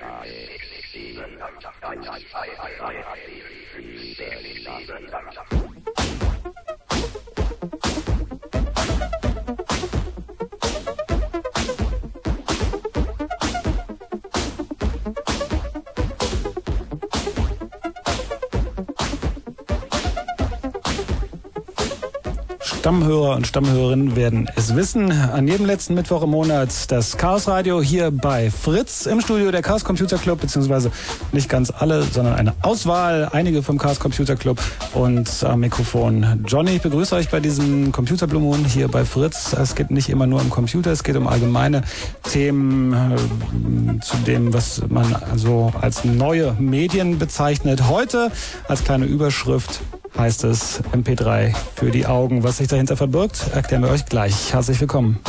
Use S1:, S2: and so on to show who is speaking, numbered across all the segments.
S1: Bye. Stammhörer und Stammhörerinnen werden es wissen. An jedem letzten Mittwoch im Monat das Chaos Radio hier bei Fritz im Studio der Chaos Computer Club, beziehungsweise nicht ganz alle, sondern eine Auswahl, einige vom Chaos Computer Club und am Mikrofon Johnny. Ich begrüße euch bei diesem Computer Moon hier bei Fritz. Es geht nicht immer nur um Computer, es geht um allgemeine Themen äh, zu dem, was man also als neue Medien bezeichnet. Heute als kleine Überschrift heißt es MP3 für die Augen. Was sich dahinter verbirgt, erklären wir euch gleich. Herzlich willkommen.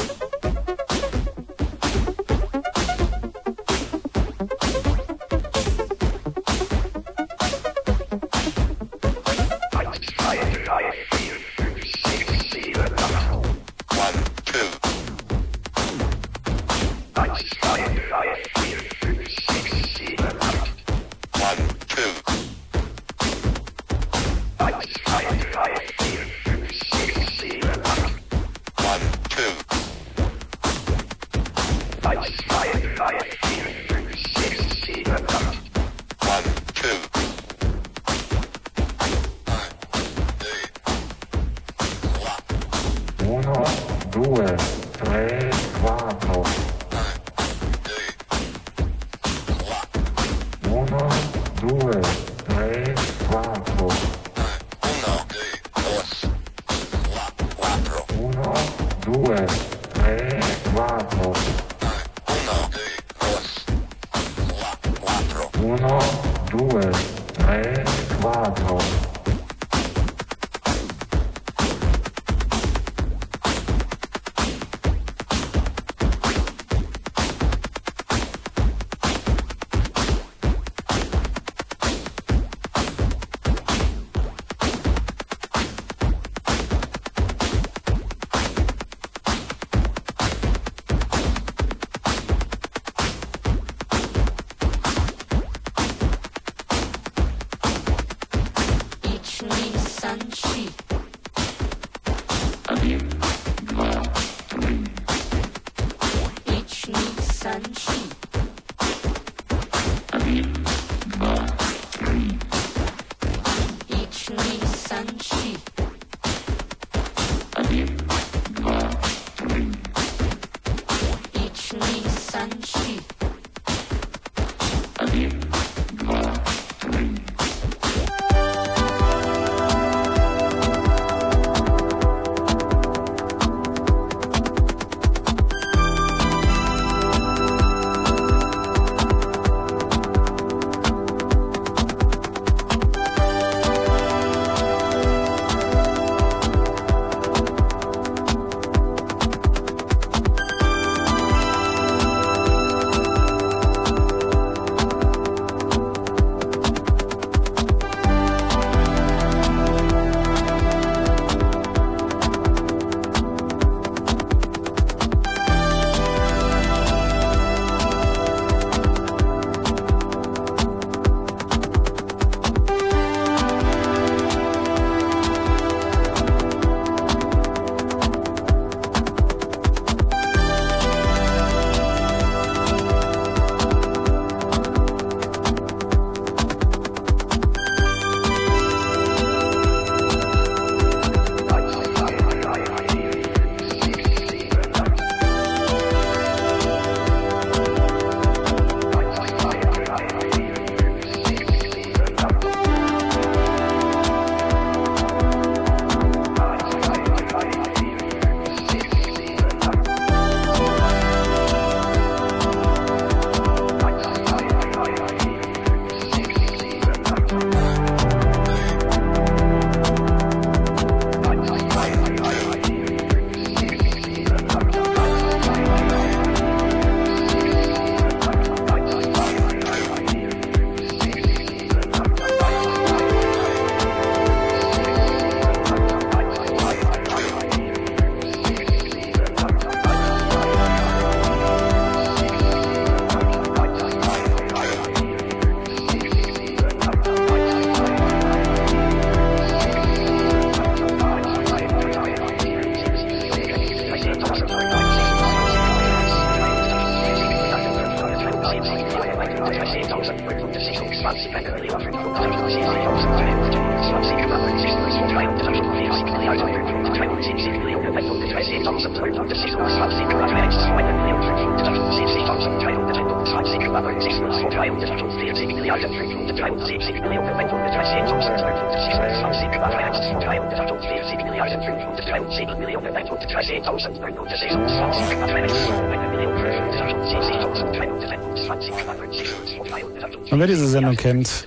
S1: Und wer diese Sendung kennt,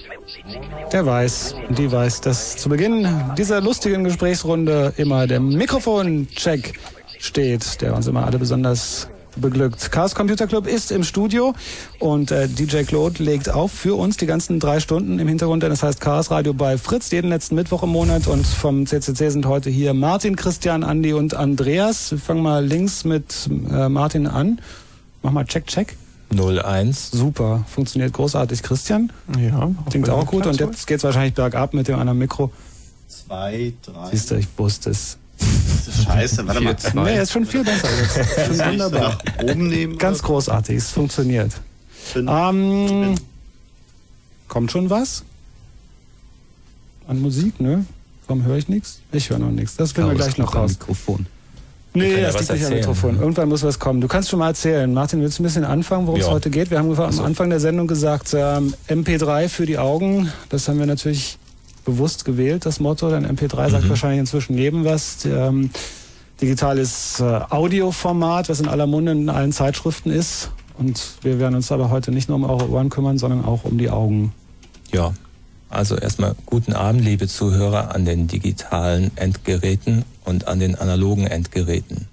S1: der weiß, die weiß, dass zu Beginn dieser lustigen Gesprächsrunde immer der Mikrofoncheck steht, der uns immer alle besonders beglückt. Chaos Computer Club ist im Studio und äh, DJ Claude legt auf für uns die ganzen drei Stunden im Hintergrund, denn das heißt Chaos Radio bei Fritz jeden letzten Mittwoch im Monat und vom CCC sind heute hier Martin, Christian, Andi und Andreas. Wir fangen mal links mit äh, Martin an. Mach mal Check, Check.
S2: 01.
S1: Super, funktioniert großartig. Christian?
S3: Ja.
S1: Klingt auch gut und jetzt geht's wahrscheinlich bergab mit dem anderen Mikro.
S3: Zwei, drei.
S1: Siehst du, ich wusste es.
S3: Das ist scheiße, warte mal.
S1: Nee, ist schon viel besser jetzt. Schon wunderbar.
S3: Oben nehmen.
S1: Ganz großartig, es funktioniert. Ähm, kommt schon was? An Musik, ne? Warum höre ich nichts? Ich höre noch nichts. Das finden wir gleich noch raus.
S3: Mikrofon.
S1: Nee,
S2: ja
S1: das liegt nicht am Mikrofon. Irgendwann muss was kommen. Du kannst schon mal erzählen. Martin, willst du ein bisschen anfangen, worum es heute geht? Wir haben am Anfang der Sendung gesagt, ähm, MP3 für die Augen. Das haben wir natürlich bewusst gewählt, das Motto. Denn MP3 sagt wahrscheinlich inzwischen jedem was. Ähm, digitales äh, Audioformat, was in aller Munde in allen Zeitschriften ist. Und wir werden uns aber heute nicht nur um eure Ohren kümmern, sondern auch um die Augen.
S2: Ja, also erstmal guten Abend, liebe Zuhörer an den digitalen Endgeräten und an den analogen Endgeräten.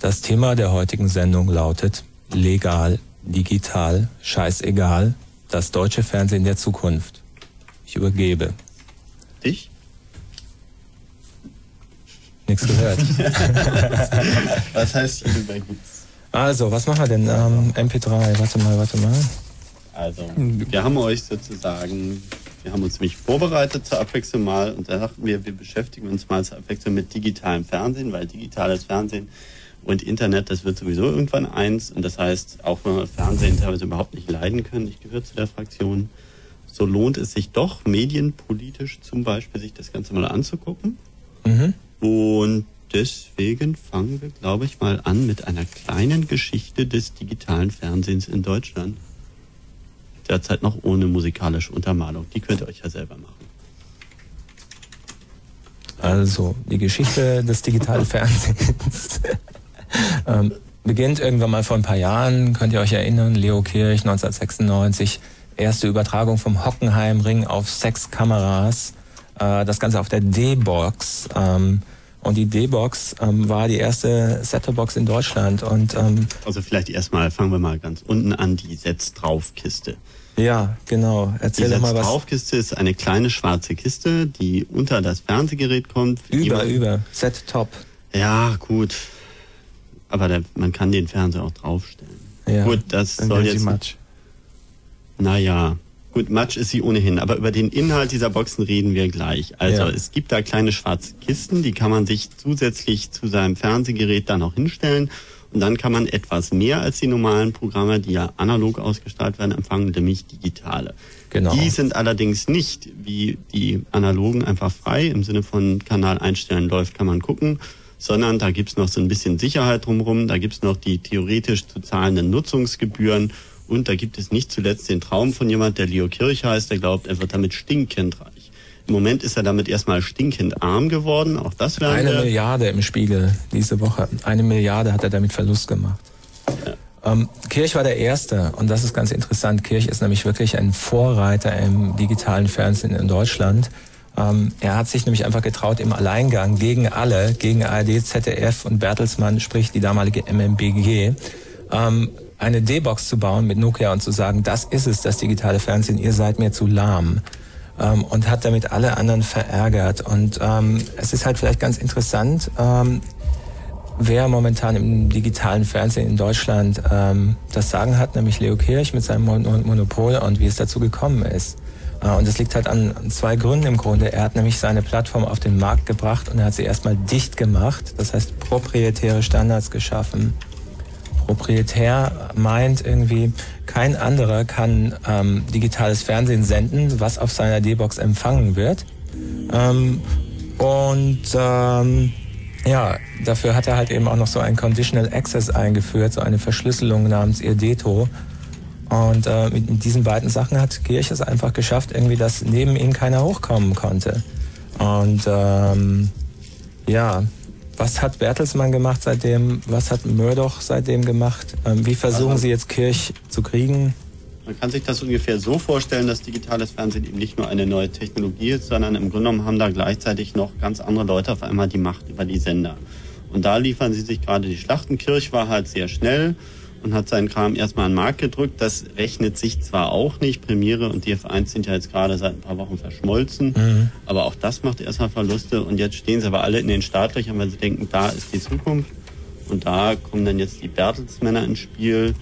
S2: Das Thema der heutigen Sendung lautet legal, digital, scheißegal, das deutsche Fernsehen der Zukunft. Ich übergebe.
S3: Dich?
S2: Nichts gehört.
S3: Was heißt hier übergibt's?
S2: Also, was machen wir denn? Ähm, MP3, warte mal, warte mal.
S3: Also, wir haben euch sozusagen, wir haben uns nämlich vorbereitet zur Abwechslung mal und da dachten wir, wir beschäftigen uns mal zur Abwechslung mit digitalem Fernsehen, weil digitales Fernsehen und Internet, das wird sowieso irgendwann eins und das heißt, auch wenn wir Fernsehen teilweise überhaupt nicht leiden können, ich gehöre zu der Fraktion, so lohnt es sich doch, medienpolitisch zum Beispiel sich das Ganze mal anzugucken.
S2: Mhm.
S3: Und deswegen fangen wir, glaube ich, mal an mit einer kleinen Geschichte des digitalen Fernsehens in Deutschland. Derzeit noch ohne musikalische Untermalung. Die könnt ihr euch ja selber machen.
S2: Also, die Geschichte des digitalen Fernsehens ähm, beginnt irgendwann mal vor ein paar Jahren, könnt ihr euch erinnern, Leo Kirch 1996, erste Übertragung vom Hockenheimring auf sechs Kameras, äh, das Ganze auf der D-Box. Ähm, und die D-Box ähm, war die erste Set-Top-Box in Deutschland. Und ähm,
S3: Also vielleicht erstmal fangen wir mal ganz unten an, die Setz-Drauf-Kiste.
S2: ja, genau.
S3: Die
S2: Erzähl doch mal was.
S3: Setz-Drauf-Kiste ist eine kleine schwarze Kiste, die unter das Fernsehgerät kommt.
S2: Über, über. Set-Top.
S3: Ja, gut. Aber da, man kann den Fernseher auch draufstellen.
S2: Ja.
S3: Gut, das soll jetzt... Naja, gut, Matsch ist sie ohnehin, aber über den Inhalt dieser Boxen reden wir gleich. Also
S2: Ja.
S3: es gibt da kleine schwarze Kisten, die kann man sich zusätzlich zu seinem Fernsehgerät dann noch hinstellen und dann kann man etwas mehr als die normalen Programme, die ja analog ausgestrahlt werden, empfangen, nämlich digitale.
S2: Genau.
S3: Die sind allerdings nicht wie die analogen einfach frei, im Sinne von Kanal einstellen läuft, kann man gucken, sondern da gibt's noch so ein bisschen Sicherheit drumherum, da gibt's noch die theoretisch zu zahlenden Nutzungsgebühren und da gibt es nicht zuletzt den Traum von jemand, der Leo Kirch heißt, der glaubt, er wird damit stinkend reich. Im Moment ist er damit erstmal stinkend arm geworden, auch das werden
S2: Eine. Milliarde im Spiegel diese Woche. Eine Milliarde hat er damit Verlust gemacht. Ähm, Kirch war der Erste und das ist ganz interessant. Kirch ist nämlich wirklich ein Vorreiter im digitalen Fernsehen in Deutschland. Ähm, er hat sich nämlich einfach getraut, im Alleingang gegen alle, gegen ARD, ZDF und Bertelsmann, sprich die damalige MMBG, ähm, eine D-Box zu bauen mit Nokia und zu sagen, das ist es, das digitale Fernsehen, ihr seid mir zu lahm ähm, und hat damit alle anderen verärgert. Und ähm, es ist halt vielleicht ganz interessant, ähm, wer momentan im digitalen Fernsehen in Deutschland ähm, das Sagen hat, nämlich Leo Kirch mit seinem Mon Monopol und wie es dazu gekommen ist. Äh, und das liegt halt an zwei Gründen im Grunde. Er hat nämlich seine Plattform auf den Markt gebracht und er hat sie erstmal dicht gemacht, das heißt proprietäre Standards geschaffen. Proprietär meint irgendwie, kein anderer kann ähm, digitales Fernsehen senden, was auf seiner D-Box empfangen wird. Ähm, und ähm, ja, dafür hat er halt eben auch noch so ein Conditional Access eingeführt, so eine Verschlüsselung namens Irdeto. Und äh, mit diesen beiden Sachen hat Kirch es einfach geschafft, irgendwie, dass neben ihm keiner hochkommen konnte. Und ähm, ja, was hat Bertelsmann gemacht seitdem? Was hat Murdoch seitdem gemacht? Ähm, wie versuchen also, Sie jetzt Kirch zu kriegen?
S3: Man kann sich das ungefähr so vorstellen, dass digitales Fernsehen eben nicht nur eine neue Technologie ist, sondern im Grunde genommen haben da gleichzeitig noch ganz andere Leute auf einmal die Macht über die Sender. Und da liefern sie sich gerade die Schlachten. Kirch war halt sehr schnell und hat seinen Kram erstmal an den Markt gedrückt. Das rechnet sich zwar auch nicht. Premiere und DF1 sind ja jetzt gerade seit ein paar Wochen verschmolzen. Mhm. Aber auch das macht erstmal Verluste. Und jetzt stehen sie aber alle in den Startlöchern, weil sie denken, da ist die Zukunft. Und da kommen dann jetzt die Bertelsmänner ins Spiel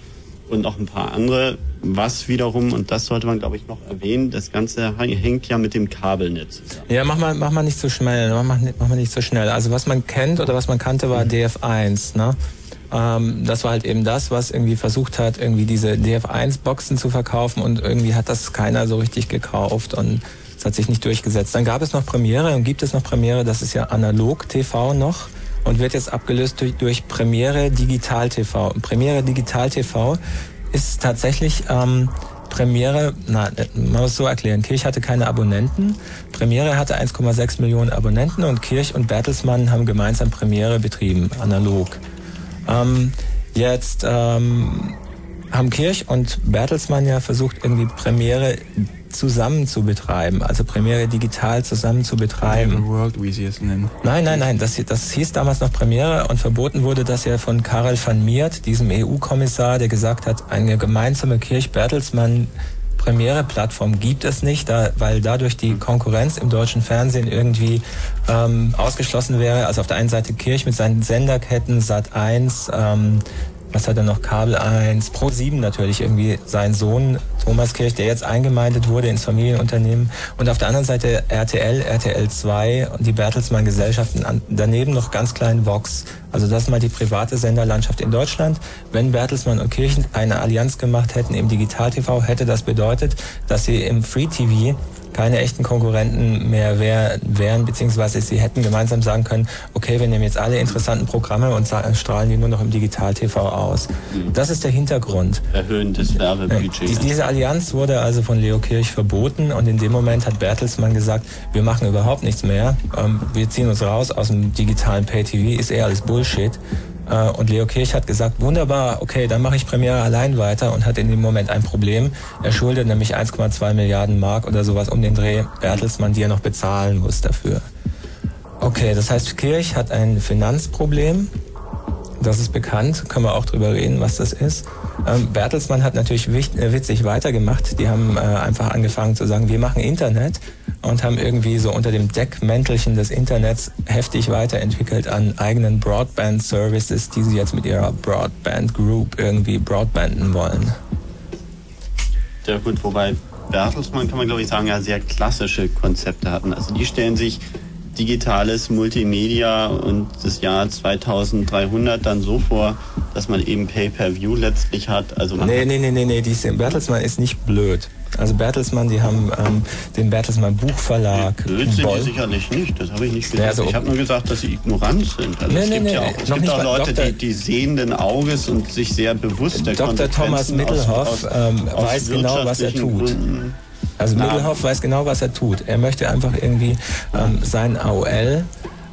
S3: und noch ein paar andere. Was wiederum, und das sollte man glaube ich noch erwähnen, das Ganze hängt ja mit dem Kabelnetz zusammen.
S2: Ja, mach mal, mach mal nicht so schnell, mach mal, mach mal nicht so schnell. Also was man kennt oder was man kannte war mhm. DF1, ne? Ähm, das war halt eben das, was irgendwie versucht hat, irgendwie diese DF1-Boxen zu verkaufen und irgendwie hat das keiner so richtig gekauft und es hat sich nicht durchgesetzt. Dann gab es noch Premiere und gibt es noch Premiere, das ist ja analog TV noch und wird jetzt abgelöst durch, durch Premiere Digital TV. Premiere Digital TV ist tatsächlich ähm, Premiere, na, man muss so erklären, Kirch hatte keine Abonnenten. Premiere hatte 1,6 Millionen Abonnenten und Kirch und Bertelsmann haben gemeinsam Premiere betrieben, analog. Ähm, jetzt ähm, haben Kirch und Bertelsmann ja versucht, irgendwie Premiere zusammen zu betreiben, also Premiere digital zusammen zu betreiben.
S1: World, wie sie es nennen.
S2: Nein, nein, nein, das, das hieß damals noch Premiere und verboten wurde das ja von Karel van Miert, diesem EU-Kommissar, der gesagt hat, eine gemeinsame Kirch-Bertelsmann Premiere-Plattform gibt es nicht, da, weil dadurch die Konkurrenz im deutschen Fernsehen irgendwie ähm, ausgeschlossen wäre. Also auf der einen Seite Kirch mit seinen Senderketten, Sat 1, ähm, was hat er noch? Kabel 1, Pro 7 natürlich irgendwie sein Sohn Thomas Kirch, der jetzt eingemeindet wurde ins Familienunternehmen. Und auf der anderen Seite RTL, RTL 2 und die Bertelsmann Gesellschaften. Daneben noch ganz klein Vox. Also das mal die private Senderlandschaft in Deutschland. Wenn Bertelsmann und Kirchen eine Allianz gemacht hätten im Digital TV, hätte das bedeutet, dass sie im Free TV keine echten Konkurrenten mehr wär, wären, beziehungsweise sie hätten gemeinsam sagen können, okay, wir nehmen jetzt alle interessanten Programme und strahlen die nur noch im Digital-TV aus. Mhm. Das ist der Hintergrund.
S3: Erhöhen des Werbebudgets.
S2: Diese Allianz wurde also von Leo Kirch verboten und in dem Moment hat Bertelsmann gesagt, wir machen überhaupt nichts mehr, ähm, wir ziehen uns raus aus dem digitalen Pay-TV, ist eher alles Bullshit. Äh, und Leo Kirch hat gesagt, wunderbar, okay, dann mache ich Premiere allein weiter und hat in dem Moment ein Problem. Er schuldet nämlich 1,2 Milliarden Mark oder sowas um den Dreh Bertelsmann, die er noch bezahlen muss dafür. Okay, das heißt, Kirch hat ein Finanzproblem. Das ist bekannt, können wir auch drüber reden, was das ist. Ähm, Bertelsmann hat natürlich äh, witzig weitergemacht. Die haben äh, einfach angefangen zu sagen, wir machen Internet und haben irgendwie so unter dem Deckmäntelchen des Internets heftig weiterentwickelt an eigenen Broadband-Services, die sie jetzt mit ihrer Broadband Group irgendwie broadbanden wollen.
S3: Ja gut, wobei Bertelsmann kann man glaube ich sagen, ja sehr klassische Konzepte hatten. Also die stellen sich digitales Multimedia und das Jahr 2300 dann so vor, dass man eben Pay-per-View letztlich hat. Also man
S2: nee, nee, nee, nee, nee, die Bertelsmann ist nicht blöd. Also Bertelsmann, die haben ähm, den Bertelsmann Buchverlag.
S3: Blöd sind die sicherlich nicht, das habe ich nicht gesagt. Also, ich habe nur gesagt, dass sie ignorant sind. Also nee, es gibt nee, ja auch, es gibt auch Leute, die, die sehenden Auges und sich sehr bewusst der
S2: Dr. Thomas Mittelhoff aus, aus, ähm, aus weiß genau, was er tut. Gründen also Mittelhoff weiß genau, was er tut. Er möchte einfach irgendwie ähm, sein AOL,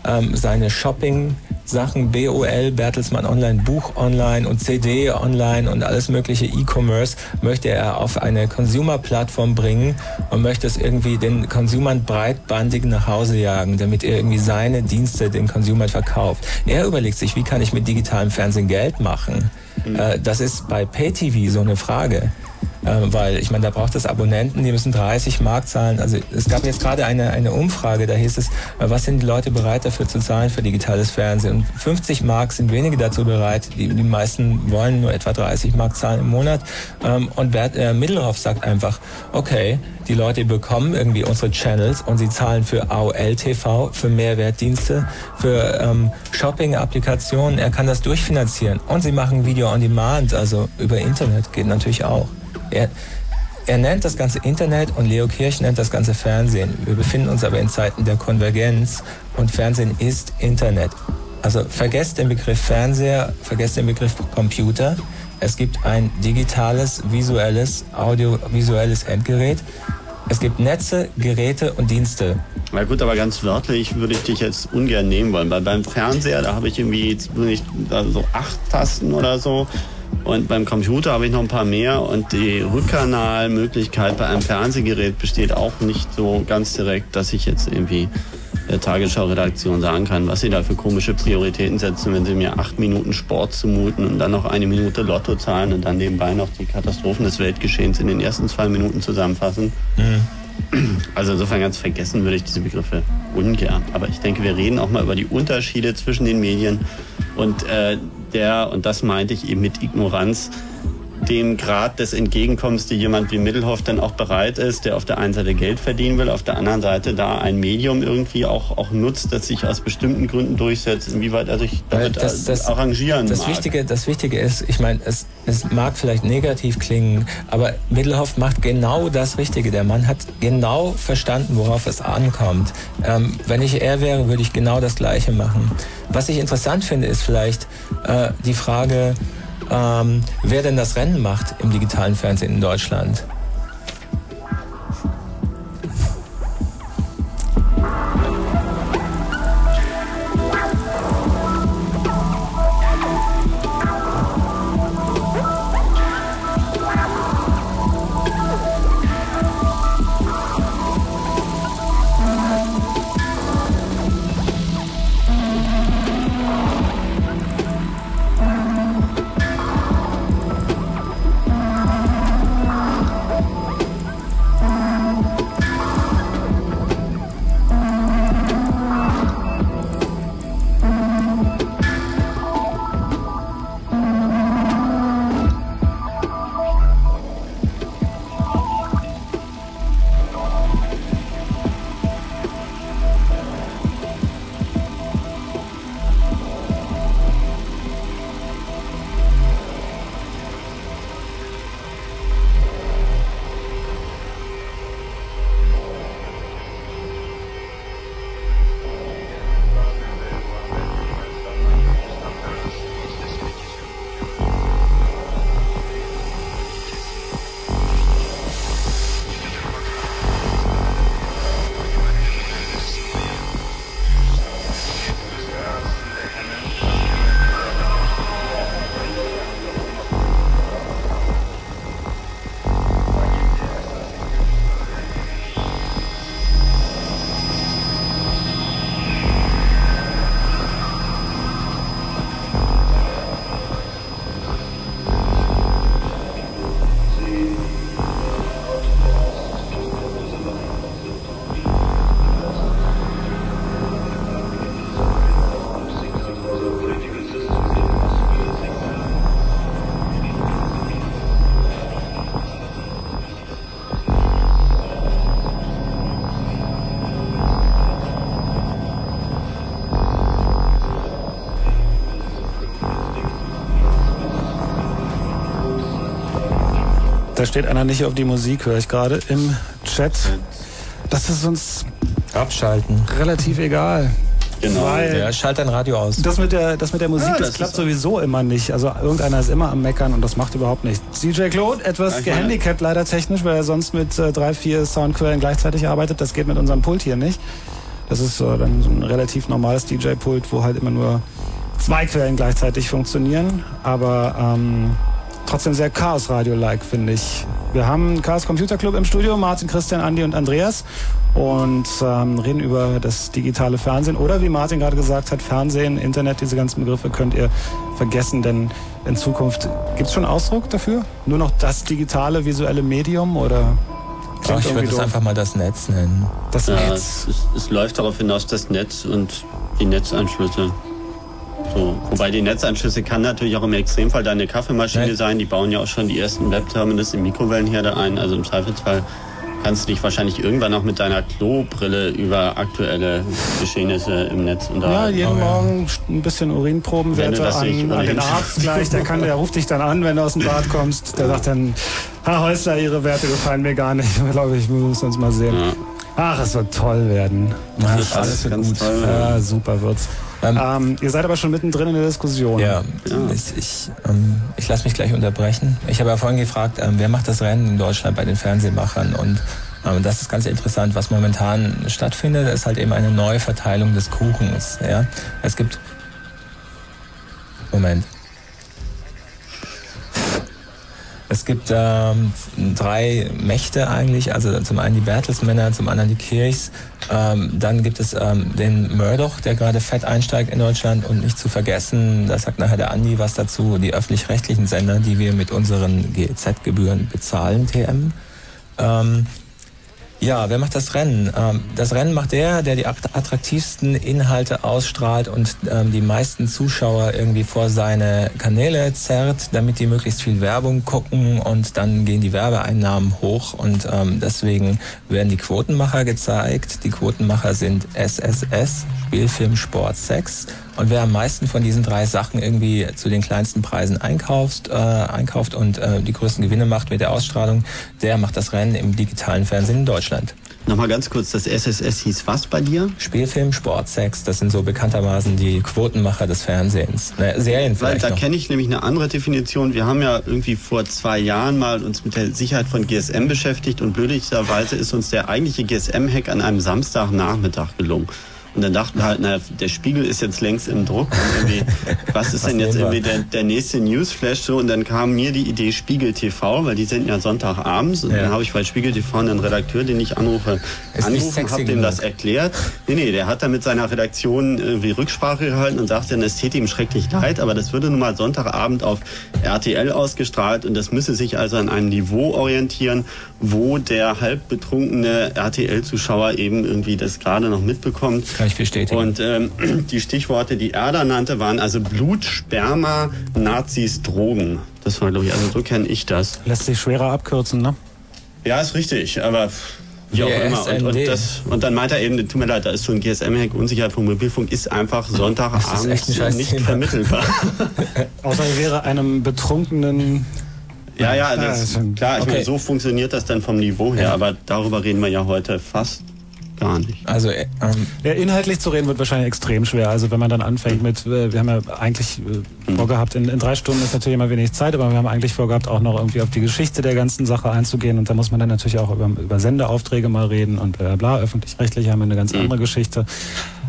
S2: ähm, seine Shopping Sachen, BOL, Bertelsmann Online, Buch Online und CD Online und alles mögliche E-Commerce möchte er auf eine Consumer-Plattform bringen und möchte es irgendwie den Consumern breitbandig nach Hause jagen, damit er irgendwie seine Dienste den Consumern verkauft. Er überlegt sich, wie kann ich mit digitalem Fernsehen Geld machen? Mhm. Äh, das ist bei Pay-TV so eine Frage. Äh, weil ich meine, da braucht es Abonnenten, die müssen 30 Mark zahlen. Also es gab jetzt gerade eine, eine Umfrage, da hieß es, äh, was sind die Leute bereit dafür zu zahlen für digitales Fernsehen? Und 50 Mark sind wenige dazu bereit. Die, die meisten wollen nur etwa 30 Mark zahlen im Monat. Ähm, und Bert äh, Middelhoff sagt einfach, okay, die Leute bekommen irgendwie unsere Channels und sie zahlen für AOL TV, für Mehrwertdienste, für ähm, Shopping-Applikationen. Er kann das durchfinanzieren. Und sie machen Video on Demand, also über Internet geht natürlich auch. Er, er nennt das ganze Internet und Leo Kirch nennt das ganze Fernsehen. Wir befinden uns aber in Zeiten der Konvergenz und Fernsehen ist Internet. Also vergesst den Begriff Fernseher, vergesst den Begriff Computer. Es gibt ein digitales, visuelles, audiovisuelles Endgerät. Es gibt Netze, Geräte und Dienste.
S3: Na gut, aber ganz wörtlich würde ich dich jetzt ungern nehmen wollen, weil beim Fernseher, da habe ich irgendwie so acht Tasten oder so. Und beim Computer habe ich noch ein paar mehr und die Rückkanalmöglichkeit bei einem Fernsehgerät besteht auch nicht so ganz direkt, dass ich jetzt irgendwie der Tagesschau-Redaktion sagen kann, was sie da für komische Prioritäten setzen, wenn sie mir acht Minuten Sport zumuten und dann noch eine Minute Lotto zahlen und dann nebenbei noch die Katastrophen des Weltgeschehens in den ersten zwei Minuten zusammenfassen. Mhm. Also insofern ganz vergessen würde ich diese Begriffe ungern. Aber ich denke, wir reden auch mal über die Unterschiede zwischen den Medien und äh, der, und das meinte ich eben mit Ignoranz, dem Grad des Entgegenkommens, die jemand wie Mittelhoff dann auch bereit ist, der auf der einen Seite Geld verdienen will, auf der anderen Seite da ein Medium irgendwie auch, auch nutzt, das sich aus bestimmten Gründen durchsetzt, inwieweit er sich damit das, das, arrangieren
S2: das
S3: mag.
S2: Wichtige, das Wichtige ist, ich meine, es, es mag vielleicht negativ klingen, aber Mittelhoff macht genau das Richtige. Der Mann hat genau verstanden, worauf es ankommt. Ähm, wenn ich er wäre, würde ich genau das Gleiche machen. Was ich interessant finde, ist vielleicht äh, die Frage, ähm, wer denn das Rennen macht im digitalen Fernsehen in Deutschland.
S1: Da steht einer nicht auf die Musik, höre ich gerade im Chat. Das ist uns
S2: abschalten.
S1: Relativ egal.
S2: Genau. Weil ja, schalt dein Radio aus.
S1: Das mit der, das mit der Musik, ja, das, das klappt sowieso immer nicht. Also irgendeiner ist immer am Meckern und das macht überhaupt nichts. DJ Claude, etwas ja, gehandicapt leider technisch, weil er sonst mit äh, drei, vier Soundquellen gleichzeitig arbeitet. Das geht mit unserem Pult hier nicht. Das ist äh, dann so ein relativ normales DJ-Pult, wo halt immer nur zwei Quellen gleichzeitig funktionieren. Aber ähm, trotzdem sehr Chaos-Radio-like, finde ich. Wir haben Chaos Computer Club im Studio, Martin, Christian, Andi und Andreas und ähm, reden über das digitale Fernsehen oder wie Martin gerade gesagt hat, Fernsehen, Internet, diese ganzen Begriffe könnt ihr vergessen, denn in Zukunft gibt es schon Ausdruck dafür? Nur noch das digitale visuelle Medium oder?
S2: Ach, ich würde es einfach mal das Netz nennen.
S3: Das ja, Netz. Es, es läuft darauf hinaus, das Netz und die Netzanschlüsse. So, wobei die Netzanschlüsse kann natürlich auch im Extremfall deine Kaffeemaschine Nein. sein. Die bauen ja auch schon die ersten Webterminals im Mikrowellenherde ein. Also im Zweifelsfall kannst du dich wahrscheinlich irgendwann auch mit deiner Klobrille über aktuelle Geschehnisse im Netz unterhalten.
S1: Ja, jeden oh, Morgen ein bisschen Urinprobenwerte an, an den Arzt gleich. Der, kann, der ruft dich dann an, wenn du aus dem Bad kommst. Der sagt dann, Herr Häusler, Ihre Werte gefallen mir gar nicht. Ich glaube, ich muss uns mal sehen. Ja. Ach, es wird toll werden.
S3: Ja, alles, alles wird gut. Toll,
S1: ja, super wird's. Ähm, ähm, ihr seid aber schon mittendrin in der Diskussion.
S2: Ja, ja. ich, ich, ähm, ich lasse mich gleich unterbrechen. Ich habe ja vorhin gefragt, ähm, wer macht das Rennen in Deutschland bei den Fernsehmachern? Und ähm, das ist ganz interessant. Was momentan stattfindet, ist halt eben eine Neuverteilung des Kuchens. Ja? Es gibt... Moment. Es gibt ähm, drei Mächte eigentlich, also zum einen die Bertelsmänner, zum anderen die Kirchs. Ähm, dann gibt es ähm, den Murdoch, der gerade fett einsteigt in Deutschland und nicht zu vergessen, da sagt nachher der Andi was dazu, die öffentlich-rechtlichen Sender, die wir mit unseren GEZ-Gebühren bezahlen, TM. Ähm, ja, wer macht das Rennen? Ähm, das Rennen macht der, der die attraktivsten Inhalte ausstrahlt und ähm, die meisten Zuschauer irgendwie vor seine Kanäle zerrt, damit die möglichst viel Werbung gucken und dann gehen die Werbeeinnahmen hoch und ähm, deswegen werden die Quotenmacher gezeigt. Die Quotenmacher sind SSS, Spielfilm, Sport, Sex. Und wer am meisten von diesen drei Sachen irgendwie zu den kleinsten Preisen einkauft, äh, einkauft und äh, die größten Gewinne macht mit der Ausstrahlung, der macht das Rennen im digitalen Fernsehen in Deutschland.
S3: Nochmal ganz kurz, das SSS hieß was bei dir?
S2: Spielfilm, Sport, Sex, das sind so bekanntermaßen die Quotenmacher des Fernsehens. Ne, Serien vielleicht
S3: Weil da kenne ich nämlich eine andere Definition. Wir haben ja irgendwie vor zwei Jahren mal uns mit der Sicherheit von GSM beschäftigt und blödigerweise ist uns der eigentliche GSM-Hack an einem Samstagnachmittag gelungen. Und dann dachten wir halt, naja, der Spiegel ist jetzt längst im Druck. was ist was denn jetzt irgendwie der, der nächste Newsflash so? Und dann kam mir die Idee Spiegel TV, weil die sind ja Sonntagabends. Und ja. dann habe ich bei Spiegel TV einen Redakteur, den ich anrufe, ist angerufen, habe dem das erklärt. Nee, nee, der hat dann mit seiner Redaktion irgendwie Rücksprache gehalten und sagte, es täte ihm schrecklich leid, aber das würde nun mal Sonntagabend auf RTL ausgestrahlt und das müsse sich also an einem Niveau orientieren, wo der halb betrunkene RTL-Zuschauer eben irgendwie das gerade noch mitbekommt.
S2: Kann ich bestätigen.
S3: Und ähm, die Stichworte, die er da nannte, waren also Blut, Sperma, Nazis, Drogen. Das war, glaube ich, also so kenne ich das.
S1: Lässt sich schwerer abkürzen, ne?
S3: Ja, ist richtig, aber wie auch immer. Und, und, das, und dann meint er eben, tut mir leid, da ist so ein GSM-Hack, Unsicherheit vom Mobilfunk ist einfach Sonntagabends nicht Thema. vermittelbar.
S1: Außer er wäre einem betrunkenen
S3: ja, ja, das, klar, ich okay. meine, so funktioniert das dann vom Niveau her, aber darüber reden wir ja heute fast gar nicht.
S1: Also äh, ähm, ja, inhaltlich zu reden wird wahrscheinlich extrem schwer. Also wenn man dann anfängt mit, äh, wir haben ja eigentlich äh, vorgehabt, in, in, drei Stunden ist natürlich immer wenig Zeit, aber wir haben eigentlich vorgehabt, auch noch irgendwie auf die Geschichte der ganzen Sache einzugehen. Und da muss man dann natürlich auch über, über Sendeaufträge mal reden und bla bla. Öffentlich-rechtlich haben wir eine ganz mhm. andere Geschichte.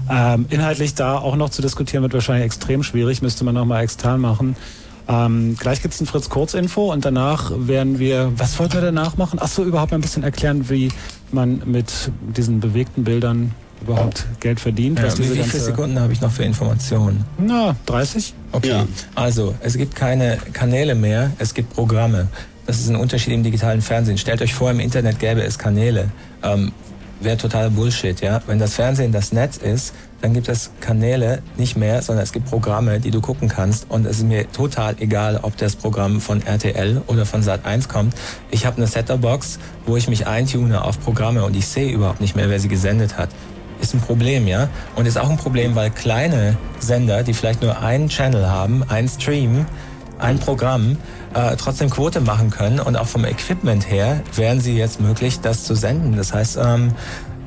S1: Ähm, inhaltlich da auch noch zu diskutieren wird wahrscheinlich extrem schwierig, müsste man nochmal extern machen. Ähm, gleich gibt es ein Fritz Kurz-Info und danach werden wir, was wollten wir danach machen? Achso, überhaupt mal ein bisschen erklären, wie man mit diesen bewegten Bildern überhaupt Geld verdient.
S2: Ja, wie, wie viele Sekunden habe ich noch für Informationen?
S1: Na, 30.
S2: Okay, ja. also es gibt keine Kanäle mehr, es gibt Programme. Das ist ein Unterschied im digitalen Fernsehen. Stellt euch vor, im Internet gäbe es Kanäle. Ähm, Wäre totaler Bullshit, ja. Wenn das Fernsehen das Netz ist, dann gibt es Kanäle nicht mehr, sondern es gibt Programme, die du gucken kannst. Und es ist mir total egal, ob das Programm von RTL oder von Sat1 kommt. Ich habe eine Setup-Box, wo ich mich eintune auf Programme und ich sehe überhaupt nicht mehr, wer sie gesendet hat. Ist ein Problem, ja. Und ist auch ein Problem, weil kleine Sender, die vielleicht nur einen Channel haben, einen Stream, ein Programm, äh, trotzdem Quote machen können und auch vom Equipment her wären sie jetzt möglich, das zu senden. Das heißt, ähm,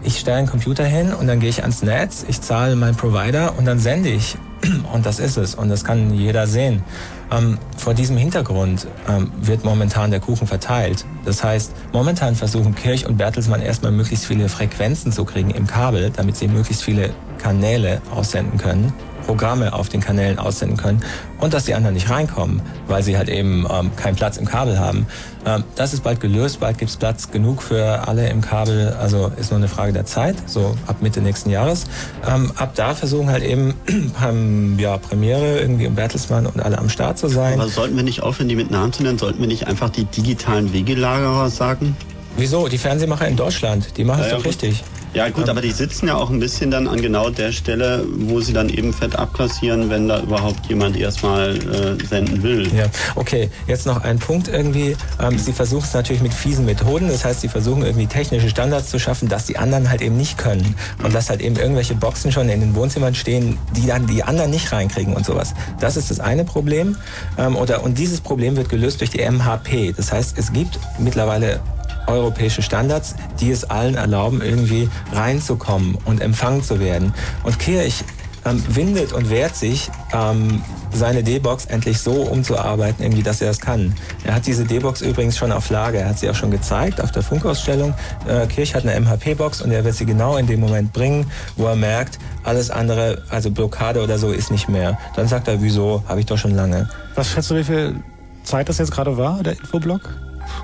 S2: ich stelle einen Computer hin und dann gehe ich ans Netz, ich zahle meinen Provider und dann sende ich. Und das ist es. Und das kann jeder sehen. Ähm, vor diesem Hintergrund ähm, wird momentan der Kuchen verteilt. Das heißt, momentan versuchen Kirch und Bertelsmann erstmal möglichst viele Frequenzen zu kriegen im Kabel, damit sie möglichst viele Kanäle aussenden können. Programme auf den Kanälen aussenden können und dass die anderen nicht reinkommen, weil sie halt eben ähm, keinen Platz im Kabel haben. Ähm, das ist bald gelöst, bald gibt es Platz genug für alle im Kabel, also ist nur eine Frage der Zeit, so ab Mitte nächsten Jahres. Ähm, ab da versuchen halt eben beim ja, Premiere irgendwie im Bertelsmann und alle am Start zu sein.
S3: Aber sollten wir nicht aufhören, die mit Namen zu nennen, sollten wir nicht einfach die digitalen Wegelagerer sagen?
S2: Wieso? Die Fernsehmacher in Deutschland, die machen es ja, doch richtig.
S3: Ja gut, aber die sitzen ja auch ein bisschen dann an genau der Stelle, wo sie dann eben fett abkassieren, wenn da überhaupt jemand erstmal äh, senden will.
S2: Ja, okay. Jetzt noch ein Punkt irgendwie. Ähm, sie versuchen es natürlich mit fiesen Methoden. Das heißt, sie versuchen irgendwie technische Standards zu schaffen, dass die anderen halt eben nicht können. Und dass halt eben irgendwelche Boxen schon in den Wohnzimmern stehen, die dann die anderen nicht reinkriegen und sowas. Das ist das eine Problem. Ähm, oder, und dieses Problem wird gelöst durch die MHP. Das heißt, es gibt mittlerweile europäische Standards, die es allen erlauben, irgendwie reinzukommen und empfangen zu werden. Und Kirch ähm, windet und wehrt sich, ähm, seine D-Box endlich so umzuarbeiten, irgendwie, dass er das kann. Er hat diese D-Box übrigens schon auf Lager. Er hat sie auch schon gezeigt auf der Funkausstellung. Äh, Kirch hat eine MHP-Box und er wird sie genau in dem Moment bringen, wo er merkt, alles andere, also Blockade oder so, ist nicht mehr. Dann sagt er, wieso, habe ich doch schon lange.
S1: Was schätzt du, wie viel Zeit das jetzt gerade war, der Infoblock?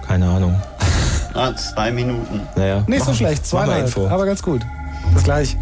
S2: Keine Ahnung.
S3: Ah, zwei Minuten.
S1: Naja. Nicht so schlecht, zweimal. Aber ganz gut. Bis gleich.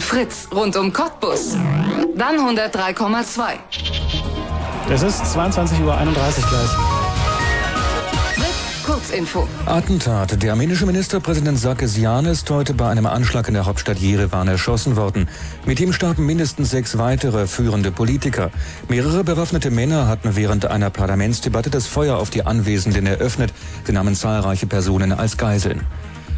S4: Fritz rund um Cottbus. Dann 103,2.
S1: Es ist 22.31 Uhr gleich.
S4: Kurzinfo.
S5: Attentat. Der armenische Ministerpräsident Sarkisian ist heute bei einem Anschlag in der Hauptstadt Jerewan erschossen worden. Mit ihm starben mindestens sechs weitere führende Politiker. Mehrere bewaffnete Männer hatten während einer Parlamentsdebatte das Feuer auf die Anwesenden eröffnet. Sie nahmen zahlreiche Personen als Geiseln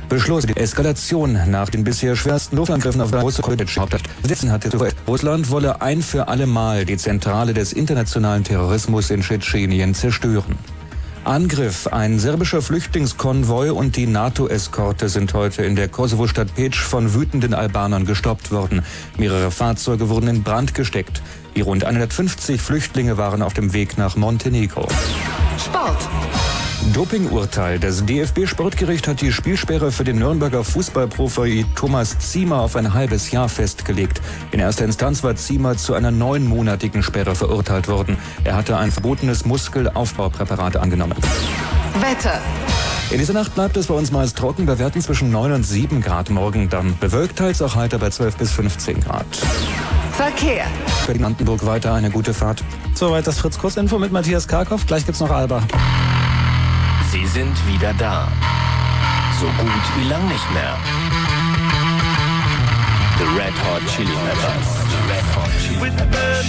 S5: beschloss die Eskalation nach den bisher schwersten Luftangriffen auf der russische Hauptstadt. Sitzen hatte Russland wolle ein für alle Mal die Zentrale des internationalen Terrorismus in Tschetschenien zerstören. Angriff. Ein serbischer Flüchtlingskonvoi und die NATO-Eskorte sind heute in der Kosovo-Stadt Peć von wütenden Albanern gestoppt worden. Mehrere Fahrzeuge wurden in Brand gesteckt. Die rund 150 Flüchtlinge waren auf dem Weg nach Montenegro.
S4: Sport.
S5: Dopingurteil. Das DFB-Sportgericht hat die Spielsperre für den Nürnberger Fußballprofi Thomas Ziemer auf ein halbes Jahr festgelegt. In erster Instanz war Ziemer zu einer neunmonatigen Sperre verurteilt worden. Er hatte ein verbotenes Muskelaufbaupräparat angenommen.
S4: Wetter.
S5: In dieser Nacht bleibt es bei uns meist trocken, bei Werten zwischen 9 und 7 Grad. Morgen dann bewölkt, teils auch heiter bei 12 bis 15 Grad.
S4: Verkehr.
S5: Berlin-Brandenburg weiter eine gute Fahrt.
S1: Soweit das Fritz-Kurz-Info mit Matthias Karkow. Gleich gibt's noch Alba.
S6: Sind wieder da. So gut wie lang nicht mehr. The Red Hot Chili Peppers. The Red Hot Chili Peppers.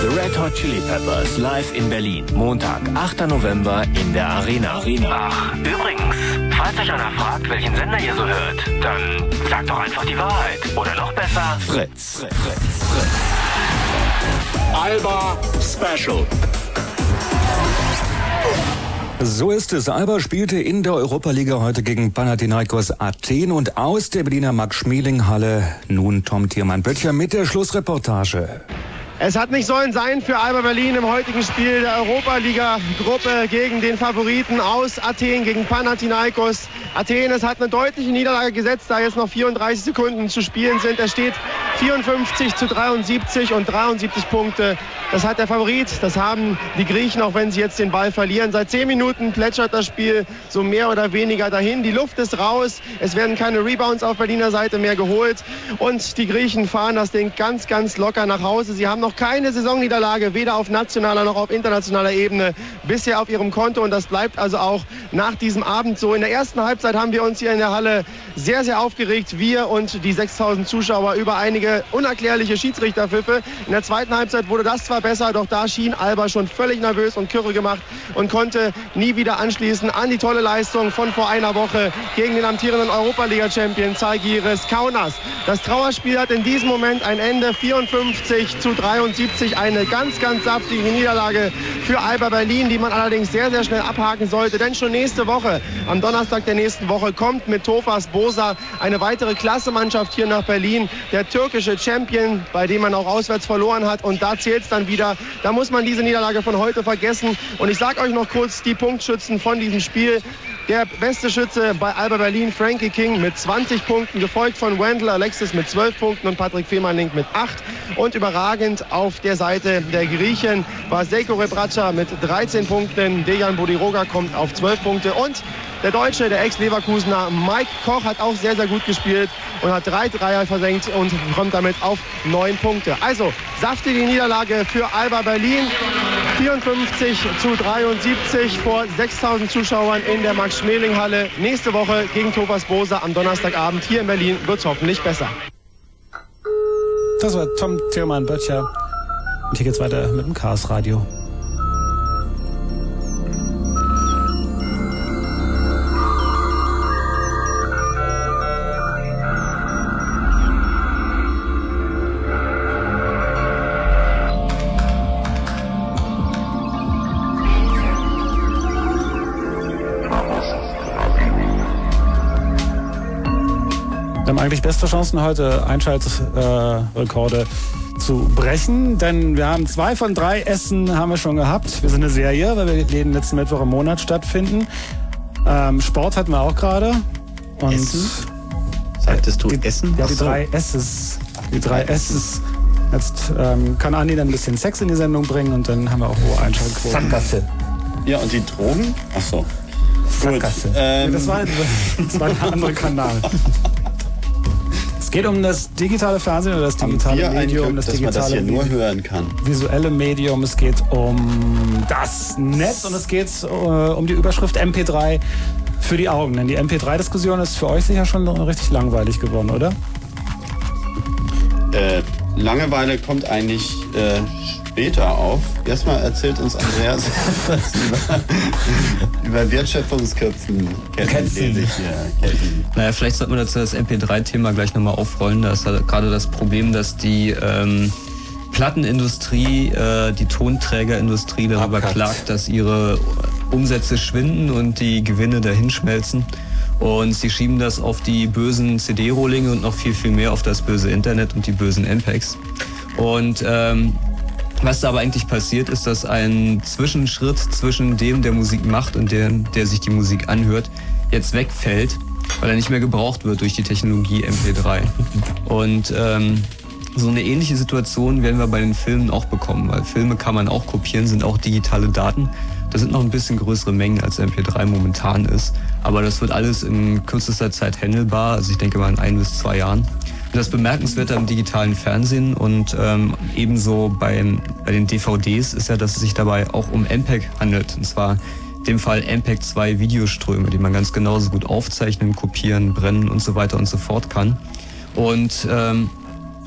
S6: The Red Hot Chili Peppers live in Berlin. Montag, 8. November in der Arena.
S7: Ach, übrigens, falls euch einer fragt, welchen Sender ihr so hört, dann sagt doch einfach die Wahrheit. Oder noch besser,
S6: Fritz. Fritz. Fritz. Alba Special.
S5: So ist es. Alba spielte in der Europaliga heute gegen Panathinaikos Athen und aus der Berliner Max-Schmeling-Halle nun Tom Thiermann-Böttcher mit der Schlussreportage.
S8: Es hat nicht sollen sein für Alba Berlin im heutigen Spiel der Europa-Liga-Gruppe gegen den Favoriten aus Athen, gegen Panathinaikos. Athen, es hat eine deutliche Niederlage gesetzt, da jetzt noch 34 Sekunden zu spielen sind. Es steht 54 zu 73 und 73 Punkte. Das hat der Favorit, das haben die Griechen, auch wenn sie jetzt den Ball verlieren. Seit zehn Minuten plätschert das Spiel so mehr oder weniger dahin. Die Luft ist raus, es werden keine Rebounds auf Berliner Seite mehr geholt und die Griechen fahren das Ding ganz, ganz locker nach Hause. Sie haben noch keine Saisonniederlage, weder auf nationaler noch auf internationaler Ebene bisher auf ihrem Konto und das bleibt also auch nach diesem Abend so. In der ersten Halbzeit haben wir uns hier in der Halle sehr, sehr aufgeregt, wir und die 6000 Zuschauer über einige unerklärliche Schiedsrichterpfiffe. In der zweiten Halbzeit wurde das zwar besser, doch da schien Alba schon völlig nervös und kürre gemacht und konnte nie wieder anschließen an die tolle Leistung von vor einer Woche gegen den amtierenden Europa-Liga-Champion Zalgiris Kaunas. Das Trauerspiel hat in diesem Moment ein Ende. 54 zu 73, eine ganz, ganz saftige Niederlage für Alba Berlin, die man allerdings sehr, sehr schnell abhaken sollte, denn schon nächste Woche, am Donnerstag der nächsten Woche, kommt mit Tofas Bosa eine weitere Klassemannschaft hier nach Berlin, der türkische Champion, bei dem man auch auswärts verloren hat. Und da zählt es dann wieder. Da muss man diese Niederlage von heute vergessen und ich sage euch noch kurz die Punktschützen von diesem Spiel. Der beste Schütze bei Alba Berlin, Frankie King mit 20 Punkten, gefolgt von Wendell Alexis mit 12 Punkten und Patrick Fehmarlink mit 8. Und überragend auf der Seite der Griechen war Seiko Rebraca mit 13 Punkten. Dejan Bodiroga kommt auf 12 Punkte und der Deutsche, der Ex-Leverkusener Mike Koch hat auch sehr, sehr gut gespielt und hat drei Dreier versenkt und kommt damit auf neun Punkte. Also saftige Niederlage für Alba Berlin. 54 zu 73 vor 6000 Zuschauern in der Max-Schmeling-Halle. Nächste Woche gegen Thomas Bose am Donnerstagabend hier in Berlin wird es hoffentlich besser.
S1: Das war Tom Tillmann Böttcher. Und hier geht's weiter mit dem Chaos Radio. Eigentlich beste Chancen heute Einschaltrekorde äh, zu brechen, denn wir haben zwei von drei Essen haben wir schon gehabt. Wir sind eine Serie, weil wir jeden letzten Mittwoch im Monat stattfinden. Ähm, Sport hatten wir auch gerade.
S3: Und Essen? Sagtest du
S1: die,
S3: Essen?
S1: Ja, die drei S's. Die drei S's. Jetzt ähm, kann Andi dann ein bisschen Sex in die Sendung bringen und dann haben wir auch hohe Einschaltquoten.
S9: Sackgasse.
S3: Ja, und die Drogen? Ach so.
S1: Sackgasse. Gut, ähm. das, war, das war ein anderer Kanal. Es geht um das digitale Fernsehen oder das digitale Medium, Glück,
S3: das
S1: digitale
S3: man das hier nur hören kann.
S1: Visuelle Medium. Es geht um das Netz und es geht äh, um die Überschrift MP3 für die Augen. Denn die MP3-Diskussion ist für euch sicher schon richtig langweilig geworden, oder?
S3: Äh, Langeweile kommt eigentlich äh, später auf. Erstmal erzählt uns Andreas was über, über Wertschöpfungsköpfen.
S9: Ketten, Naja, vielleicht sollte man dazu das MP3-Thema gleich nochmal aufrollen. Da ist halt gerade das Problem, dass die ähm, Plattenindustrie, äh, die Tonträgerindustrie darüber Abkatz. klagt, dass ihre Umsätze schwinden und die Gewinne dahinschmelzen. Und sie schieben das auf die bösen CD-Rohlinge und noch viel, viel mehr auf das böse Internet und die bösen MPEGs. Und ähm, was da aber eigentlich passiert, ist, dass ein Zwischenschritt zwischen dem, der Musik macht und dem, der sich die Musik anhört, jetzt wegfällt, weil er nicht mehr gebraucht wird durch die Technologie MP3. Und ähm, so eine ähnliche Situation werden wir bei den Filmen auch bekommen, weil Filme kann man auch kopieren, sind auch digitale Daten. Das sind noch ein bisschen größere Mengen als MP3 momentan ist. Aber das wird alles in kürzester Zeit handelbar. Also ich denke mal in ein bis zwei Jahren. Das Bemerkenswerte am digitalen Fernsehen und ähm, ebenso beim, bei den DVDs ist ja, dass es sich dabei auch um MPEG handelt. Und zwar in dem Fall MPEG 2 Videoströme, die man ganz genauso gut aufzeichnen, kopieren, brennen und so weiter und so fort kann. Und ähm,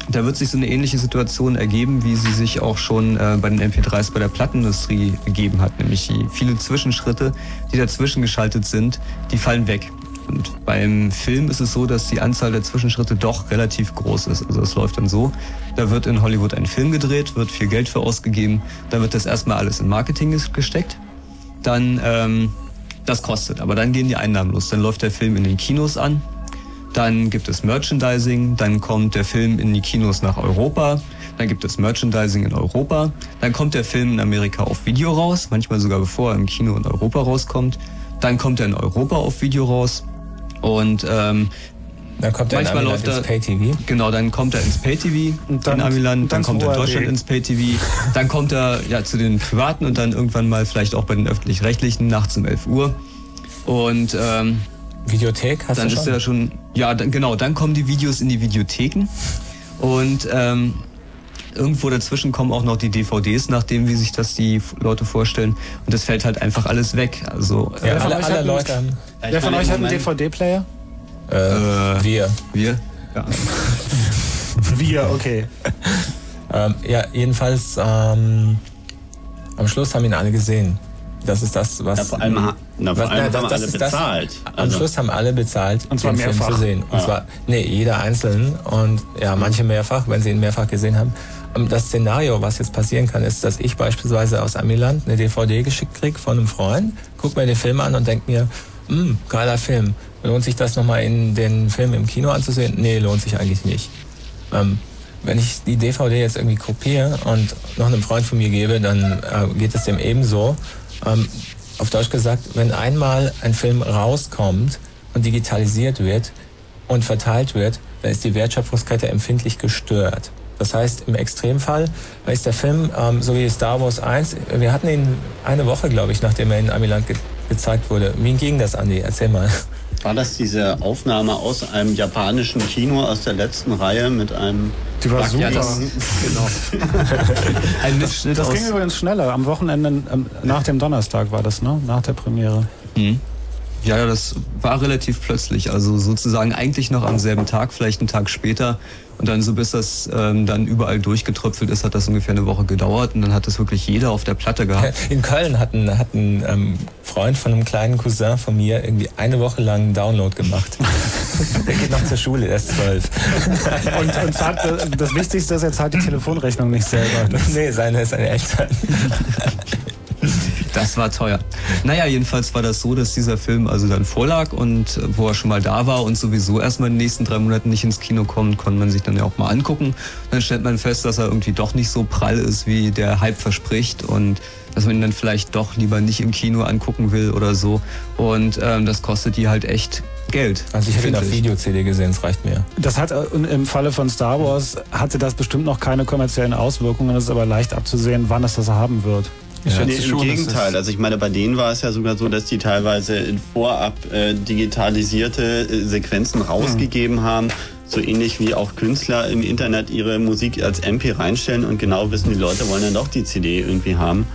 S9: da wird sich so eine ähnliche Situation ergeben, wie sie sich auch schon äh, bei den MP3s bei der Plattenindustrie gegeben hat, nämlich die viele Zwischenschritte, die dazwischen geschaltet sind, die fallen weg. Und beim Film ist es so, dass die Anzahl der Zwischenschritte doch relativ groß ist. Also es läuft dann so, da wird in Hollywood ein Film gedreht, wird viel Geld für ausgegeben, da wird das erstmal alles in Marketing gesteckt, dann ähm, das kostet, aber dann gehen die Einnahmen los. Dann läuft der Film in den Kinos an, dann gibt es Merchandising, dann kommt der Film in die Kinos nach Europa, dann gibt es Merchandising in Europa, dann kommt der Film in Amerika auf Video raus, manchmal sogar bevor er im Kino in Europa rauskommt, dann kommt er in Europa auf Video raus und ähm,
S2: Dann kommt er in
S9: Manchmal
S2: Amiland
S9: läuft
S2: ins
S9: er,
S2: Pay-TV.
S9: Genau, dann kommt er ins Pay-TV in Amiland, dann,
S1: dann
S9: kommt er in Deutschland
S1: ORD.
S9: ins Pay-TV, dann kommt er ja zu den Privaten und dann irgendwann mal vielleicht auch bei den Öffentlich-Rechtlichen nachts um 11 Uhr. Und ähm,
S2: Videothek hast
S9: dann
S2: du
S9: ist
S2: schon?
S9: er schon, ja, dann, genau, dann kommen die Videos in die Videotheken und ähm, irgendwo dazwischen kommen auch noch die DVDs, nachdem wie sich das die Leute vorstellen und das fällt halt einfach alles weg. Also
S2: ja,
S1: von
S2: alle, alle Leute haben.
S1: Wer von euch hat einen DVD-Player?
S2: Äh, wir.
S9: wir, ja.
S1: Wir, okay.
S2: Ähm, ja, jedenfalls ähm, am Schluss haben ihn alle gesehen. Das ist das, was.
S3: Ja, vor allem, na, vor
S2: was-
S3: allem
S2: nein,
S3: haben
S2: das- das
S3: alle
S2: ist das-
S3: bezahlt.
S2: Am
S3: Also-
S2: Schluss haben alle bezahlt,
S1: Und zwar
S2: den Film
S1: mehrfach.
S2: zu sehen. Und
S3: Ja.
S2: zwar, nee, jeder einzeln und ja, manche mehrfach, wenn sie ihn mehrfach gesehen haben. Das Szenario, was jetzt passieren kann, ist, dass ich beispielsweise aus Amiland eine DVD geschickt krieg von einem Freund, guck mir den Film an und denk mir, hm, geiler Film. Lohnt sich das nochmal in den Film im Kino anzusehen? Nee, lohnt sich eigentlich nicht. Ähm, wenn ich die DVD jetzt irgendwie kopiere und noch einem Freund von mir gebe, dann äh, geht es dem ebenso. Ähm, auf Deutsch gesagt, wenn einmal ein Film rauskommt und digitalisiert wird und verteilt wird, dann ist die Wertschöpfungskette empfindlich gestört. Das heißt, im Extremfall ist der Film, ähm, so wie Star Wars 1, wir hatten ihn eine Woche, glaube ich, nachdem er in Amiland gezeigt wurde. Wie ging das, Andi? Erzähl mal.
S3: War das diese Aufnahme aus einem japanischen Kino aus der letzten Reihe mit einem
S1: Die war super.
S9: Ja, das, genau. Ein Mitschnitt
S1: Das
S9: aus,
S1: ging übrigens schneller. Am Wochenende, ähm, nach dem Donnerstag war das, ne? Nach der Premiere.
S9: Ja, ja, das war relativ plötzlich. Also sozusagen eigentlich noch am selben Tag, vielleicht einen Tag später. Und dann so bis das ähm, dann überall durchgetröpfelt ist, hat das ungefähr eine Woche gedauert. Und dann hat das wirklich jeder auf der Platte gehabt.
S2: In Köln hat ein, hat ein ähm, Freund von einem kleinen Cousin von mir irgendwie eine Woche lang einen Download gemacht. der geht noch zur Schule, der ist zwölf.
S1: Und, und zahlt, äh, das Wichtigste ist, er zahlt die Telefonrechnung nicht selber.
S2: nee, seine, seine Eltern.
S9: Das war teuer. Naja, jedenfalls war das so, dass dieser Film also dann vorlag und äh, wo er schon mal da war und sowieso erstmal in den nächsten drei Monaten nicht ins Kino kommt, konnte man sich dann ja auch mal angucken. Dann stellt man fest, dass er irgendwie doch nicht so prall ist, wie der Hype verspricht und dass man ihn dann vielleicht doch lieber nicht im Kino angucken will oder so. Und ähm, das kostet die halt echt Geld.
S2: Also ich habe ihn auf Video-CD gesehen, es reicht mir.
S1: Das hat äh, im Falle von Star Wars hatte das bestimmt noch keine kommerziellen Auswirkungen. Es ist aber leicht abzusehen, wann es das haben wird.
S2: Ja.
S3: Nee, Im Gegenteil. Also ich meine, bei denen war es ja sogar so, dass die teilweise in vorab äh, digitalisierte äh, Sequenzen rausgegeben haben. So ähnlich wie auch Künstler im Internet ihre Musik als MP reinstellen und genau wissen, die Leute wollen dann doch die CD irgendwie haben.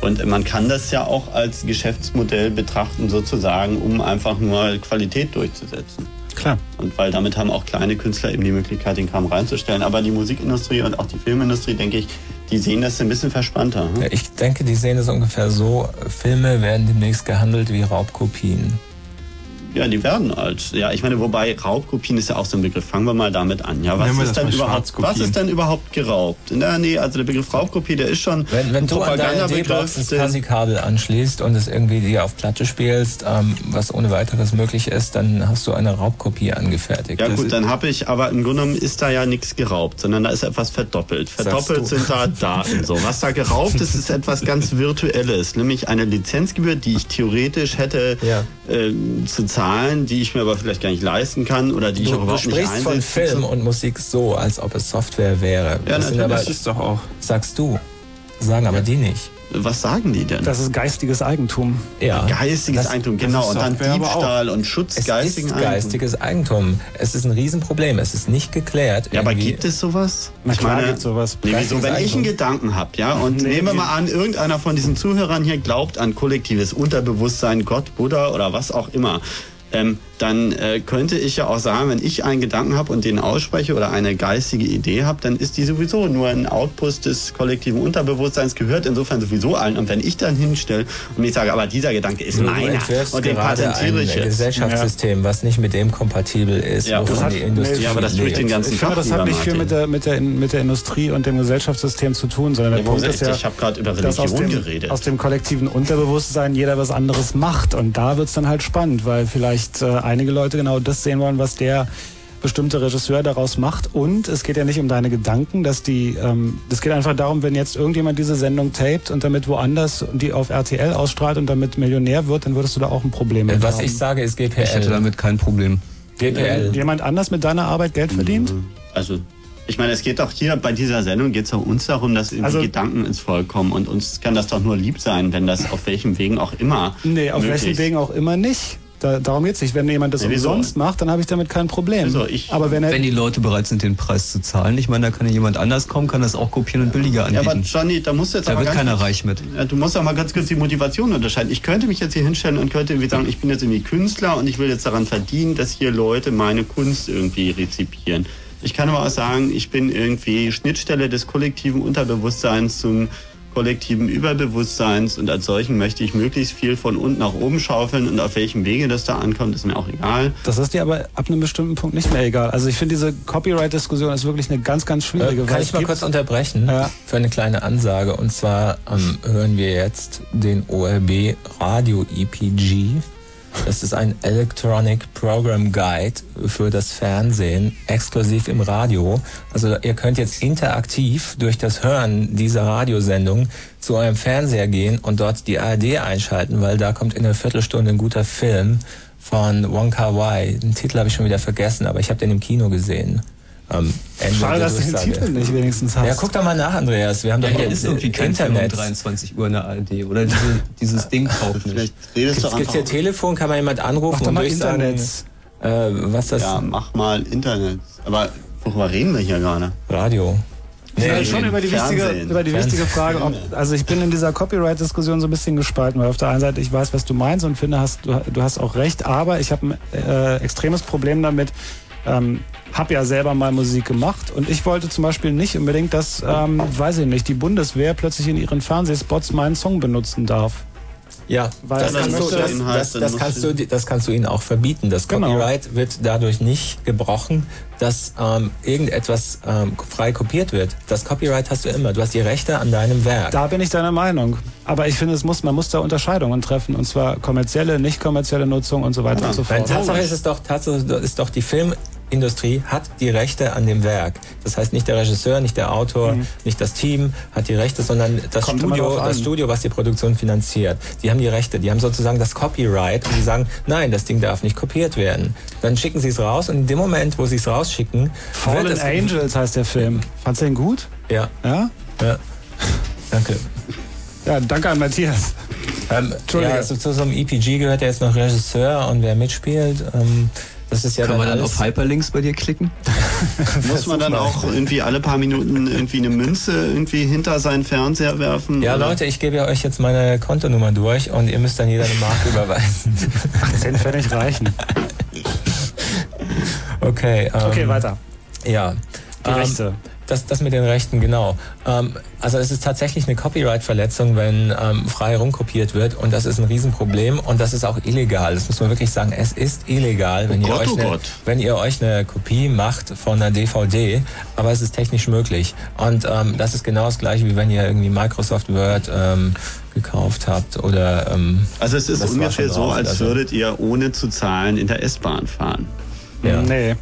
S3: Und man kann das ja auch als Geschäftsmodell betrachten, sozusagen, um einfach nur Qualität durchzusetzen.
S1: Klar.
S3: Und weil damit haben auch kleine Künstler eben die Möglichkeit, den Kram reinzustellen. Aber die Musikindustrie und auch die Filmindustrie, denke ich, die sehen das ein bisschen verspannter. Hm?
S2: Ja, ich denke, die sehen es ungefähr so, Filme werden demnächst gehandelt wie Raubkopien.
S3: Ja, die werden alt. Ja, ich meine, wobei Raubkopien ist ja auch so ein Begriff. Fangen wir mal damit an. Ja, was ist denn überhaupt, was ist denn überhaupt geraubt? Na, nee, also der Begriff Raubkopie, der ist schon
S2: Wenn, wenn
S3: ein
S2: du an
S3: Propagandabegriff.
S2: das
S3: der-
S2: Fuzzy-Kabel anschließt und es irgendwie dir auf Platte spielst, ähm, was ohne weiteres möglich ist, dann hast du eine Raubkopie angefertigt.
S3: Ja
S2: Das
S3: gut, dann habe ich, aber im Grunde genommen ist da ja nichts geraubt, sondern da ist etwas verdoppelt. Verdoppelt
S2: du.
S3: sind da Daten. So, was da geraubt ist, ist etwas ganz Virtuelles, nämlich eine Lizenzgebühr, die ich theoretisch hätte
S2: Ja.
S3: ähm, zu zahlen, die ich mir aber vielleicht gar nicht leisten kann oder die ich auch
S2: Du, du
S3: überhaupt nicht
S2: sprichst von. Film und Musik so, als ob es Software wäre.
S3: Ja,
S2: das aber,
S10: Das ist doch auch.
S2: sagst du. Sagen aber die nicht.
S3: Was sagen die denn?
S1: Das ist geistiges Eigentum.
S2: Ja.
S3: Geistiges
S2: Das-
S3: Eigentum, genau. Und dann. Diebstahl und Schutz
S2: Es
S3: geistigen
S2: ist geistiges Eigentum. Es ist ein Riesenproblem. Es ist nicht geklärt.
S3: Ja, aber gibt es sowas?
S1: Na klar gibt's sowas.
S3: Nee, wieso, wenn ich einen
S2: Eigentum.
S3: Gedanken habe, ja, und
S1: Nee,
S3: nehmen wir mal an, irgendeiner von diesen Zuhörern hier glaubt an kollektives Unterbewusstsein, Gott, Buddha oder was auch immer, ähm, dann äh, könnte ich ja auch sagen, wenn ich einen Gedanken habe und den ausspreche oder eine geistige Idee habe, dann ist die sowieso nur ein Output des kollektiven Unterbewusstseins, gehört insofern sowieso allen. Und wenn ich dann hinstelle und ich sage, aber dieser Gedanke ist
S2: Du,
S3: meiner und den patentiere ich jetzt.
S2: Gesellschaftssystem, was nicht mit dem kompatibel ist,
S3: Ja,
S2: wovon
S3: das hat-
S2: die Industrie
S3: nee, aber das tue ich den ganzen
S1: Ich finde,
S3: Tag,
S1: das hat nicht viel mit der, mit, der, mit der Industrie und dem Gesellschaftssystem zu tun, sondern der
S3: Ja, warum
S1: Punkt ist ja?
S3: Ich habe gerade über
S1: dass aus
S3: Religion
S1: dem,
S3: geredet.
S1: aus dem kollektiven Unterbewusstsein jeder was anderes macht. Und da wird's dann halt spannend, weil vielleicht äh, einige Leute genau das sehen wollen, was der bestimmte Regisseur daraus macht. Und es geht ja nicht um deine Gedanken, dass die, ähm, es geht einfach darum, wenn jetzt irgendjemand diese Sendung tapet und damit woanders die auf RTL ausstrahlt und damit Millionär wird, dann würdest du da auch ein Problem mit
S2: Was
S1: haben.
S2: ich sage, ist
S9: Ich hätte
S2: GPL.
S9: damit kein Problem.
S2: GPL.
S1: jemand anders mit deiner Arbeit Geld verdient?
S3: Also, ich meine, es geht doch hier bei dieser Sendung geht es doch uns darum, dass irgendwie
S1: Also-
S3: Gedanken ins Volk kommen und uns kann das doch nur lieb sein, wenn das auf welchen Wegen auch immer.
S1: Nee, auf welchen Wegen auch immer nicht. Da, darum geht's nicht. Wenn jemand das
S3: Ja, wieso?
S1: umsonst macht, dann habe ich damit kein Problem.
S3: Also ich-
S1: Aber wenn er
S9: Wenn die Leute bereit sind, den Preis zu zahlen, ich meine, da kann ja jemand anders kommen, kann das auch kopieren und billiger
S3: Ja, aber
S9: anbieten.
S3: Johnny, da musst du jetzt
S9: Da
S3: aber
S9: wird
S3: ganz
S9: keiner
S3: kurz-
S9: reich mit.
S3: Ja, du musst auch mal ganz kurz die Motivation unterscheiden. Ich könnte mich jetzt hier hinstellen und könnte irgendwie sagen, ich bin jetzt irgendwie Künstler und ich will jetzt daran verdienen, dass hier Leute meine Kunst irgendwie rezipieren. Ich kann aber auch sagen, ich bin irgendwie Schnittstelle des kollektiven Unterbewusstseins zum kollektiven Überbewusstseins und als solchen möchte ich möglichst viel von unten nach oben schaufeln und auf welchem Wege das da ankommt, ist mir auch egal.
S1: Das ist dir aber ab einem bestimmten Punkt nicht mehr egal. Also ich finde, diese Copyright-Diskussion ist wirklich eine ganz, ganz schwierige.
S2: Äh, kann
S1: weil
S2: ich mal kurz unterbrechen
S1: Ja.
S2: für eine kleine Ansage? Und zwar ähm, hören wir jetzt den ORB Radio EPG. Das ist ein Electronic Program Guide für das Fernsehen, exklusiv im Radio. Also ihr könnt jetzt interaktiv durch das Hören dieser Radiosendung zu eurem Fernseher gehen und dort die ARD einschalten, weil da kommt in einer Viertelstunde ein guter Film von Wong Kar Wai. Den Titel habe ich schon wieder vergessen, aber ich habe den im Kino gesehen. Ähm, Ende
S1: Schade, dass du den. Titel nicht wenigstens hast.
S2: Ja, guck doch mal nach, Andreas. Wir haben
S9: Ja,
S2: doch
S9: hier ist irgendwie kein Film um
S2: Internet.
S9: 23 Uhr in der ARD. Oder diese, dieses Ding taugt nicht.
S3: Vielleicht redest
S2: Gibt's,
S3: du
S2: gibt's
S3: einfach.
S2: hier Telefon? Kann man jemand anrufen
S1: Mach doch
S2: und
S1: mal
S2: durchsagen,
S1: Internet.
S2: äh, was das
S3: Ja, mach mal Internet. Aber worüber reden wir hier gerade?
S2: Radio? Nee,
S1: Ja, schon über die, wichtige, über die
S2: Fernsehen.
S1: wichtige Frage, ob, also ich bin in dieser Copyright-Diskussion so ein bisschen gespalten, weil auf der einen Seite ich weiß, was du meinst und finde, hast, du, du hast auch recht, aber ich habe ein äh, extremes Problem damit, ähm, habe ja selber mal Musik gemacht und ich wollte zum Beispiel nicht unbedingt, dass, ähm, weiß ich nicht, die Bundeswehr plötzlich in ihren Fernsehspots meinen Song benutzen darf.
S2: Ja,
S1: Weil
S2: das, kannst du, das,
S3: das-
S2: das, kannst
S3: du-
S2: das kannst du ihnen auch verbieten. Das
S1: Genau.
S2: Copyright wird dadurch nicht gebrochen, dass ähm, irgendetwas ähm, frei kopiert wird. Das Copyright hast du immer. Du hast die Rechte an deinem Werk.
S1: Da bin ich deiner Meinung. Aber ich finde, es muss, man muss da Unterscheidungen treffen und zwar kommerzielle, nicht kommerzielle Nutzung und so weiter und so fort.
S2: Tatsache ist es doch, Tatsache ist doch, die Filmindustrie hat die Rechte an dem Werk. Das heißt nicht der Regisseur, nicht der Autor, nicht das Team hat die Rechte, sondern das
S1: Kommt
S2: Studio, das Studio, was die Produktion finanziert. Die haben die Rechte, die haben sozusagen das Copyright und die sagen, nein, das Ding darf nicht kopiert werden. Dann schicken sie es raus und in dem Moment, wo sie es rausschicken,
S1: Fallen Angels heißt der Film. Fandst du den gut?
S2: Ja,
S1: Ja?
S2: ja. Danke.
S1: Ja, danke an Matthias.
S2: Ähm,
S1: Entschuldige.
S2: ja, also zu so einem EPG gehört ja jetzt noch Regisseur und wer mitspielt. Ähm, das ist ja
S9: Kann man dann
S2: alles-
S9: auf Hyperlinks bei dir klicken?
S3: Muss man dann auch irgendwie alle paar Minuten irgendwie eine Münze irgendwie hinter seinen Fernseher werfen?
S2: Ja,
S3: Oder?
S2: Leute, ich gebe ja euch jetzt meine Kontonummer durch und ihr müsst dann jeder eine Mark überweisen.
S1: 10 Pfennig reichen.
S2: Okay. Ähm,
S1: Okay, weiter.
S2: Ja.
S1: Die Rechte.
S2: Das, das mit den Rechten, genau. Ähm, also es ist tatsächlich eine Copyright-Verletzung, wenn ähm, frei rumkopiert wird und das ist ein Riesenproblem und das ist auch illegal. Das muss man wirklich sagen. Es ist illegal, wenn,
S3: Oh
S2: ihr,
S3: Gott,
S2: euch
S3: oh
S2: eine,
S3: Gott.
S2: wenn ihr euch eine Kopie macht von einer DVD, aber es ist technisch möglich. Und ähm, das ist genau das gleiche, wie wenn ihr irgendwie Microsoft Word ähm, gekauft habt oder... Ähm,
S3: Also es ist ungefähr so,
S2: drauf,
S3: als
S2: also-
S3: würdet ihr ohne zu zahlen in der S-Bahn fahren.
S2: Ja.
S1: Nee.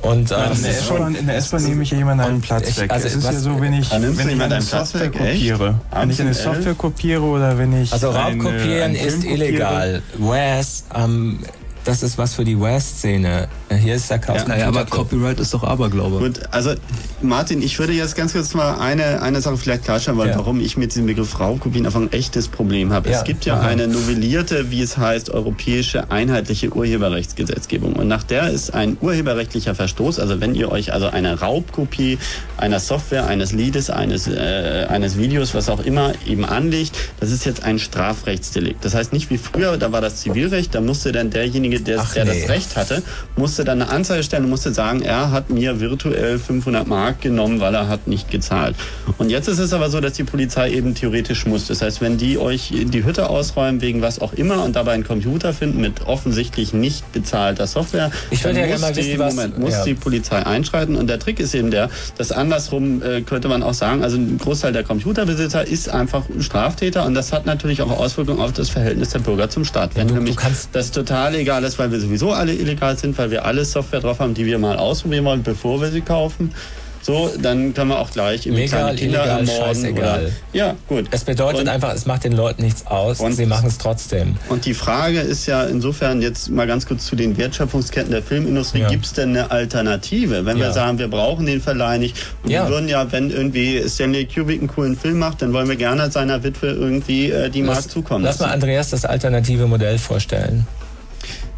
S2: Und, ähm,
S10: In der S-Bahn, in der S-Bahn nehme ich ja jemand einen Platz
S2: ich-
S10: weg.
S2: also
S10: es ist
S2: was-
S10: ja so, wenn ich, wenn ich eine
S3: einen Platz
S10: Software
S3: weg, echt?
S10: kopiere. Wenn
S3: Abends
S10: ich eine? Software kopiere oder wenn ich.
S2: Also
S10: eine-
S2: Raubkopieren ist illegal. WAS, ähm, das ist was für die WAS-Szene. Hier ist der Chaos
S9: Naja, aber
S2: Computer Club.
S9: Copyright ist doch Aberglaube.
S3: Gut, also Martin, ich würde jetzt ganz kurz mal eine, eine Sache vielleicht klarstellen, weil
S2: Ja.
S3: warum ich mit diesem Begriff Raubkopien einfach ein echtes Problem habe.
S2: Ja,
S3: Es gibt ja
S2: aha.
S3: eine novellierte, wie es heißt, europäische einheitliche Urheberrechtsgesetzgebung. Und nach der ist ein urheberrechtlicher Verstoß, also wenn ihr euch also eine Raubkopie einer Software, eines Liedes, eines, äh, eines Videos, was auch immer, eben anlegt, das ist jetzt ein Strafrechtsdelikt. Das heißt nicht wie früher, da war das Zivilrecht, da musste dann derjenige, der,
S2: Ach,
S3: der
S2: nee.
S3: das Recht hatte, musste dann eine Anzeige stellen und musste sagen, er hat mir virtuell 500 Mark genommen, weil er hat nicht gezahlt. Und jetzt ist es aber so, dass die Polizei eben theoretisch muss. Das heißt, wenn die euch die Hütte ausräumen, wegen was auch immer, und dabei einen Computer finden mit offensichtlich nicht bezahlter Software,
S2: Ich
S3: dann
S2: ja
S3: muss,
S2: gerne
S3: die,
S2: wissen, was-
S3: Moment, muss
S2: ja.
S3: die Polizei einschreiten. Und der Trick ist eben der, dass andersrum äh, könnte man auch sagen, also ein Großteil der Computerbesitzer ist einfach ein Straftäter und das hat natürlich auch Auswirkungen auf das Verhältnis der Bürger zum Staat. Wenn
S2: du- du
S3: nämlich
S2: kannst-
S3: das total egal ist, weil wir sowieso alle illegal sind, weil wir alle Software drauf haben, die wir mal ausprobieren wollen, bevor wir sie kaufen. So, dann können wir auch gleich
S2: im Legal, Kinder illegal, scheißegal. Oder,
S3: ja, gut.
S2: Es bedeutet und, einfach, es macht den Leuten nichts aus und sie machen es trotzdem.
S3: Und die Frage ist ja insofern jetzt mal ganz kurz zu den Wertschöpfungsketten der Filmindustrie. Ja. Gibt es denn eine Alternative? Wenn ja. wir sagen, wir brauchen den Verleih nicht und ja. wir würden ja, wenn irgendwie Stanley Kubrick einen coolen Film macht, dann wollen wir gerne seiner Witwe irgendwie äh, die Mark zukommen
S2: lassen. Lass mal Andreas das alternative Modell vorstellen.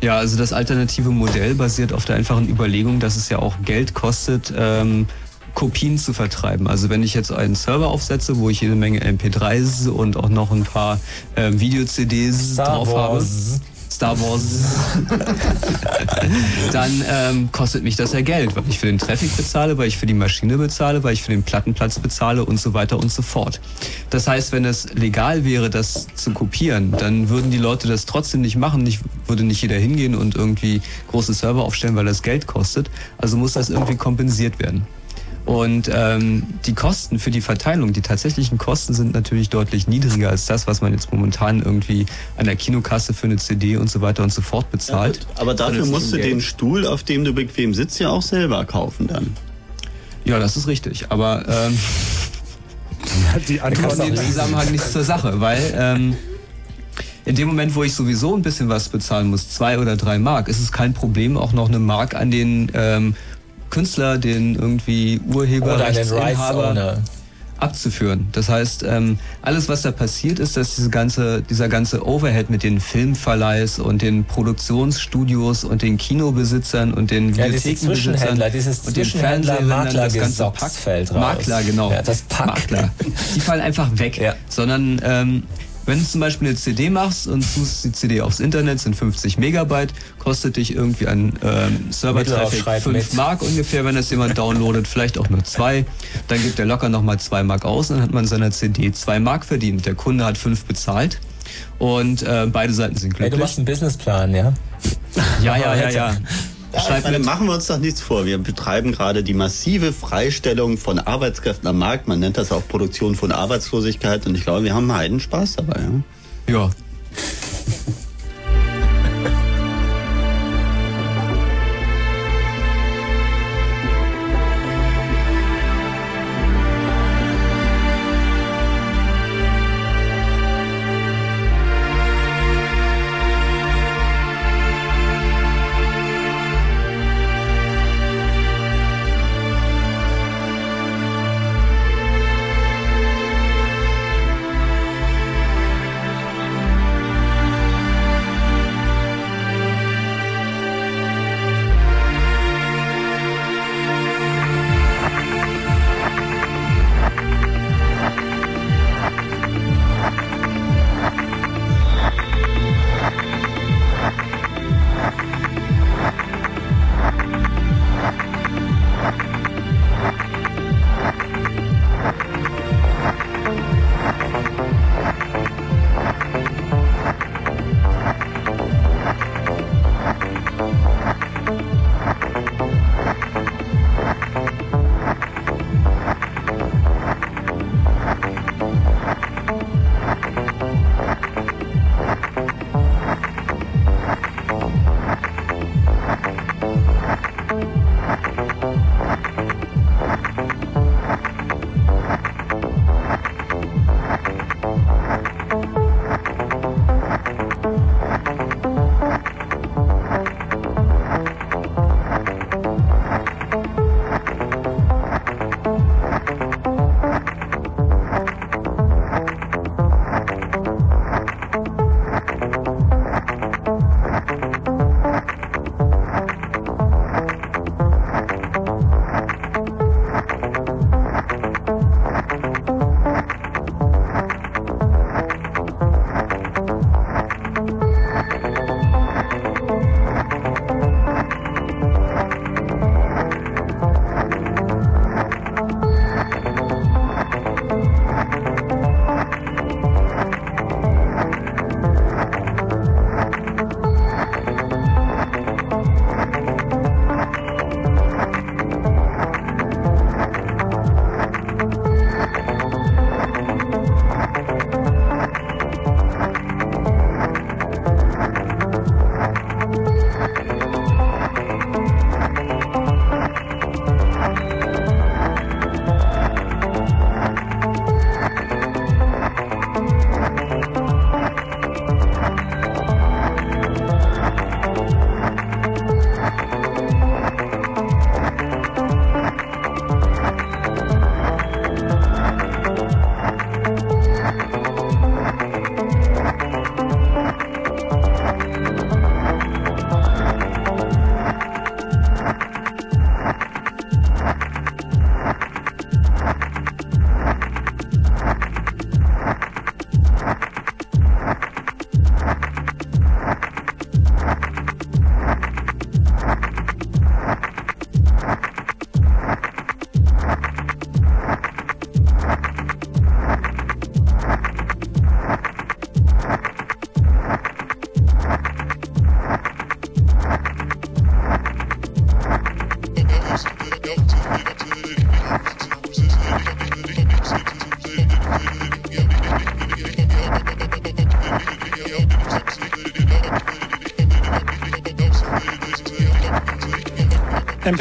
S9: Ja, also das alternative Modell basiert auf der einfachen Überlegung, dass es ja auch Geld kostet, ähm, Kopien zu vertreiben. Also wenn ich jetzt einen Server aufsetze, wo ich jede Menge MP3s und auch noch ein paar äh, Video-CDs drauf habe, Star Wars, dann ähm, kostet mich das ja Geld, weil ich für den Traffic bezahle, weil ich für die Maschine bezahle, weil ich für den Plattenplatz bezahle und so weiter und so fort. Das heißt, wenn es legal wäre, das zu kopieren, dann würden die Leute das trotzdem nicht machen. Nicht, würde nicht jeder hingehen und irgendwie große Server aufstellen, weil das Geld kostet. Also muss das irgendwie kompensiert werden. Und ähm, die Kosten für die Verteilung, die tatsächlichen Kosten sind natürlich deutlich niedriger als das, was man jetzt momentan irgendwie an der Kinokasse für eine CD und so weiter und so fort bezahlt.
S3: Ja, aber dafür musst du den Stuhl, auf dem du bequem sitzt, ja auch selber kaufen dann.
S9: Ja, das ist richtig. Aber ähm, die Antwort kommt im Zusammenhang nichts zur Sache, weil ähm, in dem Moment, wo ich sowieso ein bisschen was bezahlen muss, zwei oder drei Mark, ist es kein Problem, auch noch eine Mark an den ähm, Künstler, den irgendwie Urheber, Rechtsinhaber abzuführen. Das heißt, ähm, alles, was da passiert, ist, dass diese ganze, dieser ganze Overhead mit den Filmverleihs und den Produktionsstudios und den Kinobesitzern und den
S2: ja, Bibliothekenbesitzern
S9: und den Fernsehsendern, das ganze Pack. Makler, genau.
S2: Ja, das Pack. Makler.
S9: Die fallen einfach weg. Ja. Sondern ähm, wenn du zum Beispiel eine CD machst und tust die CD aufs Internet, sind 50 Megabyte, kostet dich irgendwie ein ähm, Server-Traffic 5 mit. Mark ungefähr, wenn das jemand downloadet, vielleicht auch nur 2. Dann gibt der locker nochmal 2 Mark aus und dann hat man seiner CD 2 Mark verdient. Der Kunde hat 5 bezahlt und äh, beide Seiten sind glücklich. Hey,
S2: du machst einen Businessplan, ja?
S9: Ja, ja, ja, ja.
S3: Ja, meine, machen wir uns doch nichts vor. Wir betreiben gerade die massive Freistellung von Arbeitskräften am Markt. Man nennt das auch Produktion von Arbeitslosigkeit. Und ich glaube, wir haben heiden Spaß dabei.
S9: Ja. ja.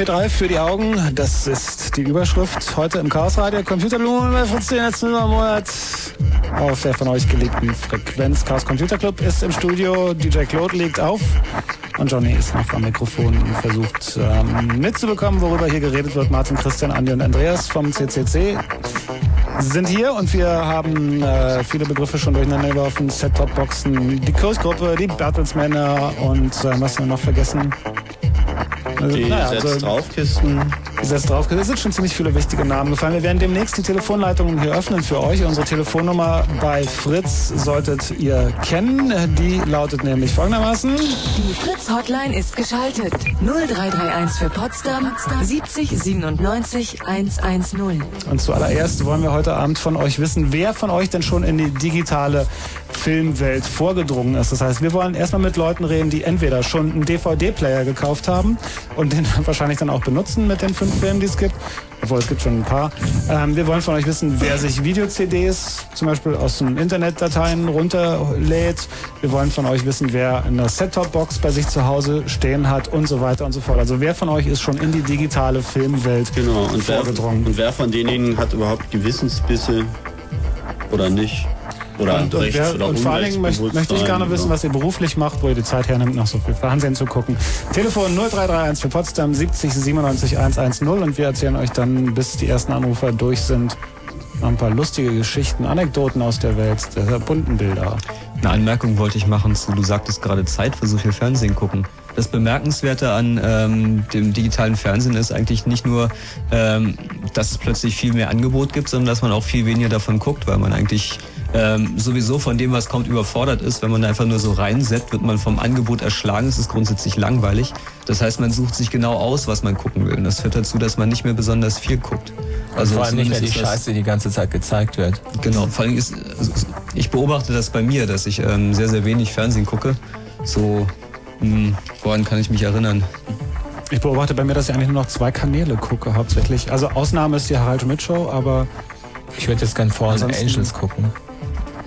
S1: MP3 für die Augen, das ist die Überschrift heute im Chaos Radio. Computerblumen bei Fritz den letzten Monat auf der von euch geliebten Frequenz. Chaos Computer Club ist im Studio, DJ Claude legt auf und Johnny ist noch am Mikrofon und versucht ähm, mitzubekommen, worüber hier geredet wird. Martin, Christian, Andi und Andreas vom CCC sind hier und wir haben äh, viele Begriffe schon durcheinander geworfen. Set-Top-Boxen, die Kursgruppe, die Bertelsmänner und äh, was haben wir noch vergessen?
S3: Also, die naja, Setz also, draufkisten.
S1: Die Setz draufkisten. Es sind schon ziemlich viele wichtige Namen gefallen. Wir werden demnächst die Telefonleitungen hier öffnen für euch. Unsere Telefonnummer bei Fritz solltet ihr kennen. Die lautet nämlich folgendermaßen.
S4: Die Fritz Hotline ist geschaltet. 0331 für Potsdam 70 97 110.
S1: Und zuallererst wollen wir heute Abend von euch wissen, wer von euch denn schon in die digitale Filmwelt vorgedrungen ist. Das heißt, wir wollen erstmal mit Leuten reden, die entweder schon einen DVD-Player gekauft haben und den wahrscheinlich dann auch benutzen mit den fünf Filmen, die es gibt. Obwohl, es gibt schon ein paar. Ähm, wir wollen von euch wissen, wer sich Video-CDs zum Beispiel aus den Internetdateien runterlädt. Wir wollen von euch wissen, wer eine Set-Top-Box bei sich zu Hause stehen hat und so weiter und so fort. Also wer von euch ist schon in die digitale Filmwelt
S3: genau. und vorgedrungen? Wer, und wer von denjenigen hat überhaupt Gewissensbisse oder nicht? Oder
S1: und, und, wer, oder und vor allen Dingen möchte, möchte ich gerne wissen, was ihr beruflich macht, wo ihr die Zeit hernimmt, noch so viel Fernsehen zu gucken. Telefon 0331 für Potsdam 70 97 110 und wir erzählen euch dann, bis die ersten Anrufer durch sind, noch ein paar lustige Geschichten, Anekdoten aus der Welt, der bunten Bilder.
S9: Eine Anmerkung wollte ich machen zu, du sagtest gerade Zeit für so viel Fernsehen gucken. Das Bemerkenswerte an ähm, dem digitalen Fernsehen ist eigentlich nicht nur, ähm, dass es plötzlich viel mehr Angebot gibt, sondern dass man auch viel weniger davon guckt, weil man eigentlich ähm, sowieso von dem, was kommt, überfordert ist. Wenn man da einfach nur so reinsetzt, wird man vom Angebot erschlagen. Es ist grundsätzlich langweilig. Das heißt, man sucht sich genau aus, was man gucken will. Und das führt dazu, dass man nicht mehr besonders viel guckt.
S2: Also vor allem nicht mehr die Scheiße, die die ganze Zeit gezeigt wird.
S9: Genau, vor allem ist, also ich beobachte das bei mir, dass ich ähm, sehr, sehr wenig Fernsehen gucke. So, mh, hm, woran kann ich mich erinnern?
S1: Ich beobachte bei mir, dass ich eigentlich nur noch zwei Kanäle gucke, hauptsächlich. Also Ausnahme ist die Harald Schmidt Show, aber...
S2: Ich würde jetzt gern Fallen Angels gucken.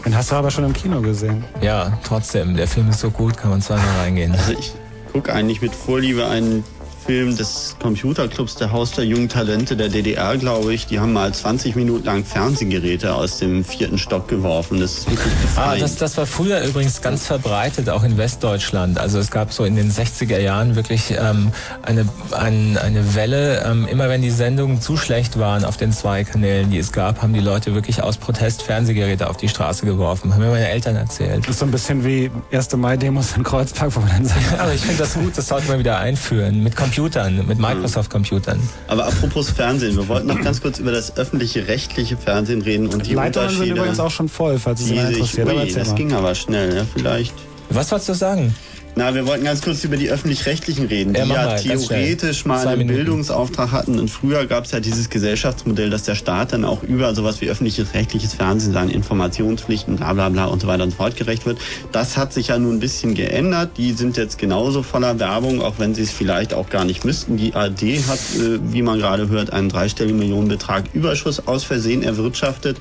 S1: Den hast du aber schon im Kino gesehen.
S2: Ja, trotzdem. Der Film ist so gut, kann man zweimal reingehen.
S3: Also ich gucke eigentlich mit Vorliebe einen Film des Computerclubs der Haus der jungen Talente der DDR, glaube ich. Die haben mal 20 Minuten lang Fernsehgeräte aus dem vierten Stock geworfen. Das ist wirklich
S2: Ah, das, das war früher übrigens ganz verbreitet, auch in Westdeutschland. Also es gab so in den 60er Jahren wirklich ähm, eine, ein, eine Welle. Ähm, immer wenn die Sendungen zu schlecht waren auf den zwei Kanälen, die es gab, haben die Leute wirklich aus Protest Fernsehgeräte auf die Straße geworfen. Haben mir meine Eltern erzählt.
S1: Das ist so ein bisschen wie 1. Mai-Demos in Kreuzberg, wo man dann sagt.
S2: Aber ich finde das gut, das sollte man wieder einführen. Mit Computern, mit Microsoft-Computern.
S3: Aber apropos Fernsehen, wir wollten noch ganz kurz über das öffentliche rechtliche Fernsehen reden und die
S1: Leitungen
S3: Unterschiede.
S1: sind übrigens auch schon voll, falls es jemand interessiert.
S3: Ui, das ging aber schnell, ja, vielleicht.
S2: Was wolltest du sagen?
S3: Na, wir wollten ganz kurz über die öffentlich-rechtlichen reden, die ja, ja theoretisch mal einen Bildungsauftrag hatten. Und früher gab es ja dieses Gesellschaftsmodell, dass der Staat dann auch über sowas wie öffentliches rechtliches Fernsehen seinen Informationspflichten, bla bla bla und so weiter und so fort gerecht wird. Das hat sich ja nun ein bisschen geändert. Die sind jetzt genauso voller Werbung, auch wenn sie es vielleicht auch gar nicht müssten. Die AD hat, äh, wie man gerade hört, einen dreistelligen Millionenbetrag Überschuss aus Versehen erwirtschaftet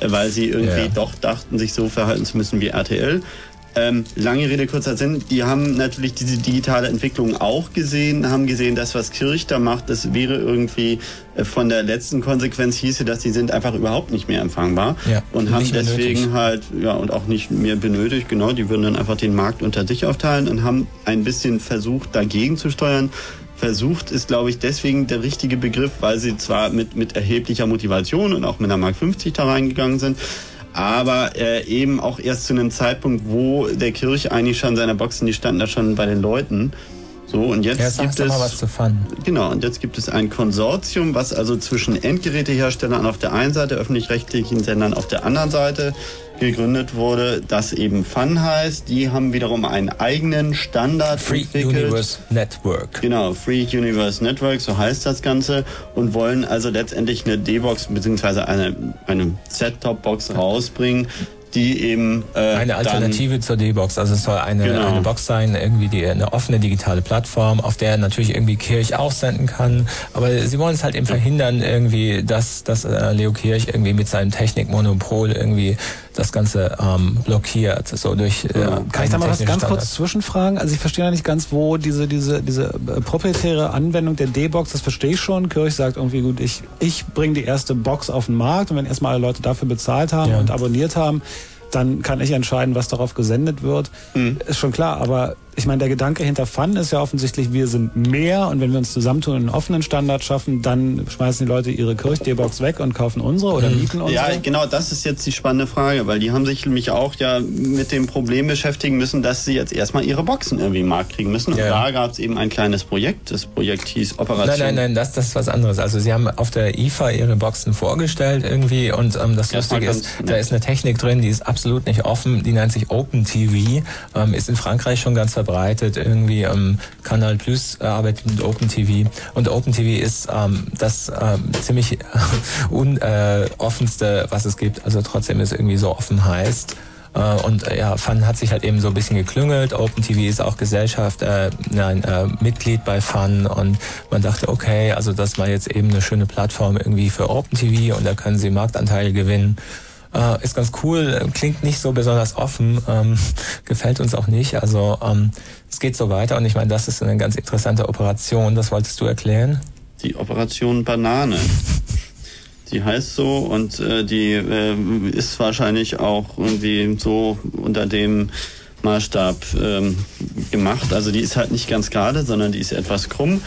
S3: äh, weil sie irgendwie ja. doch dachten, sich so verhalten zu müssen wie RTL. Ähm, lange Rede, kurzer Sinn. Die haben natürlich diese digitale Entwicklung auch gesehen, haben gesehen, dass was Kirch da macht, das wäre irgendwie äh, von der letzten Konsequenz hieße, dass sie sind einfach überhaupt nicht mehr empfangbar ja, und haben deswegen nötig. halt ja und auch nicht mehr benötigt. Genau, die würden dann einfach den Markt unter sich aufteilen und haben ein bisschen versucht dagegen zu steuern. Versucht ist, glaube ich, deswegen der richtige Begriff, weil sie zwar mit, mit erheblicher Motivation und auch mit einer Mark 50 da reingegangen sind, aber äh, eben auch erst zu einem Zeitpunkt, wo der Kirch eigentlich schon seine Boxen, die standen da schon bei den Leuten. So, und jetzt
S2: ja,
S3: gibt es.
S2: Mal was zu fun.
S3: Genau, und jetzt gibt es ein Konsortium, was also zwischen Endgeräteherstellern auf der einen Seite, öffentlich-rechtlichen Sendern auf der anderen Seite gegründet wurde, das eben Fun heißt. Die haben wiederum einen eigenen Standard
S2: Free
S3: entwickelt.
S2: Universe Network.
S3: Genau, Free Universe Network, so heißt das Ganze. Und wollen also letztendlich eine D-Box bzw. eine, eine Set-Top-Box rausbringen, die eben
S2: äh, eine Alternative zur D-Box. Also es soll eine, genau. eine Box sein, irgendwie die eine offene digitale Plattform, auf der natürlich irgendwie Kirch auch senden kann. Aber sie wollen es halt eben verhindern, irgendwie, dass, dass äh, Leo Kirch irgendwie mit seinem Technikmonopol irgendwie das Ganze ähm, blockiert, so durch äh,
S1: ja. Kann ich da mal was ganz Standard. kurz zwischenfragen? Also ich verstehe ja nicht ganz, wo diese diese diese äh, proprietäre Anwendung der D-Box, das verstehe ich schon. Kirch sagt irgendwie gut, ich ich bringe die erste Box auf den Markt und wenn erstmal alle Leute dafür bezahlt haben ja. und abonniert haben, dann kann ich entscheiden, was darauf gesendet wird. Mhm. Ist schon klar, aber ich meine, der Gedanke hinter Fun ist ja offensichtlich, wir sind mehr und wenn wir uns zusammentun und einen offenen Standard schaffen, dann schmeißen die Leute ihre Kirch-D-Box weg und kaufen unsere oder mhm. mieten unsere.
S3: Ja, genau, das ist jetzt die spannende Frage, weil die haben sich nämlich auch ja mit dem Problem beschäftigen müssen, dass sie jetzt erstmal ihre Boxen irgendwie im Markt kriegen müssen. Und ja. da gab es eben ein kleines Projekt. Das Projekt hieß Operation.
S2: Nein, nein, nein, das, das ist was anderes. Also sie haben auf der IFA ihre Boxen vorgestellt irgendwie und ähm, das Lustige ist, da ist eine Technik drin, die ist absolut nicht offen, die nennt sich Open TV, ähm, ist in Frankreich schon ganz verbreitet irgendwie irgendwie ähm, Kanal Plus äh, arbeitet mit OpenTV und OpenTV ist ähm, das ähm, ziemlich unoffenste, äh, was es gibt. Also trotzdem ist irgendwie so offen heißt. Äh, und äh, ja, Fun hat sich halt eben so ein bisschen geklüngelt. OpenTV ist auch Gesellschaft, äh, nein, äh, Mitglied bei Fun und man dachte, okay, also das war jetzt eben eine schöne Plattform irgendwie für OpenTV und da können sie Marktanteile gewinnen. Äh, ist ganz cool, klingt nicht so besonders offen, ähm, gefällt uns auch nicht. Also ähm, es geht so weiter und ich meine, das ist eine ganz interessante Operation. Das wolltest du erklären?
S3: Die Operation Banane. Die heißt so und äh, die äh, ist wahrscheinlich auch irgendwie so unter dem Maßstab ähm, gemacht. Also die ist halt nicht ganz gerade, sondern die ist etwas krumm.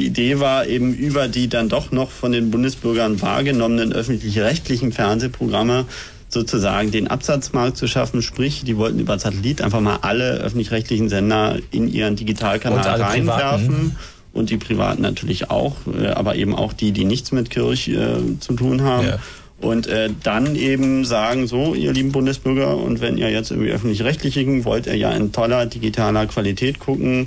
S3: Die Idee war eben über die dann doch noch von den Bundesbürgern wahrgenommenen öffentlich-rechtlichen Fernsehprogramme sozusagen den Absatzmarkt zu schaffen. Sprich, die wollten über Satellit einfach mal alle öffentlich-rechtlichen Sender in ihren Digitalkanal reinwerfen. Und die Privaten natürlich auch, äh, aber eben auch die, die nichts mit Kirch äh, zu tun haben. Ja. Und äh, dann eben sagen, so, ihr lieben Bundesbürger, und wenn ihr jetzt irgendwie öffentlich-rechtlichen wollt ihr ja in toller digitaler Qualität gucken,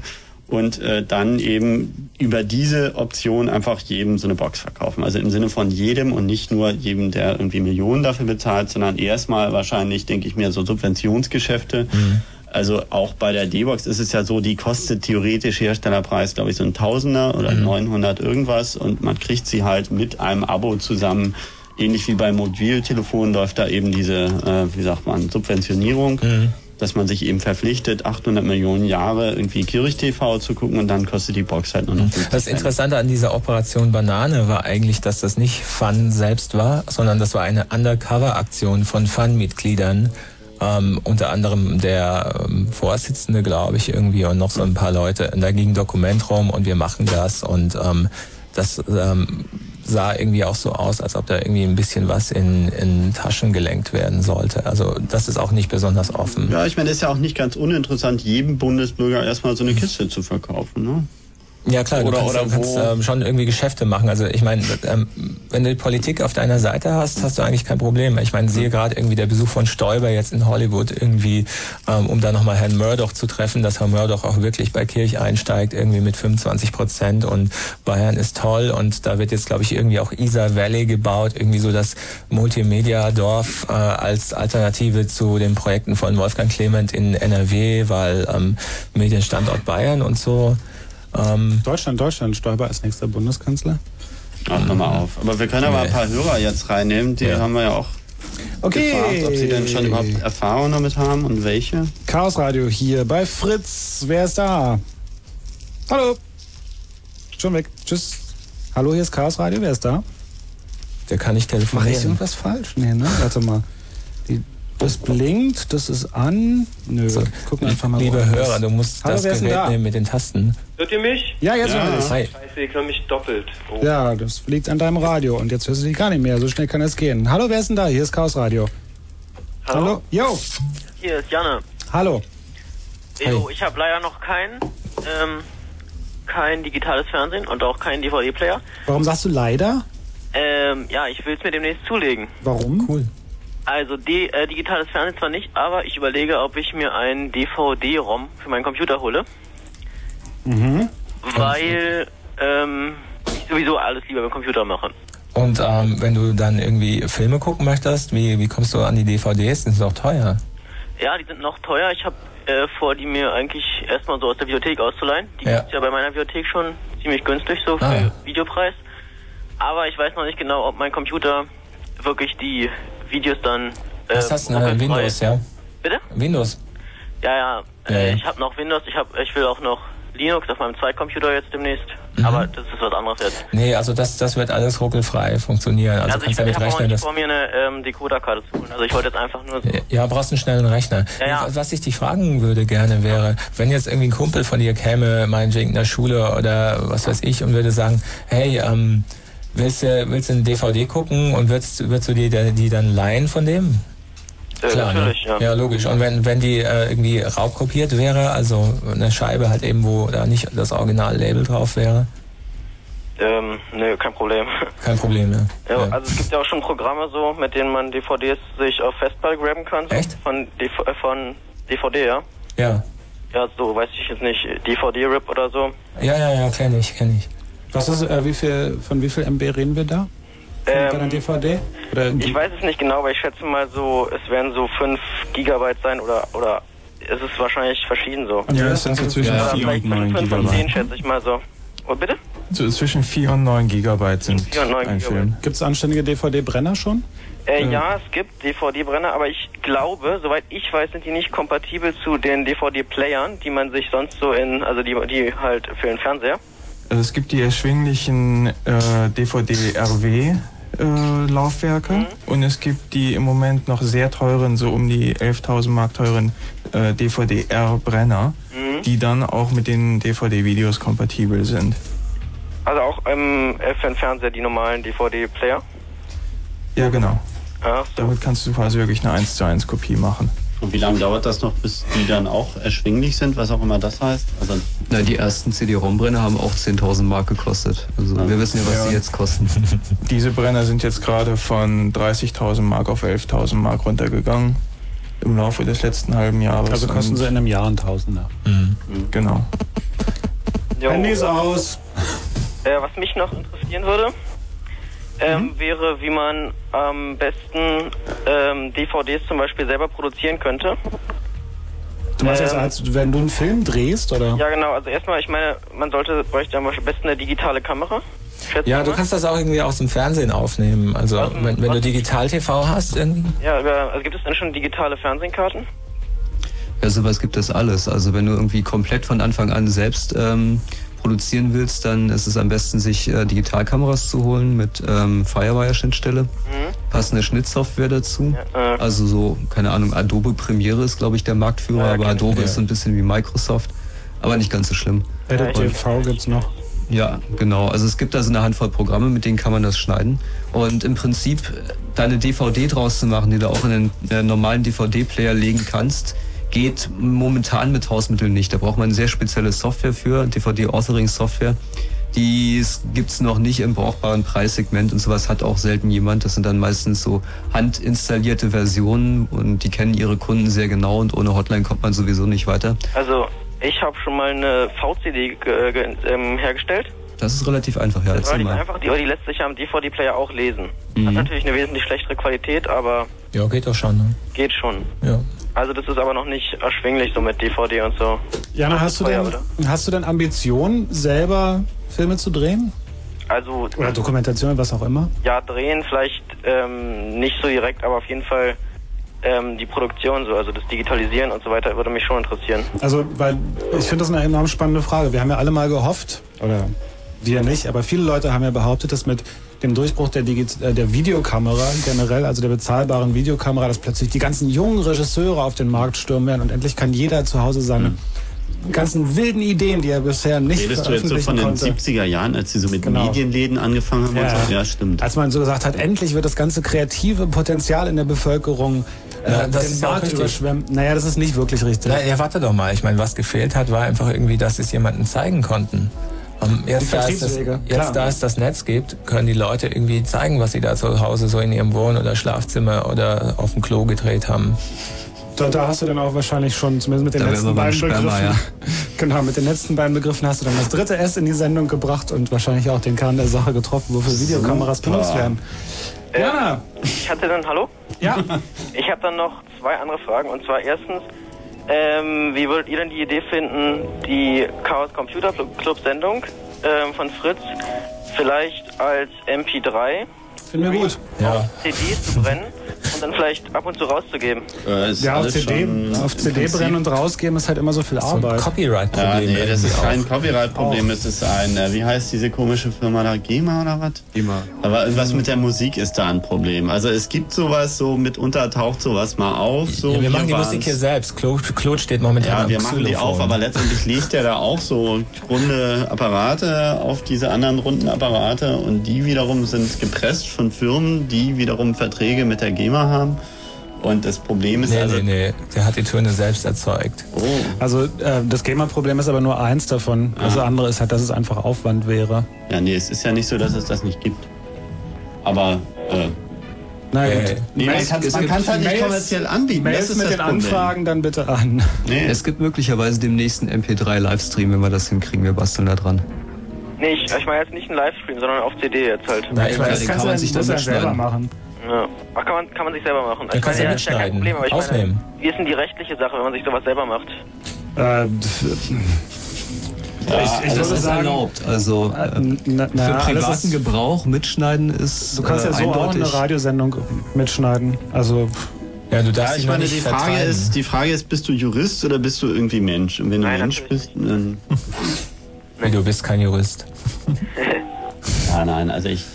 S3: und äh, dann eben über diese Option einfach jedem so eine Box verkaufen. Also im Sinne von jedem und nicht nur jedem, der irgendwie Millionen dafür bezahlt, sondern erstmal wahrscheinlich, denke ich mir, so Subventionsgeschäfte. Mhm. Also auch bei der D-Box ist es ja so, die kostet theoretisch Herstellerpreis, glaube ich, so ein Tausender oder mhm. 900 irgendwas und man kriegt sie halt mit einem Abo zusammen. Ähnlich wie bei Mobiltelefonen läuft da eben diese, äh, wie sagt man, Subventionierung. Mhm dass man sich eben verpflichtet, 800 Millionen Jahre irgendwie Kirch-TV zu gucken und dann kostet die Box halt nur noch 50
S2: Das Interessante an dieser Operation Banane war eigentlich, dass das nicht Fun selbst war, sondern das war eine Undercover-Aktion von Fun-Mitgliedern. Ähm, unter anderem der ähm, Vorsitzende, glaube ich, irgendwie und noch so ein paar Leute. Und da ging ein Dokument rum und wir machen das und ähm, das ähm, sah irgendwie auch so aus, als ob da irgendwie ein bisschen was in, in Taschen gelenkt werden sollte. Also das ist auch nicht besonders offen.
S3: Ja, ich meine, es ist ja auch nicht ganz uninteressant, jedem Bundesbürger erstmal so eine Kiste zu verkaufen. Ne?
S2: Ja klar, oder, du kannst, oder du kannst ähm, schon irgendwie Geschäfte machen. Also ich meine, ähm, wenn du die Politik auf deiner Seite hast, hast du eigentlich kein Problem. Ich meine, sehe gerade irgendwie der Besuch von Stoiber jetzt in Hollywood irgendwie, ähm, um da nochmal Herrn Murdoch zu treffen, dass Herr Murdoch auch wirklich bei Kirch einsteigt, irgendwie mit 25 Prozent und Bayern ist toll und da wird jetzt, glaube ich, irgendwie auch Isar Valley gebaut, irgendwie so das Multimedia-Dorf äh, als Alternative zu den Projekten von Wolfgang Clement in NRW, weil ähm, Medienstandort Bayern und so.
S1: Ähm, Deutschland, Deutschland, Stoiber als nächster Bundeskanzler.
S3: Ach, nochmal auf. Aber wir können aber ein paar Hörer jetzt reinnehmen, die ja. haben wir ja auch okay. gefragt, ob sie denn schon überhaupt Erfahrung damit haben und welche.
S1: Chaos Radio hier bei Fritz. Wer ist da? Hallo. Schon weg. Tschüss. Hallo, hier ist Chaos Radio. Wer ist da?
S2: Der kann nicht telefonieren.
S1: Mach ich irgendwas falsch? Nee, ne? Warte mal. Die das blinkt, das ist an. Nö, so, gucken einfach mal.
S2: Liebe Hörer, du musst Hallo, das Gerät nehmen mit den Tasten.
S11: Hört ihr mich?
S1: Ja, jetzt ja. höre ich.
S11: Scheiße, ich höre mich doppelt.
S1: Oh. Ja, das liegt an deinem Radio und jetzt hörst du dich gar nicht mehr. So schnell kann es gehen. Hallo, wer ist denn da? Hier ist Chaos Radio.
S11: Hallo? Hallo?
S1: Jo.
S11: Hier ist Janne.
S1: Hallo.
S11: Edo, ich habe leider noch kein, ähm, kein digitales Fernsehen und auch keinen DVD-Player.
S1: Warum sagst du leider?
S11: Ähm, ja, ich will es mir demnächst zulegen.
S1: Warum?
S2: Cool.
S11: Also die, äh, digitales Fernsehen zwar nicht, aber ich überlege, ob ich mir einen DVD-ROM für meinen Computer hole.
S1: Mhm.
S11: Weil ähm, ich sowieso alles lieber mit dem Computer mache.
S2: Und ähm, wenn du dann irgendwie Filme gucken möchtest, wie, wie kommst du an die DVDs? Die sind auch teuer.
S11: Ja, die sind noch teuer. Ich habe äh, vor, die mir eigentlich erstmal so aus der Bibliothek auszuleihen. Die ja. gibt's ja bei meiner Bibliothek schon ziemlich günstig, so für ah. Videopreis. Aber ich weiß noch nicht genau, ob mein Computer wirklich die Videos dann
S2: Was hast du? Äh, Windows, ja?
S11: Bitte?
S2: Windows.
S11: Ja, ja.
S2: Ja,
S11: Äh,
S2: ja.
S11: ich habe noch Windows, ich, hab, ich will auch noch Linux auf meinem Zweitcomputer jetzt demnächst.
S2: Mhm.
S11: Aber das ist was anderes jetzt.
S2: Nee, also das, das wird alles ruckelfrei funktionieren. Also,
S11: Also, ich,
S2: damit
S11: ich habe auch nicht vor, mir eine ähm, Decoderkarte zu holen. Also ich wollte jetzt einfach nur so.
S2: Ja, brauchst einen schnellen Rechner.
S11: Ja, ja.
S2: Was ich dich fragen würde gerne wäre, wenn jetzt irgendwie ein Kumpel von dir käme, meinetwegen in der Schule oder was weiß ich, und würde sagen, hey, ähm, willst du, willst du eine DVD gucken und würdest, würdest du die, die dann leihen von dem?
S11: Äh, natürlich,
S2: ne?
S11: ja.
S2: Ja, logisch. Und wenn, wenn die äh, irgendwie raubkopiert wäre, also eine Scheibe halt eben, wo da nicht das Original-Label drauf wäre,
S11: Ähm, nö, kein Problem.
S2: kein Problem, ne?
S11: Ja, Also es gibt ja auch schon Programme so, mit denen man DVDs sich auf Festplatte graben kann. So.
S2: Echt?
S11: Von, DV äh, von DVD, ja?
S2: Ja.
S11: Ja, so weiß ich jetzt nicht, DVD-RIP oder so.
S2: Ja, ja, ja, kenne ich, kenne ich.
S1: Was ist, äh, wie viel, von wie viel MB reden wir da? Von
S11: Ähm,
S1: deiner DVD? Oder
S11: Ich weiß es nicht genau, aber ich schätze mal so, es werden so 5 Gigabyte sein oder oder es ist wahrscheinlich verschieden so.
S10: Ja, es sind so zwischen
S11: Oder
S10: 4
S11: vielleicht
S10: und 9
S11: 5 und 10
S10: Gigabyte.
S11: schätze ich mal so. Oh, bitte?
S10: So zwischen 4 und 9 Gigabyte sind
S11: 4 und 9
S10: ein Film.
S1: Gibt es anständige DVD-Brenner schon?
S11: Äh, ja, es gibt DVD-Brenner, aber ich glaube, soweit ich weiß, sind die nicht kompatibel zu den DVD-Playern, die man sich sonst so in, also die, die halt für den Fernseher.
S10: Also es gibt die erschwinglichen äh, DVD-RW äh, Laufwerke und es gibt die im Moment noch sehr teuren, so um die 11.000 Mark teuren äh, DVD-R-Brenner, die dann auch mit den DVD-Videos kompatibel sind.
S11: Also auch ähm, äh, für den Fernseher die normalen DVD-Player.
S10: Ja, genau.
S11: Ja,
S10: Damit kannst du quasi wirklich eine 1 zu 1 Kopie machen.
S3: Und wie lange dauert das noch, bis die dann auch erschwinglich sind, was auch immer das heißt? Also
S9: Na, die ersten CD-ROM-Brenner haben auch 10.000 Mark gekostet. Also wir wissen ja, was
S10: Ja.
S9: die jetzt kosten.
S10: Diese Brenner sind jetzt gerade von 30.000 Mark auf 11.000 Mark runtergegangen im Laufe des letzten halben Jahres.
S1: Also kosten sie in einem Jahr ein Tausender.
S10: Genau.
S11: Jo.
S1: Handys aus.
S11: Äh, was mich noch interessieren würde, ähm, wäre, wie man am besten ähm, DVDs zum Beispiel selber produzieren könnte.
S1: Du meinst jetzt,
S11: Ähm,
S1: als wenn du einen Film drehst, oder?
S11: Ja, genau. Also erstmal, ich meine, man sollte, bräuchte am besten eine digitale Kamera.
S2: Ja, du kannst das auch irgendwie aus dem Fernsehen aufnehmen. Also wenn, wenn du Digital-TV hast irgendwie.
S11: Ja, also gibt es denn schon digitale Fernsehkarten?
S9: Ja, sowas gibt es alles. Also wenn du irgendwie komplett von Anfang an selbst ähm, produzieren willst, dann ist es am besten, sich äh, Digitalkameras zu holen mit ähm, Firewire-Schnittstelle. Passende Schnittsoftware dazu.
S11: äh,
S9: Also so, keine Ahnung, Adobe Premiere ist, glaube ich, der Marktführer, aber Adobe ist so ein bisschen wie Microsoft. Aber nicht ganz so schlimm.
S1: Edit
S9: Und-
S1: TV gibt's noch.
S9: ja, genau. Also es gibt da so eine Handvoll Programme, mit denen kann man das schneiden. Und im Prinzip äh, da eine DVD draus zu machen, die du auch in einen äh, normalen DVD-Player legen kannst, geht momentan mit Hausmitteln nicht. Da braucht man eine sehr spezielle Software für, DVD-Authoring-Software. Die gibt's noch nicht im brauchbaren Preissegment und sowas hat auch selten jemand. Das sind dann meistens so handinstallierte Versionen und die kennen ihre Kunden sehr genau und ohne Hotline kommt man sowieso nicht weiter.
S11: Also, ich habe schon mal eine VCD ähm, hergestellt.
S9: Das ist relativ einfach, ja.
S11: Das relativ
S9: mal.
S11: einfach, die, die lässt sich ja am DVD-Player auch lesen. Hat
S9: Mhm.
S11: natürlich eine wesentlich schlechtere Qualität, aber
S2: Ja, geht doch schon. Ne?
S11: geht schon.
S2: Ja.
S11: Also das ist aber noch nicht erschwinglich so mit DVD und so.
S1: Jana, hast du,
S11: Teuer,
S1: denn,
S11: oder?
S1: hast du denn Ambitionen, selber Filme zu drehen?
S11: Also
S1: Oder Dokumentation, was auch immer?
S11: ja, drehen vielleicht ähm, nicht so direkt, aber auf jeden Fall ähm, die Produktion so, also das Digitalisieren und so weiter würde mich schon interessieren.
S1: Also, weil ich finde das eine enorm spannende Frage. Wir haben ja alle mal gehofft, oder wir nicht, aber viele Leute haben ja behauptet, dass mit dem Durchbruch der, Digi äh, der Videokamera generell, also der bezahlbaren Videokamera, dass plötzlich die ganzen jungen Regisseure auf den Markt stürmen werden und endlich kann jeder zu Hause seine ganzen wilden Ideen, die er bisher nicht
S3: Redest du jetzt so von den
S1: konnte.
S3: 70er Jahren, als sie so mit
S1: Genau.
S3: Medienläden angefangen haben?
S1: Ja,
S3: und so?
S1: ja.
S3: stimmt.
S1: Als man so gesagt hat, endlich wird das ganze kreative Potenzial in der Bevölkerung äh,
S2: Ja, das
S1: den Markt
S2: richtig.
S1: überschwemmen. Naja, das ist nicht wirklich richtig.
S2: Na, ja, warte doch mal. Ich meine, was gefehlt hat, war einfach irgendwie, dass es jemandem zeigen konnten. Um, jetzt,
S1: Die
S2: da es das, jetzt, da es das Netz gibt, können die Leute irgendwie zeigen, was sie da zu Hause so in ihrem Wohn- oder Schlafzimmer oder auf dem Klo gedreht haben.
S1: Da, da hast du dann auch wahrscheinlich schon, zumindest mit den
S9: Da
S1: letzten beiden
S9: Sperma,
S1: Begriffen.
S9: ja.
S1: Genau, mit den letzten beiden Begriffen hast du dann das dritte S in die Sendung gebracht und wahrscheinlich auch den Kern der Sache getroffen, wofür Videokameras
S3: Super.
S1: benutzt werden. Jana!
S11: Ich hatte dann, hallo?
S1: Ja.
S11: Ich habe dann noch zwei andere Fragen. Und zwar erstens, ähm, wie würdet ihr denn die Idee finden, die Chaos Computer Club Sendung ähm, von Fritz vielleicht als MP3
S1: Finden wir gut.
S2: Ja.
S11: CDs zu brennen und dann vielleicht ab und zu rauszugeben.
S3: Äh,
S1: Ja, auf CD, auf CD brennen und rausgeben ist halt immer so viel Arbeit.
S3: Ja, nee, das ist kein Copyright-Problem, es ist ein, äh, wie heißt diese komische Firma da, GEMA oder was?
S9: GEMA.
S3: Aber irgendwas mit der Musik ist da ein Problem. Also es gibt sowas, so mitunter taucht sowas mal auf. So,
S2: ja, wir machen die
S3: waren's-
S2: Musik hier selbst. Claude, Claude steht momentan
S3: Ja, wir machen die auf, aber letztendlich legt er da auch so runde Apparate auf diese anderen runden Apparate und die wiederum sind gepresst von Firmen, die wiederum Verträge mit der GEMA haben. Und das Problem ist
S2: Nee,
S3: also,
S2: nee, nee. Der hat die Töne selbst erzeugt.
S3: Oh.
S1: Also äh, das GEMA-Problem ist aber nur eins davon.
S3: Ah.
S1: Das andere ist halt, dass es einfach Aufwand wäre.
S3: Ja, nee, es ist ja nicht so, dass es das nicht gibt. Aber, äh,
S1: Na
S3: Äh,
S1: gut.
S3: nee, man kann's-
S1: es
S3: halt nicht kommerziell anbieten,
S1: Mails
S3: das ist
S1: mit
S3: das
S1: den
S3: Problem.
S1: Anfragen dann bitte an.
S9: Es gibt möglicherweise dem nächsten MP3-Livestream, wenn wir das hinkriegen. Wir basteln da dran.
S11: Nee, ich, ich meine jetzt nicht einen Livestream, sondern auf CD jetzt halt.
S9: Na, ich meine,
S1: das
S9: kann man sich dann
S1: selber
S9: mitschneiden.
S1: machen.
S11: Ja. Ach, kann man, kann man sich selber machen.
S2: Dann kannst du
S11: meine,
S2: ja
S11: ist ja kein
S2: mitschneiden,
S11: Problem, aber ich
S2: aufnehmen.
S11: meine, wie ist denn die rechtliche Sache, wenn man sich sowas selber macht?
S1: Äh,
S9: Ja,
S1: ich, ich
S9: also das ist
S1: sagen,
S9: erlaubt. Also äh,
S1: na,
S9: für
S1: na, alles
S9: privaten Gebrauch mitschneiden ist
S1: Du kannst
S9: äh,
S1: ja so auch eine Radiosendung mitschneiden. Also
S2: ja, du
S3: ja, ich meine, die Frage ist, die Frage ist, bist du Jurist oder bist du irgendwie Mensch? Und wenn du Mensch bist, dann...
S2: Nee, du bist kein Jurist.
S3: Ja, nein, also ich.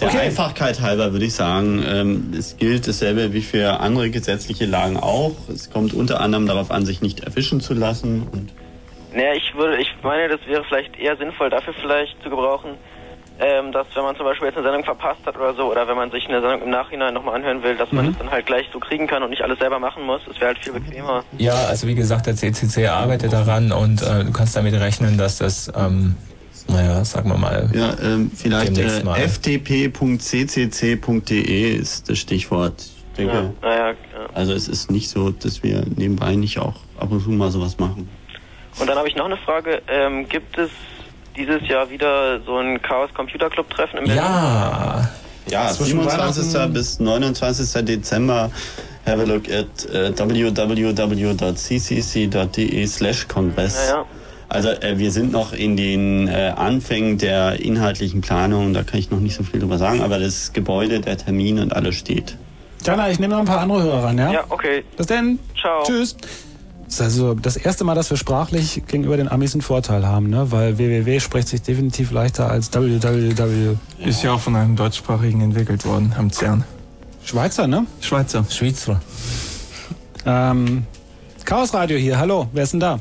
S3: Der Einfachkeit halber würde ich sagen, ähm, es gilt dasselbe wie für andere gesetzliche Lagen auch. Es kommt unter anderem darauf an, sich nicht erwischen zu lassen. Und
S11: Naja, ich würde, ich meine, das wäre vielleicht eher sinnvoll, dafür vielleicht zu gebrauchen, ähm, dass wenn man zum Beispiel jetzt eine Sendung verpasst hat oder so, oder wenn man sich eine Sendung im Nachhinein nochmal anhören will, dass man
S2: Mhm.
S11: das dann halt gleich so kriegen kann und nicht alles selber machen muss. Das wäre halt viel bequemer.
S2: Ja, also wie gesagt, der CCC arbeitet daran und äh, du kannst damit rechnen, dass das, ähm, naja, sagen wir mal.
S3: ja, ähm, vielleicht
S2: Demnächst
S3: äh,
S2: mal.
S3: ftp.ccc.de ist das Stichwort. Ich denke,
S11: Ja, naja, ja.
S3: Also es ist nicht so, dass wir nebenbei nicht auch ab und zu mal sowas machen.
S11: Und dann habe ich noch eine Frage. Ähm, gibt es dieses Jahr wieder so ein Chaos Computer Club Treffen im
S2: Ja.
S3: Ja,
S11: Zwischen
S3: 27.
S11: Weihnachten-
S3: bis 29. Dezember. Have a look at uh, www.ccc.de slash Kongress.
S11: Ja, ja.
S3: Also äh, wir sind noch in den äh, Anfängen der inhaltlichen Planung, da kann ich noch nicht so viel drüber sagen, aber das Gebäude, der Termin und alles steht.
S1: Jana, ich nehme noch ein paar andere Hörer ran, ja?
S11: Ja, okay.
S1: Bis denn.
S11: Ciao.
S1: Tschüss. Das ist also das erste Mal, dass wir sprachlich gegenüber den Amis einen Vorteil haben, ne? Weil www spricht sich definitiv leichter als www.
S10: Ist ja auch von einem deutschsprachigen entwickelt worden, am CERN.
S1: Schweizer, ne?
S10: Schweizer.
S2: Schweizer.
S1: Ähm, Chaos Radio hier, hallo, wer ist denn da?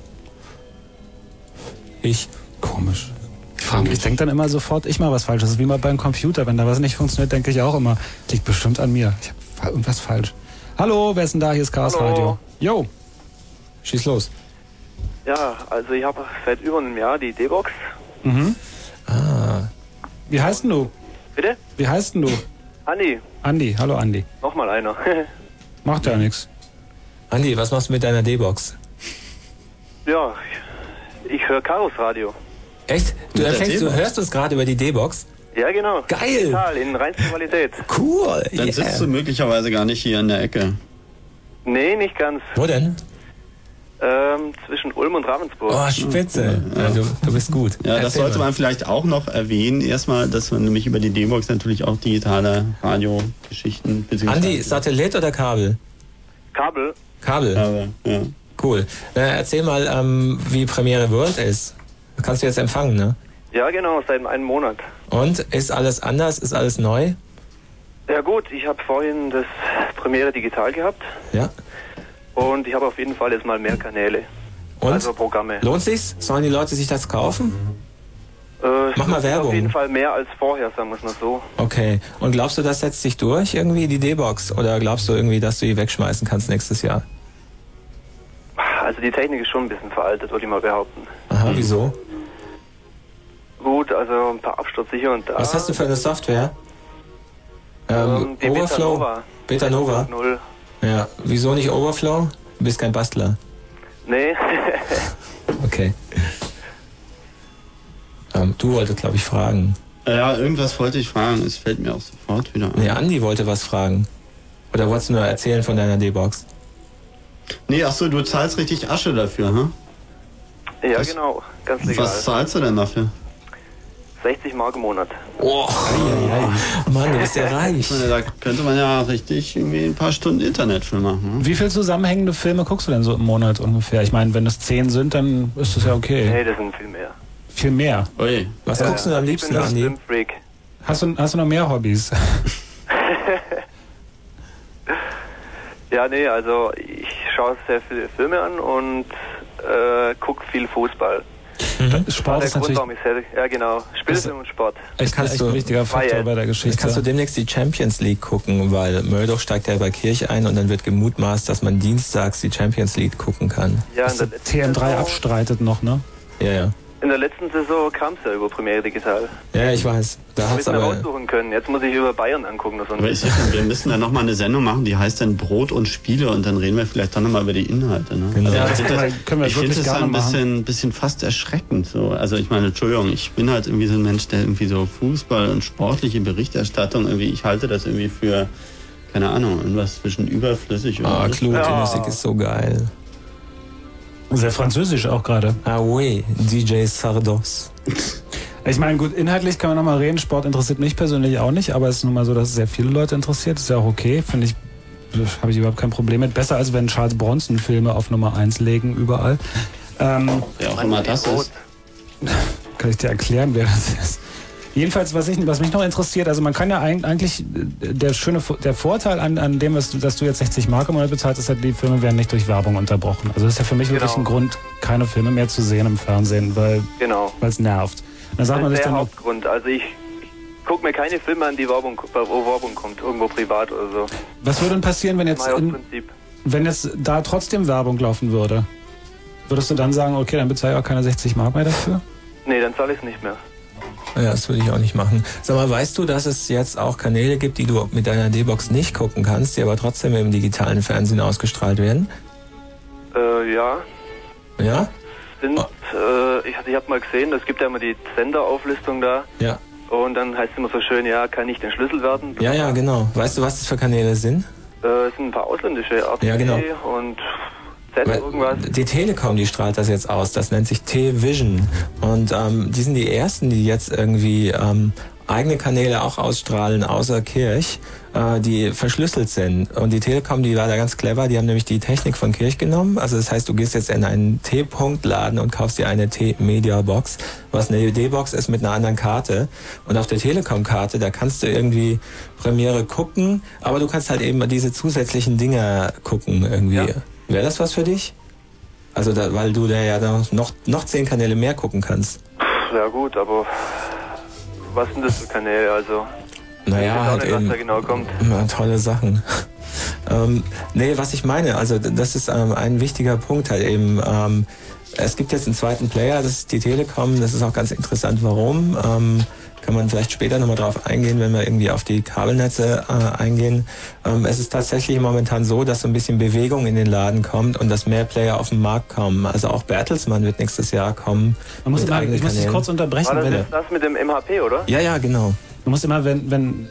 S2: Ich.
S1: Komisch. Ich denke dann immer sofort, ich mal was falsch. Das ist wie mal beim Computer. Wenn da was nicht funktioniert, denke ich auch immer, liegt bestimmt an mir. Ich habe irgendwas falsch. Hallo, wer ist denn da? Hier ist Chaos
S12: Hallo.
S1: Radio. Jo. Schieß los.
S12: Ja, also ich habe seit über einem Jahr die D-Box.
S1: Mhm.
S2: Ah.
S1: Wie heißt denn du?
S12: Bitte?
S1: Wie heißt denn du?
S12: Andi,
S1: Andi. Hallo Andi.
S12: nochmal einer.
S1: Macht ja nichts.
S2: Andi, was machst du mit deiner D-Box?
S12: ja, ich höre Chaos Radio.
S2: Echt? Du,
S3: Mit der
S2: du
S3: D-Box?
S2: hörst uns gerade über die D-Box?
S12: Ja, genau.
S2: Geil.
S12: Total, in reinster Qualität.
S2: Cool.
S3: Dann
S2: yeah.
S3: sitzt du möglicherweise gar nicht hier in der Ecke.
S12: Nee, nicht ganz.
S2: Wo denn?
S12: Ähm, zwischen Ulm und Ravensburg.
S2: Oh, spitze. Ja, du, du bist gut.
S3: Ja, das sollte
S2: mal.
S3: man vielleicht auch noch erwähnen. Erstmal, dass man nämlich über die D-Box natürlich auch digitale Radiogeschichten beziehungsweise
S2: Andi, Satellit oder Kabel?
S12: Kabel.
S2: Kabel.
S3: Aber, ja.
S2: Cool. Na, erzähl mal, ähm, wie Premiere World ist. Kannst du jetzt empfangen, ne?
S12: Ja, genau, seit einem Monat.
S2: Und ist alles anders? Ist alles neu?
S12: Ja gut, ich habe vorhin das Premiere digital gehabt
S2: Ja.
S12: Und ich habe auf jeden Fall jetzt mal mehr Kanäle.
S2: Und?
S12: Also Programme.
S2: Lohnt sich's? Sollen die Leute sich das kaufen?
S12: Äh,
S2: Mach mal
S12: Auf
S2: Werbung.
S12: jeden Fall mehr als vorher, sagen wir es mal so.
S2: Okay. Und glaubst du, das setzt sich durch irgendwie, die D-Box? Oder glaubst du irgendwie, dass du die wegschmeißen kannst nächstes Jahr?
S12: Also die Technik ist schon ein bisschen veraltet, würde ich mal behaupten.
S2: Aha, wieso?
S12: Gut, also ein paar Absturz sicher und da.
S2: Was hast du für eine Software? Ähm,
S12: Ähm, die
S2: Overflow?
S12: Betanova.
S2: Beta Nova?
S12: Null.
S2: Ja. Wieso nicht Overflow? Du bist kein Bastler.
S12: Nee.
S2: Okay. Ähm, du wolltest, glaube ich, fragen.
S3: Ja, irgendwas wollte ich fragen. Es fällt mir auch sofort wieder ein.
S2: Nee, Andi wollte was fragen. Oder wolltest du nur erzählen von deiner D-Box?
S3: Nee, ach so, du zahlst richtig Asche dafür, hm?
S12: ja,
S3: Was-
S12: genau. Ganz legal.
S3: Was zahlst du denn dafür?
S12: 60 Mark im Monat.
S2: Oh, Mann, du bist ja reich.
S3: Da könnte man ja richtig irgendwie ein paar Stunden Internet für machen.
S1: Wie viel zusammenhängende Filme guckst du denn so im Monat ungefähr? Ich meine, wenn es zehn sind, dann ist das ja okay.
S12: Nee, das sind viel mehr.
S1: Viel mehr.
S3: Ui.
S2: Was guckst du denn am liebsten,
S12: ich bin
S2: Andi?
S12: ein Filmfreak.
S1: Hast du, hast du noch mehr Hobbys?
S12: Ja, nee, also ich schaue sehr viele Filme an und äh, gucke viel Fußball.
S1: Sport
S12: der
S1: ist
S12: Grund,
S1: natürlich
S12: ja genau, Spielfilm und Sport.
S1: echt,
S2: Kannst
S1: echt
S2: du-
S1: ein wichtiger Faktor bei der
S2: Jetzt kannst du
S1: Geschichte.
S2: demnächst die Champions League gucken, weil Murdoch steigt ja bei Kirch ein und dann wird gemutmaßt, dass man dienstags die Champions League gucken kann.
S12: Ja, in der,
S1: der
S12: letzten
S1: TM3
S12: Saison,
S1: abstreitet noch, ne?
S2: Ja, ja.
S12: In der letzten Saison kam es ja über Premiere Digital.
S2: Ja, ich weiß. Da
S12: ich mir
S2: aber.
S12: raussuchen können. Jetzt muss ich über Bayern angucken. Das
S3: Aber ich sag, wir müssen dann nochmal eine Sendung machen, die heißt dann Brot und Spiele und dann reden wir vielleicht dann nochmal über die Inhalte. Ne?
S2: Genau.
S1: Ja,
S3: ich
S1: das
S3: finde
S1: können wir-
S3: ich finde das
S1: gerne
S3: ein bisschen, bisschen fast erschreckend. So. Also ich meine, Entschuldigung, ich bin halt irgendwie so ein Mensch, der irgendwie so Fußball und sportliche Berichterstattung irgendwie, ich halte das irgendwie für, keine Ahnung, irgendwas zwischen überflüssig und
S2: Ah, die
S12: Ja.
S2: Musik ist so geil.
S1: Sehr französisch auch gerade.
S2: Ah, oui, DJ Sardos.
S1: Ich meine, gut, inhaltlich kann man nochmal reden. Sport interessiert mich persönlich auch nicht, aber es ist nun mal so, dass es sehr viele Leute interessiert. Ist ja auch okay, finde ich. Habe ich überhaupt kein Problem mit. Besser als wenn Charles Bronson Filme auf Nummer 1 legen, überall. Ähm,
S3: wer auch immer das ist.
S1: kann ich dir erklären, wer das ist. Jedenfalls, was, ich, was mich noch interessiert, also man kann ja eig- eigentlich, äh, der schöne, der Vorteil an, an dem, was du, dass du jetzt 60 Mark im Monat bezahlst, ist halt, die Filme werden nicht durch Werbung unterbrochen. Also das ist ja für mich wirklich
S12: Genau.
S1: ein Grund, keine Filme mehr zu sehen im Fernsehen, weil
S12: Genau.
S1: es nervt. Dann sagt
S12: Das
S1: man
S12: ist
S1: sich
S12: der
S1: dann,
S12: Hauptgrund. Also ich gucke mir keine Filme an, die Werbung, wo Werbung kommt, irgendwo privat oder so.
S1: was würde denn passieren, wenn jetzt, in, wenn jetzt da trotzdem Werbung laufen würde? Würdest du dann sagen, okay, dann bezahle ich auch keine 60 Mark mehr dafür?
S12: Nee, dann zahle ich es nicht mehr.
S2: Ja, das würde ich auch nicht machen. Sag mal, weißt du, dass es jetzt auch Kanäle gibt, die du mit deiner D-Box nicht gucken kannst, die aber trotzdem im digitalen Fernsehen ausgestrahlt werden?
S12: Äh, ja,
S2: Ja?
S12: sind, äh, ich, ich habe mal gesehen, es gibt ja immer die Senderauflistung da.
S2: Ja.
S12: Und dann heißt es immer so schön, ja, kann ich den Schlüssel werden?
S2: Ja, ja, genau. Weißt du, was das für Kanäle sind?
S12: Äh, es sind ein paar ausländische, RTL
S2: Ja, genau.
S12: und Z irgendwas.
S2: Die Telekom, die strahlt das jetzt aus. Das nennt sich T-Vision. Und ähm, die sind die ersten, die jetzt irgendwie ähm, eigene Kanäle auch ausstrahlen, außer Kirch, äh, die verschlüsselt sind. Und die Telekom, die war da ganz clever, die haben nämlich die Technik von Kirch genommen. Also das heißt, du gehst jetzt in einen T-Punkt-Laden und kaufst dir eine T-Media-Box, was eine D-Box ist mit einer anderen Karte. Und auf der Telekom-Karte, da kannst du irgendwie Premiere gucken, aber du kannst halt eben diese zusätzlichen Dinge gucken irgendwie. Wäre das was für dich? Also, da, weil du da ja noch, noch zehn Kanäle mehr gucken kannst.
S12: Ja gut, aber was sind das für Kanäle? Also
S2: Naja, halt
S12: nicht, was
S2: eben
S12: da genau kommt.
S2: Tolle Sachen. ähm, nee, was ich meine, also das ist ähm, ein wichtiger Punkt halt eben. Ähm, es gibt jetzt einen zweiten Player, das ist die Telekom. Das ist auch ganz interessant, warum. Ähm, kann man vielleicht später nochmal drauf eingehen, wenn wir irgendwie auf die Kabelnetze äh, eingehen. Ähm, es ist tatsächlich momentan so, dass so ein bisschen Bewegung in den Laden kommt und dass mehr Player auf den Markt kommen. Also auch Bertelsmann wird nächstes Jahr kommen.
S1: Man muss immer, ich muss dich kurz unterbrechen.
S12: War das
S1: Wenn,
S12: jetzt das mit dem MHP, oder?
S2: Ja, ja, genau.
S1: du musst immer, wenn, wenn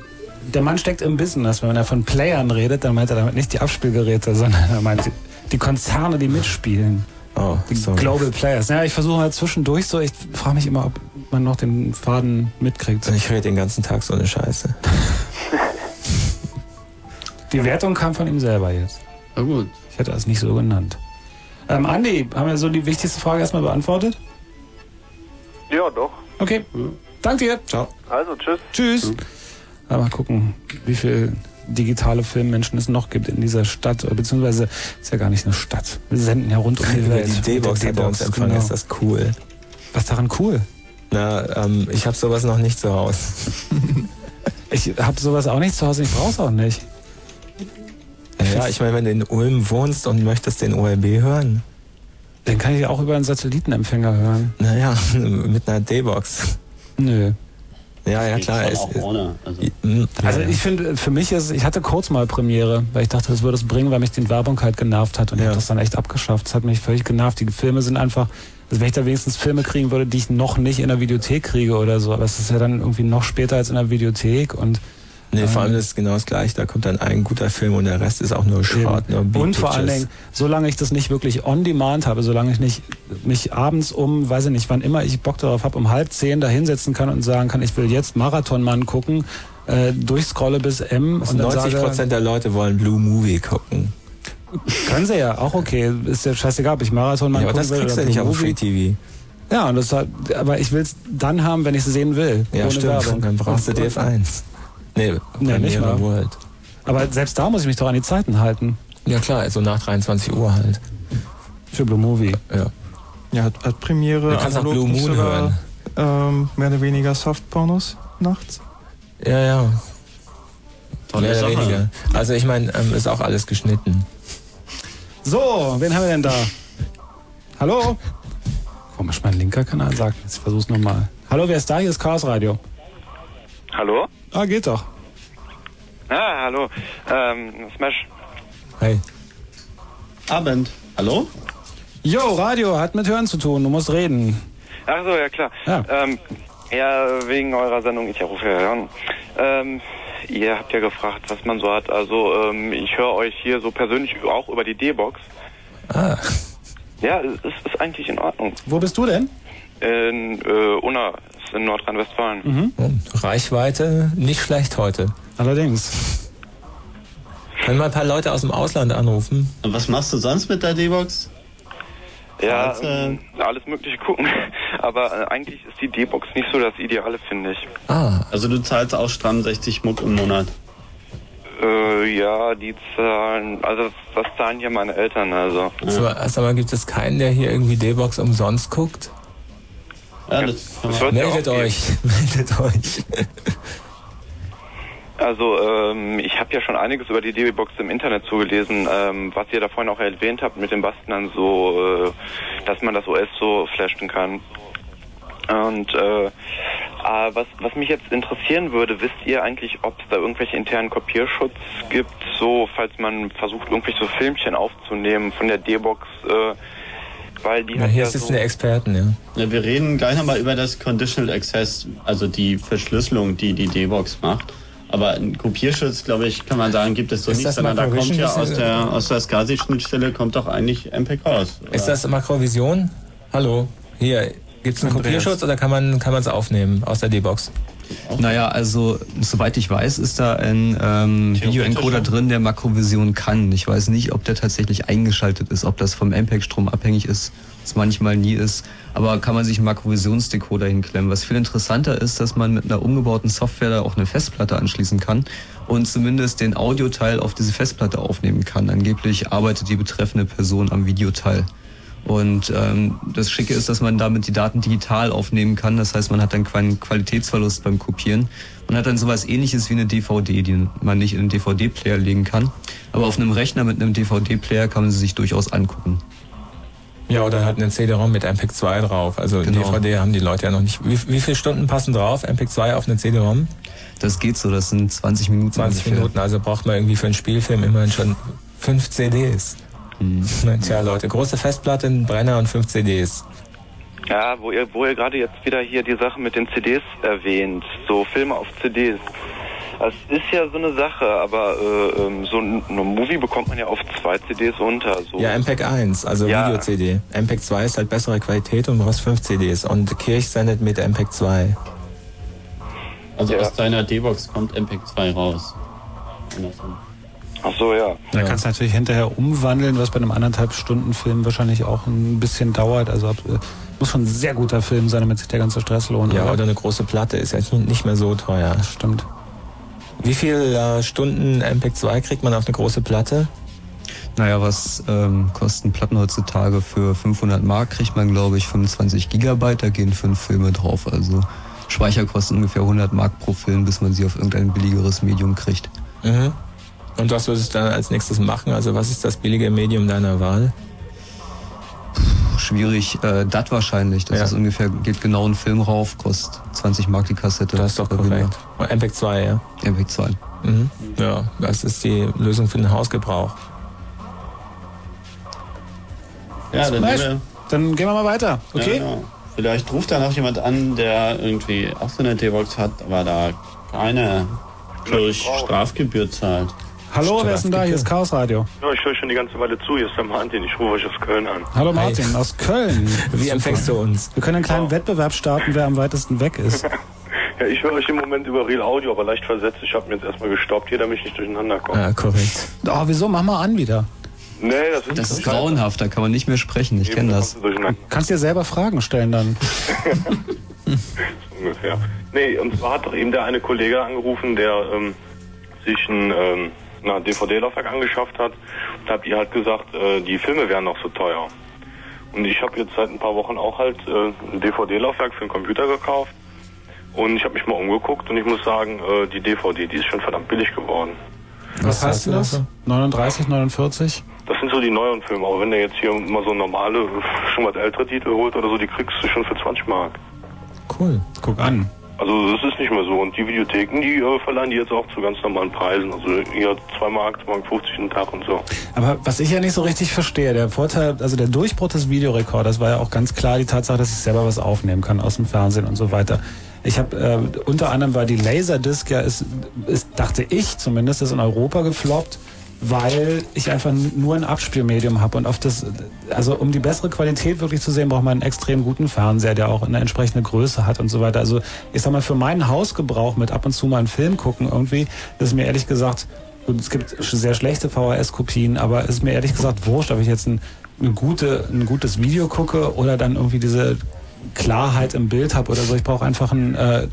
S1: der Mann steckt im Business, wenn er von Playern redet, dann meint er damit nicht die Abspielgeräte, sondern er meint die, die Konzerne, die mitspielen.
S2: Oh,
S1: Die. Global Players. Ja, ich versuche mal zwischendurch so, ich frage mich immer, ob man noch den Faden mitkriegt.
S2: Ich rede den ganzen Tag so eine Scheiße.
S1: Die Wertung kam von ihm selber jetzt.
S3: Na gut.
S1: Ich hätte das nicht so genannt. Ähm, Andi, haben wir so die wichtigste Frage erstmal beantwortet?
S12: Ja, doch.
S1: Okay. Danke dir.
S2: Ciao.
S12: Also, tschüss.
S1: Tschüss. Aber mal gucken, wie viel digitale Filmmenschen es noch gibt in dieser Stadt, oder beziehungsweise ist ja gar nicht eine Stadt. Wir senden ja rund um die Welt.
S2: die D-Box hat
S1: der
S2: er uns empfangen,
S1: genau.
S2: ist das cool.
S1: Was daran cool?
S2: Na, ähm, ich habe sowas noch nicht zu Hause.
S1: Ich habe sowas auch nicht zu Hause, ich brauch's auch nicht.
S2: Ja, ich meine, wenn du in Ulm wohnst und möchtest den ORB hören,
S1: Den kann ich auch über einen Satellitenempfänger hören.
S2: naja, mit einer D-Box.
S1: Nö.
S2: Ja, ja, klar. Es,
S3: auch ohne. Also,
S2: Mm,
S1: Also ich finde, für mich ist, ich hatte kurz mal Premiere, weil ich dachte, das würde es bringen, weil mich die Werbung halt genervt hat und ich
S2: Ja.
S1: habe das dann echt abgeschafft. Das hat mich völlig genervt. Die Filme sind einfach, also wenn ich da wenigstens Filme kriegen würde, die ich noch nicht in der Videothek kriege oder so, aber es ist ja dann irgendwie noch später als in der Videothek und
S2: Nee, vor
S1: Ähm,
S2: allem das ist genau das gleiche. Da kommt dann ein guter Film und der Rest ist auch nur Schrott, nur
S1: Und vor allen. Dingen, solange ich das nicht wirklich on demand habe, solange ich nicht mich abends um, weiß ich nicht, wann immer ich Bock darauf habe, um halb zehn da hinsetzen kann und sagen kann, ich will jetzt Marathonmann gucken, äh, durchscrolle bis M und dann
S2: 90
S1: sage,
S2: Prozent der Leute wollen Blue Movie gucken.
S1: Können sie ja, auch okay, ist ja scheißegal, ob ich Marathonmann
S2: Ja, aber das kriegst du
S1: oder
S2: nicht auf Free. TV.
S1: Ja, und das hat, aber ich will es dann haben, wenn ich es sehen will,
S2: Ja,
S1: ohne
S2: stimmt.
S1: Werbung.
S2: Dann brauchst du
S1: Und-
S2: DF1. Nee,
S1: Nee, nicht mal.
S2: World.
S1: Aber selbst da muss ich mich doch an die Zeiten halten.
S2: Ja klar, also nach 23 Uhr halt.
S1: Für Blue Movie.
S2: Ja.
S10: Ja, hat, hat Premiere
S2: Du kannst auch Blue Moon
S10: sogar,
S2: hören.
S10: Ähm, mehr oder weniger Softpornos nachts?
S2: Ja, ja.
S3: Tolle
S2: Mehr oder
S3: Sache.
S2: weniger. Also ich meine, ähm, ist auch alles geschnitten.
S1: So, wen haben wir denn da? Hallo? Komisch, mein linker Kanal sagt, jetzt versuch's nochmal. Hallo, wer ist da? Hier ist Chaos Radio.
S13: Hallo?
S1: Ah, geht doch.
S13: Ah, hallo. Ähm, Smash.
S2: Hey.
S3: Abend. Hallo?
S1: Jo, Radio hat mit Hören zu tun, du musst reden.
S13: Ach so, ja klar.
S1: Ja.
S13: Ähm, ja, wegen eurer Sendung, ich rufe ja an. Ähm, ihr habt ja gefragt, was man so hat. Also, ähm, ich höre euch hier so persönlich auch über die D-Box.
S2: Ah.
S13: Ja, es ist, ist eigentlich in Ordnung.
S1: Wo bist du denn?
S13: In äh, Unna, ist in Nordrhein-Westfalen.
S1: Mhm.
S2: Reichweite nicht schlecht heute.
S1: Allerdings.
S2: Können mal ein paar Leute aus dem Ausland anrufen?
S3: Und was machst du sonst mit der D-Box?
S13: Ja,
S3: Also,
S13: alles mögliche gucken. Aber äh, eigentlich ist die D-Box nicht so das Ideale, finde ich.
S2: Ah.
S3: Also du zahlst auch stramm 60 Muck im Monat.
S13: Äh, ja, die zahlen, also das, das zahlen hier meine Eltern, also.
S2: So, sag mal, gibt es keinen, der hier irgendwie D-Box umsonst guckt?
S3: Ja, das
S13: Das ja
S2: Meldet euch, meldet euch.
S13: Also ähm, ich habe ja schon einiges über die DB-Box im Internet zugelesen, ähm, was ihr da vorhin auch erwähnt habt mit dem Basteln dann so, äh, dass man das OS so flashen kann. Und äh, äh, was, was mich jetzt interessieren würde, wisst ihr eigentlich, ob es da irgendwelche internen Kopierschutz gibt, so falls man versucht, irgendwelche so Filmchen aufzunehmen von der D-Box, äh, weil die
S2: Na,
S13: hat
S2: hier
S13: ja
S2: sitzen
S13: so,
S2: die Experten, ja.
S3: Ja, wir reden gleich nochmal über das Conditional Access, also die Verschlüsselung, die die D-Box macht. Aber einen Kopierschutz, glaube ich, kann man sagen, gibt es so
S2: Ist
S3: nicht, sondern da kommt ja aus der, aus der SCSI-Schnittstelle kommt doch eigentlich MPEG raus. oder?
S2: Ist das Makrovision? Hallo, hier, gibt's einen
S9: Andreas.
S2: Kopierschutz oder kann man kann man es aufnehmen aus der D-Box?
S9: Naja, also soweit ich weiß, ist da ein ähm, Videoencoder drin, der Makrovision kann. Ich weiß nicht, ob der tatsächlich eingeschaltet ist, ob das vom MPEG-Strom abhängig ist, was manchmal nie ist. Aber kann man sich einen Makrovisionsdecoder hinklemmen. Was viel interessanter ist, dass man mit einer umgebauten Software da auch eine Festplatte anschließen kann und zumindest den Audioteil auf diese Festplatte aufnehmen kann. Angeblich arbeitet die betreffende Person am Videoteil. Und ähm, das Schicke ist, dass man damit die Daten digital aufnehmen kann. Das heißt, man hat dann keinen Qualitätsverlust beim Kopieren. Man hat dann sowas ähnliches wie eine DVD, die man nicht in einen DVD-Player legen kann. Aber auf einem Rechner mit einem DVD-Player kann man sie sich durchaus angucken.
S2: Ja, oder halt einen CD-ROM mit MPEG 2 drauf. Also
S9: Genau.
S2: DVD haben die Leute ja noch nicht. Wie, wie viele Stunden passen drauf? MPEG 2 auf eine CD-ROM?
S9: Das geht so, das sind 20 Minuten.
S2: 20
S9: ungefähr.
S2: Minuten, also braucht man irgendwie für einen Spielfilm immerhin schon fünf CDs.
S9: Hm.
S2: Na, Tja, Leute, große Festplatte, ein Brenner und fünf CDs.
S13: Ja, wo ihr, wo ihr gerade jetzt wieder hier die Sache mit den CDs erwähnt, so Filme auf CDs. Das ist ja so eine Sache, aber äh, ähm, so ein, ein Movie bekommt man ja auf zwei CDs unter. So.
S2: Ja, MPEG 1, also
S13: Ja.
S2: Video-CD. MPEG 2 ist halt bessere Qualität und du brauchst fünf CDs. Und Kirch sendet mit MPEG 2.
S3: Also
S13: Ja.
S3: aus deiner D-Box kommt MPEG 2 raus. Andersrum.
S13: Ach so, ja.
S1: Da kannst du natürlich hinterher umwandeln, was bei einem anderthalb Stunden Film wahrscheinlich auch ein bisschen dauert. Also ab, äh, muss schon ein sehr guter Film sein, damit sich der ganze Stress lohnt.
S2: Ja, oder eine große Platte ist jetzt nicht mehr so teuer.
S1: Stimmt.
S2: Wie viel äh, Stunden MPEG 2 kriegt man auf eine große Platte?
S9: Naja, was ähm, kosten Platten heutzutage? Für 500 Mark kriegt man, glaube ich, 25 Gigabyte. Da gehen fünf Filme drauf. Also Speicher kosten ungefähr 100 Mark pro Film, bis man sie auf irgendein billigeres Medium kriegt.
S2: Mhm. Und was würdest du dann als nächstes machen? Also was ist das billige Medium deiner Wahl?
S9: Schwierig, äh, DAT wahrscheinlich. Das
S2: Ja.
S9: ist ungefähr, geht genau ein Film rauf, kostet 20 Mark die Kassette.
S2: Das ist doch korrekt. Und MPEG 2, ja?
S9: MPEG 2.
S2: Mhm. Ja, das ist die Lösung für den Hausgebrauch.
S3: Ja, dann, wir-
S1: Dann gehen wir mal weiter. Okay?
S3: Ja, genau. Vielleicht ruft da noch jemand an, der irgendwie auch so eine D-Box hat, aber da keine durch Strafgebühr zahlt.
S1: Hallo, wer ist denn da? Hier ist Chaos Radio.
S14: Ja, ich höre schon die ganze Weile zu. Hier ist der Martin. Ich rufe euch aus Köln an.
S1: Hallo Martin, aus Köln.
S2: Wie empfängst du uns?
S1: Wir können einen kleinen Wettbewerb starten, wer am weitesten weg ist.
S14: Ja, ich höre euch im Moment über Real Audio, aber leicht versetzt. Ich habe mir jetzt erstmal gestoppt hier, damit ich nicht durcheinander komme.
S2: Ja, korrekt.
S1: Oh, wieso? Mach mal an wieder.
S14: Nee, das ist,
S9: Das ist grauenhaft, da kann man nicht mehr sprechen. Ich kenne das.
S1: Kannst dir selber Fragen stellen dann.
S14: ungefähr. Nee, und zwar hat doch eben der eine Kollege angerufen, der ähm, sich ein ähm, na, DVD-Laufwerk angeschafft hat. Und habt ihr halt gesagt, äh, die Filme wären noch so teuer. Und ich habe jetzt seit ein paar Wochen auch halt äh, ein DVD-Laufwerk für den Computer gekauft. Und ich habe mich mal umgeguckt und ich muss sagen, äh, die DVD, die ist schon verdammt billig geworden.
S1: Was, heißt denn das? 39, 49?
S14: Das sind so die neuen Filme, aber wenn der jetzt hier mal so normale, schon was ältere Titel holt oder so, die kriegst du schon für 20 Mark.
S2: Cool.
S1: Guck an.
S14: Also das ist nicht mehr so. Und die Videotheken, die äh, verleihen die jetzt auch zu ganz normalen Preisen. Also hier 2 Mark, 2 Mark 50 einen Tag und so.
S1: Aber was ich ja nicht so richtig verstehe, der Vorteil, also der Durchbruch des Videorekorders war ja auch ganz klar die Tatsache, dass ich selber was aufnehmen kann aus dem Fernsehen und so weiter. Ich habe äh, unter anderem war die Laserdisc ja ist, ist dachte ich zumindest ist in Europa gefloppt, weil ich einfach nur ein Abspielmedium habe und auf das also um die bessere Qualität wirklich zu sehen, braucht man einen extrem guten Fernseher, der auch eine entsprechende Größe hat und so weiter. Also ich sag mal für meinen Hausgebrauch mit ab und zu mal einen Film gucken irgendwie, das ist mir ehrlich gesagt es gibt sehr schlechte VHS-Kopien, aber es ist mir ehrlich gesagt wurscht, ob ich jetzt ein, eine gute, ein gutes Video gucke oder dann irgendwie diese Klarheit im Bild habe oder so. Ich brauche einfach einen, äh,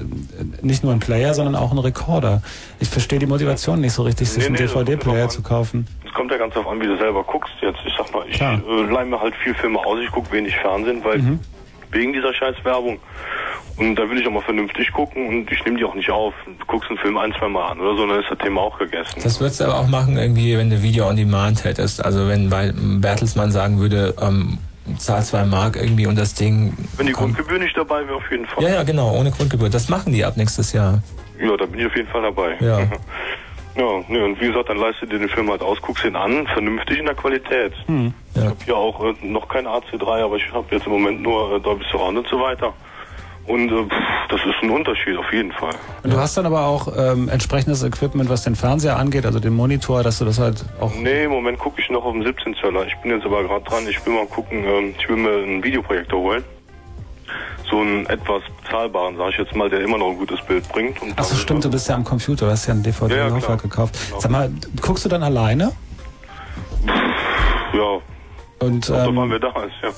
S1: nicht nur einen Player, sondern auch einen Rekorder. Ich verstehe die Motivation nicht so richtig, sich
S14: Nee,
S1: einen
S14: nee, das
S1: DVD-Player zu kaufen.
S14: Es kommt ja ganz darauf an, wie du selber guckst jetzt. Ich sag mal, ich äh, leih mir halt viel Filme aus, ich gucke wenig Fernsehen, weil
S1: Mhm.
S14: wegen dieser scheiß Werbung. Und da will ich auch mal vernünftig gucken und ich nehme die auch nicht auf. Du guckst einen Film ein, zwei Mal an oder so, dann ist das Thema auch gegessen.
S2: Das würdest du aber auch machen, irgendwie, wenn du Video on Demand hättest. Also wenn bei Bertelsmann sagen würde, ähm, zahl zwei Mark irgendwie und das Ding.
S14: Wenn die Grundgebühr nicht dabei wäre, auf jeden Fall.
S2: Ja, ja, genau, ohne Grundgebühr. Das machen die ab nächstes Jahr.
S14: Ja, da bin ich auf jeden Fall dabei.
S2: Ja.
S14: Ja, ne, und wie gesagt, dann leist du dir den Film halt aus, guckst ihn an, vernünftig in der Qualität.
S1: Hm.
S14: Ich habe hier auch äh, noch kein AC3, aber ich habe jetzt im Moment nur äh, Dolby Surround und so weiter. Und äh, pff, das ist ein Unterschied, auf jeden Fall.
S1: Und du hast dann aber auch ähm, entsprechendes Equipment, was den Fernseher angeht, also den Monitor, dass du das halt auch.
S14: Nee, im Moment gucke ich noch auf dem 17 Zöller. Ich bin jetzt aber gerade dran, ich will mal gucken, ähm, ich will mir einen Videoprojektor holen. So einen etwas bezahlbaren, sage ich jetzt mal, der immer noch ein gutes Bild bringt. Und
S1: Ach so, stimmt, du bist ja am Computer, du hast ja ein
S14: Ja, ja,
S1: DVD-Laufwerk
S14: klar.
S1: gekauft. Sag mal, guckst du dann alleine?
S14: Ja,
S1: Und
S14: ähm, wir da ist, ja.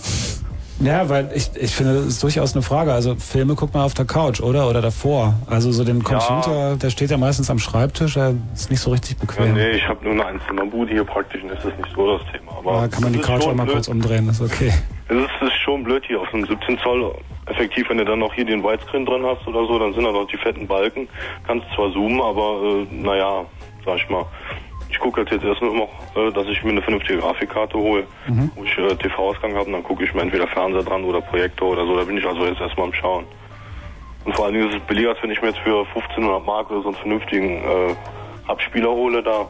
S1: Ja, weil ich, ich finde, das ist durchaus eine Frage. Also Filme guckt man auf der Couch, oder? Oder davor. Also so den Computer, der steht ja meistens am Schreibtisch, der ist nicht so richtig
S14: Ja,
S1: bequem.
S14: nee, ich habe nur eine Einzimmerbude hier praktisch und das ist nicht so das Thema. Aber
S1: Da kann man die Couch auch mal
S14: blöd.
S1: kurz umdrehen, das ist okay.
S14: Es ist, ist schon blöd hier auf einem 17 Zoll. Effektiv, wenn du dann noch hier den Widescreen drin hast oder so, dann sind da noch die fetten Balken. Kannst zwar zoomen, aber äh, naja, sag ich mal. Ich gucke jetzt erst nur noch, äh, dass ich mir eine vernünftige Grafikkarte hole,
S1: Mhm.
S14: wo ich äh, TV-Ausgang habe und dann gucke ich mir entweder Fernseher dran oder Projektor oder so. Da bin ich also jetzt erstmal am Schauen. Und vor allen Dingen ist es billiger, als wenn ich mir jetzt für 1500 Mark oder so einen vernünftigen äh, Abspieler hole da.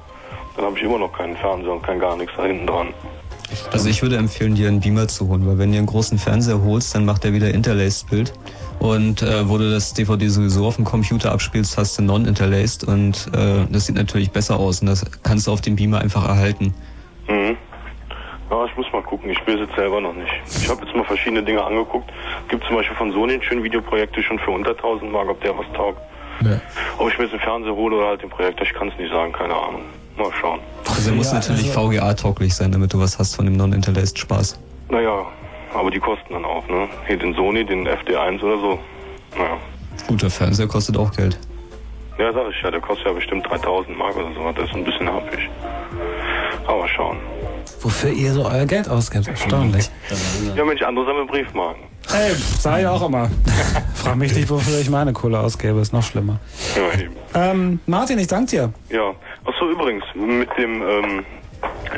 S14: Dann habe ich immer noch keinen Fernseher und kein gar nichts da hinten dran.
S9: Also ich würde empfehlen, dir einen Beamer zu holen, weil wenn du einen großen Fernseher holst, dann macht er wieder Interlaced Bild. Und äh, wo du das DVD sowieso auf dem Computer abspielst, hast du non-interlaced und äh, das sieht natürlich besser aus und das kannst du auf dem Beamer einfach erhalten.
S14: Mhm. Ja, ich muss mal gucken. Ich weiß jetzt selber noch nicht. Ich habe jetzt mal verschiedene Dinge angeguckt. Es gibt zum Beispiel von Sony ein schönes Videoprojekte schon für unter 1000 Mark, ob der was taugt.
S2: Ja.
S14: Ob ich mir jetzt einen Fernseher hole oder halt den Projektor, ich kann es nicht sagen, keine Ahnung. Mal schauen.
S9: Also er muss natürlich VGA-tauglich sein, damit du was hast von dem non-interlaced Spaß.
S14: Naja, aber die kosten dann auch, ne? Hier den Sony, den FD1 oder so. Naja.
S9: Guter Fernseher kostet auch Geld.
S14: Ja, sag ich ja, der kostet ja bestimmt 3000 Mark oder so. Das ist ein bisschen happig. Aber schauen.
S1: Wofür ihr so euer Geld ausgibt, erstaunlich.
S14: Ja, Mensch, andere sammeln Briefmarken.
S1: Ey, sag ich auch immer. Frag mich nicht, wofür ich meine Kohle ausgebe, ist noch schlimmer.
S14: Ja, eben.
S1: Ähm, Martin, ich danke dir.
S14: Ja, achso übrigens, mit dem ähm,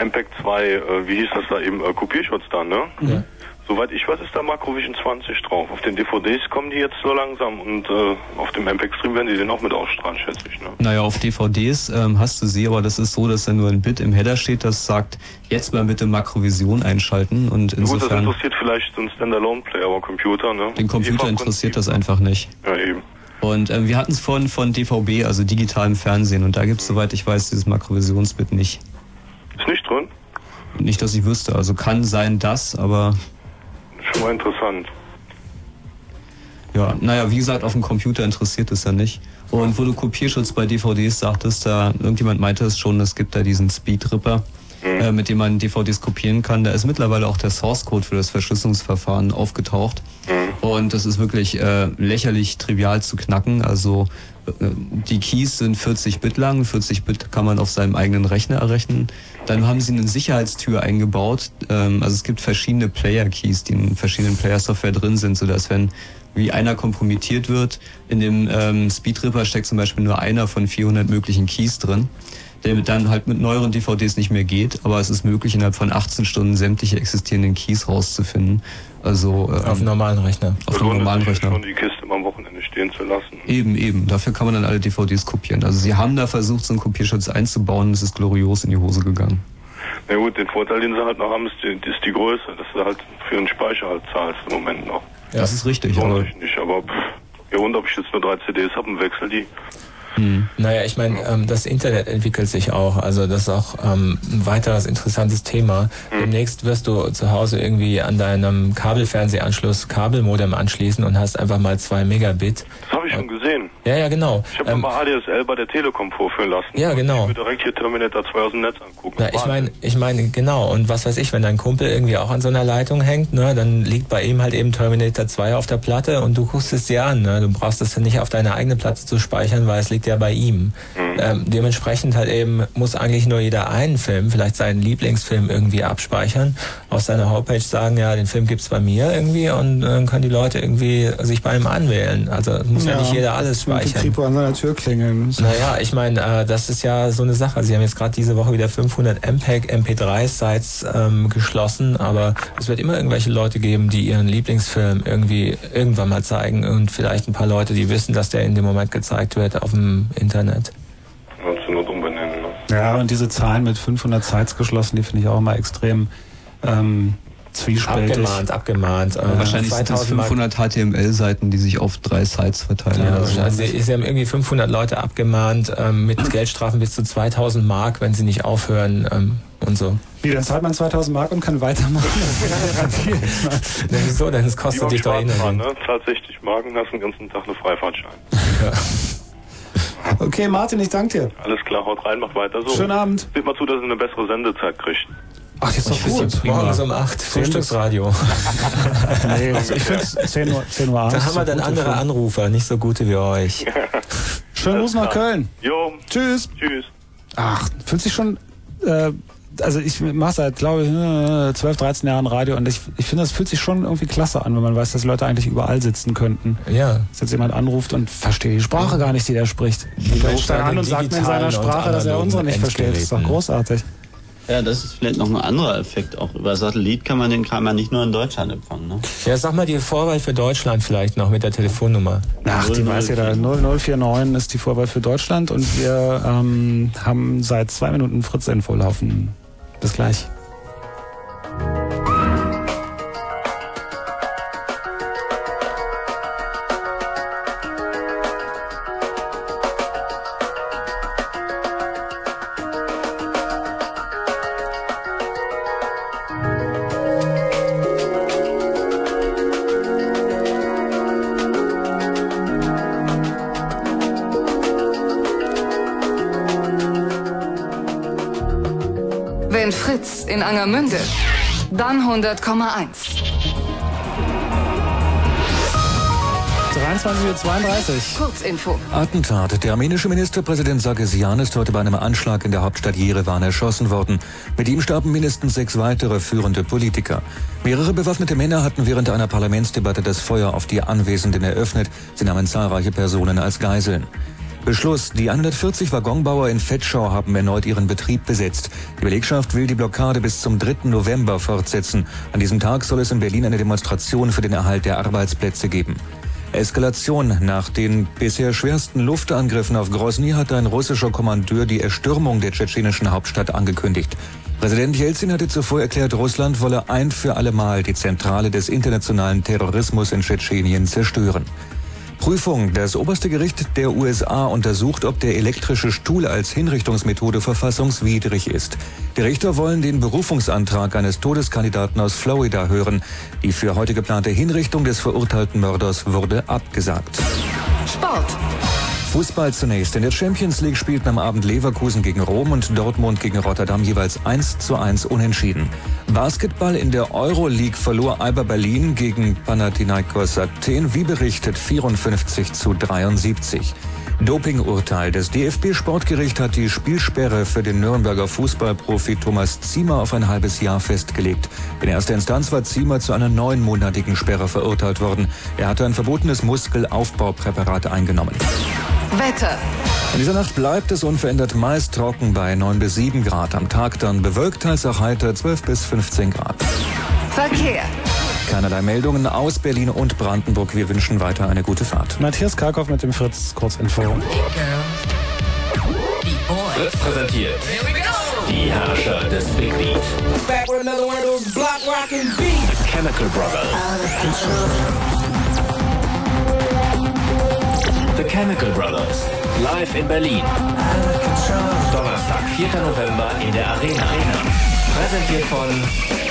S14: MPEG 2, äh, wie hieß das da eben, äh, Kopierschutz dann, ne?
S1: Ja.
S14: Soweit ich weiß, ist da Macrovision 20 drauf. Auf den DVDs kommen die jetzt so langsam und äh, auf dem MPEG-Stream werden die den auch mit ausstrahlen, schätze ich, ne?
S9: Naja, auf DVDs ähm, hast du sie, aber das ist so, dass da nur ein Bit im Header steht, das sagt, jetzt mal bitte Makrovision einschalten und
S14: Gut, das
S9: insofern
S14: interessiert vielleicht so einen Standalone-Player am Computer, ne?
S9: den Computer interessiert das einfach nicht.
S14: Ja, eben.
S9: Und äh, wir hatten es vorhin von DVB, also digitalem Fernsehen. Und da gibt es, soweit ich weiß, dieses Makrovisionsbit nicht.
S14: Ist nicht drin?
S9: Nicht, dass ich wüsste. Also kann sein das, aber
S14: Schon mal interessant.
S9: ja, naja, wie gesagt, auf dem Computer interessiert es ja nicht. Und wo du Kopierschutz bei DVDs sagtest, da irgendjemand meinte es schon, es gibt da diesen Speedripper, äh, mit dem man DVDs kopieren kann. Da ist mittlerweile auch der Source Code für das Verschlüsselungsverfahren aufgetaucht. Und das ist wirklich äh, lächerlich trivial zu knacken. Also äh, die Keys sind 40 Bit lang, 40 Bit kann man auf seinem eigenen Rechner errechnen. Dann haben sie eine Sicherheitstür eingebaut. Ähm, also es gibt verschiedene Player-Keys, die in verschiedenen Player-Software drin sind, sodass wenn wie einer kompromittiert wird, in dem ähm, Speedripper steckt zum Beispiel nur einer von 400 möglichen Keys drin der dann halt mit neueren DVDs nicht mehr geht, aber es ist möglich, innerhalb von 18 Stunden sämtliche existierenden Keys rauszufinden. Also ähm,
S2: Auf einem normalen Rechner.
S9: Auf einem normalen Rechner.
S14: Und die Kiste mal am Wochenende stehen zu lassen.
S9: Eben, eben. Dafür kann man dann alle DVDs kopieren. Also sie haben da versucht, so einen Kopierschutz einzubauen, es ist glorios in die Hose gegangen.
S14: Na gut, den Vorteil, den sie halt noch haben, ist die, ist die Größe, dass du halt für den Speicher halt zahlst im Moment noch.
S9: Das ist richtig,
S14: Lohnt
S9: aber
S14: sich nicht, aber pff, ja und ob ich jetzt nur drei CDs habe und wechsel die.
S2: Naja, ich meine, ähm, das Internet entwickelt sich auch. Also das ist auch ähm, ein weiteres interessantes Thema. Demnächst wirst du zu Hause irgendwie an deinem Kabelfernsehanschluss Kabelmodem anschließen und hast einfach mal zwei Megabit.
S14: Das habe ich schon gesehen.
S2: Ja, ja, genau.
S14: Ich habe
S2: Ähm,
S14: mal ADSL bei der Telekom vorführen lassen.
S2: Ja, genau.
S14: Ich mir direkt hier Terminator 2 aus dem Netz angucken.
S2: Na, ich meine, ich meine, genau. Und was weiß ich, wenn dein Kumpel irgendwie auch an so einer Leitung hängt, ne, dann liegt bei ihm halt eben Terminator 2 auf der Platte und du guckst es dir an. Ne? Du brauchst es ja nicht auf deine eigene Platte zu speichern, weil es liegt ja bei ihm. Ähm, dementsprechend halt eben muss eigentlich nur jeder einen Film, vielleicht seinen Lieblingsfilm irgendwie abspeichern, auf seiner Homepage sagen, ja, den Film gibt's bei mir irgendwie und dann können die Leute irgendwie sich bei ihm anwählen. Also es muss ja, nicht jeder alles speichern.
S1: Kripo an seiner Tür klingeln.
S2: Naja, ich meine, äh, das ist ja so eine Sache. Sie haben jetzt gerade diese Woche wieder 500 MPEG MP3-Sites ähm, geschlossen, aber es wird immer irgendwelche Leute geben, die ihren Lieblingsfilm irgendwie irgendwann mal zeigen und vielleicht ein paar Leute, die wissen, dass der in dem Moment gezeigt wird auf dem Internet.
S14: Ja, zur Not umbenennen. Ne?
S1: Ja, und diese Zahlen mit 500 Sites geschlossen, die finde ich auch immer extrem ähm, zwiespältig.
S2: Abgemahnt, abgemahnt. Äh,
S9: wahrscheinlich sind es
S2: 2000 Mark-
S9: 500 HTML-Seiten, die sich auf drei Sites verteilen.
S2: Ja, also sie haben irgendwie 500 Leute abgemahnt ähm, mit Geldstrafen bis zu 2000 Mark, wenn sie nicht aufhören ähm, und so.
S1: Wie, dann zahlt man 2000 Mark und kann weitermachen?
S2: Wieso? Denn es kostet dich doch eh
S14: ne? 60 Mark und hast den ganzen Tag einen Freifahrtschein.
S1: Okay, Martin, ich danke dir.
S14: Alles klar, haut rein, macht weiter so.
S1: Schönen Abend.
S14: Seht mal zu, dass ihr eine bessere Sendezeit kriegt.
S1: Ach, jetzt doch gut.
S2: Morgens um 8, Frühstücksradio.
S1: nee, ich finde es 10 Uhr, 10 Uhr abends.
S2: Da haben wir dann andere. Anrufer, nicht so gute wie euch.
S1: Schönen Gruß nach Köln.
S14: Jo.
S1: Tschüss.
S14: Tschüss.
S1: Ach, fühlt sich schon. Äh, also ich mache seit, glaube ich, äh, 12, 13 Jahren Radio und ich, ich finde, das fühlt sich schon irgendwie klasse an, wenn man weiß, dass Leute eigentlich überall sitzen könnten.
S2: Ja.
S1: Dass jetzt jemand anruft und versteht die Sprache gar nicht, die der spricht. Der ruft dann an und sagt mir in seiner Sprache, dass er unsere nicht versteht. Das ist doch großartig.
S3: Ja, das ist vielleicht noch ein anderer Effekt. Auch über Satellit kann man den Kram ja nicht nur in Deutschland empfangen. Ne?
S2: Ja, sag mal die Vorwahl für Deutschland vielleicht noch mit der Telefonnummer.
S1: Ach, die weiß jeder. 0049 ist die Vorwahl für Deutschland und wir ähm, haben seit zwei Minuten Fritz-Info laufen. Bis gleich.
S15: In Angermünde, dann 100,1.
S1: 23.32 Uhr.
S15: Kurzinfo.
S5: Attentat. Der armenische Ministerpräsident Sargsyan ist heute bei einem Anschlag in der Hauptstadt Jerewan erschossen worden. Mit ihm starben mindestens sechs weitere führende Politiker. Mehrere bewaffnete Männer hatten während einer Parlamentsdebatte das Feuer auf die Anwesenden eröffnet. Sie nahmen zahlreiche Personen als Geiseln. Beschluss. Die 140 Waggonbauer in Fettschau haben erneut ihren Betrieb besetzt. Die Belegschaft will die Blockade bis zum 3. November fortsetzen. An diesem Tag soll es in Berlin eine Demonstration für den Erhalt der Arbeitsplätze geben. Eskalation. Nach den bisher schwersten Luftangriffen auf Grosny hat ein russischer Kommandeur die Erstürmung der tschetschenischen Hauptstadt angekündigt. Präsident Jelzin hatte zuvor erklärt, Russland wolle ein für alle Mal die Zentrale des internationalen Terrorismus in Tschetschenien zerstören. Prüfung. Das oberste Gericht der USA untersucht, ob der elektrische Stuhl als Hinrichtungsmethode verfassungswidrig ist. Die Richter wollen den Berufungsantrag eines Todeskandidaten aus Florida hören. Die für heute geplante Hinrichtung des verurteilten Mörders wurde abgesagt.
S15: Sport.
S5: Fußball zunächst. In der Champions League spielten am Abend Leverkusen gegen Rom und Dortmund gegen Rotterdam jeweils 1 zu 1 unentschieden. Basketball in der Euroleague verlor Alba Berlin gegen Panathinaikos Athen, wie berichtet 54 zu 73. Dopingurteil. Das DFB-Sportgericht hat die Spielsperre für den Nürnberger Fußballprofi Thomas Ziemer auf ein halbes Jahr festgelegt. In erster Instanz war Ziemer zu einer neunmonatigen Sperre verurteilt worden. Er hatte ein verbotenes Muskelaufbaupräparat eingenommen.
S15: Wetter.
S5: In dieser Nacht bleibt es unverändert meist trocken bei 9 bis 7 Grad. Am Tag dann bewölkt, teils auch heiter 12 bis 15 Grad.
S15: Verkehr.
S5: Keinerlei Meldungen aus Berlin und Brandenburg. Wir wünschen weiter eine gute Fahrt.
S1: Matthias Karkow mit dem Fritz Kurzinfo.
S6: Fritz präsentiert die Herrscher des Big Beat. The Chemical Brothers. The Chemical Brothers. Live in Berlin. Donnerstag, 4. November in der Arena. Präsentiert von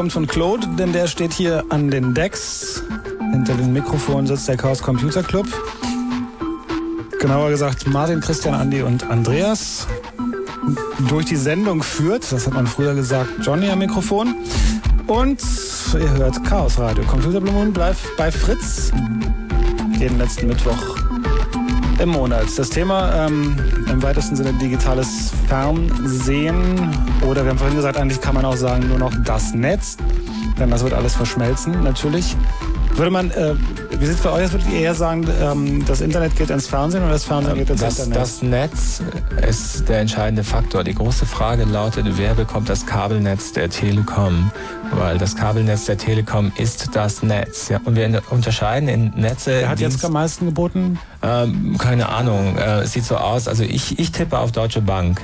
S1: kommt von Claude, denn der steht hier an den Decks. Hinter dem Mikrofon sitzt der Chaos Computer Club. Genauer gesagt Martin, Christian, Andi und Andreas. Durch die Sendung führt, das hat man früher gesagt, Johnny am Mikrofon. Und ihr hört Chaos Radio. Computer Blue Moon bleibt bei Fritz. Jeden letzten Mittwoch im Monat. Das Thema ähm, im weitesten Sinne digitales Fernsehen oder wir haben vorhin gesagt, eigentlich kann man auch sagen nur noch das Netz, denn das wird alles verschmelzen natürlich. Würde man, äh, wie sieht es bei euch aus? Würdet ihr eher sagen, ähm, das Internet geht ins Fernsehen oder das Fernsehen geht ins
S2: Das,
S1: Internet?
S2: das Netz ist der entscheidende Faktor. Die große Frage lautet, wer bekommt das Kabelnetz der Telekom? Weil das Kabelnetz der Telekom ist das Netz. Ja, und wir unterscheiden in Netze.
S1: Wer hat jetzt
S2: Dienst-
S1: am meisten geboten?
S2: Ähm, keine Ahnung. Äh, es sieht so aus. Also ich, ich tippe auf Deutsche Bank.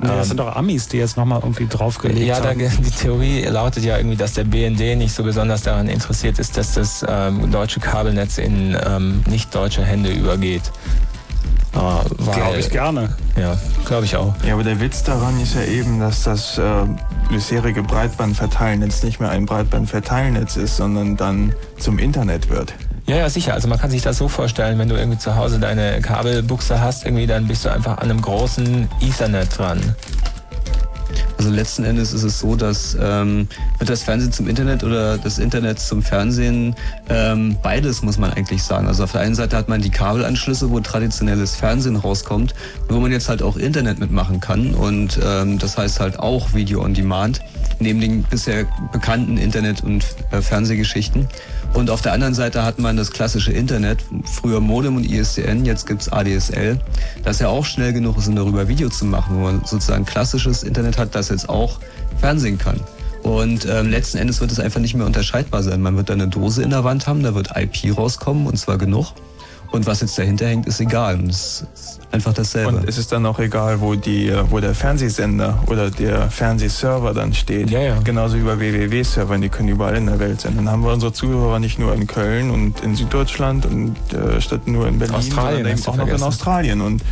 S1: Nee, das
S2: Ähm,
S1: sind doch Amis, die jetzt nochmal irgendwie draufgelegt
S2: ja,
S1: haben.
S2: die Theorie lautet ja irgendwie, dass der BND nicht so besonders daran interessiert ist, dass das ähm, deutsche Kabelnetz in ähm, nicht deutsche Hände übergeht. Äh,
S1: Glaube ich gerne.
S2: Ja, glaube ich auch.
S10: Ja, aber der Witz daran ist ja eben, dass das äh, bisherige Breitbandverteilnetz nicht mehr ein Breitbandverteilnetz ist, sondern dann zum Internet wird.
S2: Ja, ja, sicher. Also man kann sich das so vorstellen, wenn du irgendwie zu Hause deine Kabelbuchse hast, irgendwie, dann bist du einfach an einem großen Ethernet dran.
S9: Also letzten Endes ist es so, dass ähm, wird das Fernsehen zum Internet oder das Internet zum Fernsehen, ähm, beides muss man eigentlich sagen. Also auf der einen Seite hat man die Kabelanschlüsse, wo traditionelles Fernsehen rauskommt, wo man jetzt halt auch Internet mitmachen kann und ähm, das heißt halt auch Video on Demand, neben den bisher bekannten Internet- und äh, Fernsehgeschichten. Und auf der anderen Seite hat man das klassische Internet, früher Modem und ISDN, jetzt gibt's ADSL, das ja auch schnell genug ist, um darüber Video zu machen, wo man sozusagen klassisches Internet hat, das jetzt auch Fernsehen kann. Und ähm, letzten Endes wird es einfach nicht mehr unterscheidbar sein. Man wird da eine Dose in der Wand haben, da wird IP rauskommen und zwar genug. Und was jetzt dahinter hängt, ist egal. Und es ist einfach dasselbe.
S10: Und es ist dann auch egal, wo, die, wo der Fernsehsender oder der Fernsehserver dann steht.
S2: Ja, ja.
S10: Genauso wie bei WWW-Servern, die können überall in der Welt sein. Dann haben wir unsere Zuhörer nicht nur in Köln und in Süddeutschland und äh, statt nur in Berlin,
S2: Australien
S10: sondern eben auch noch in. Australien. Und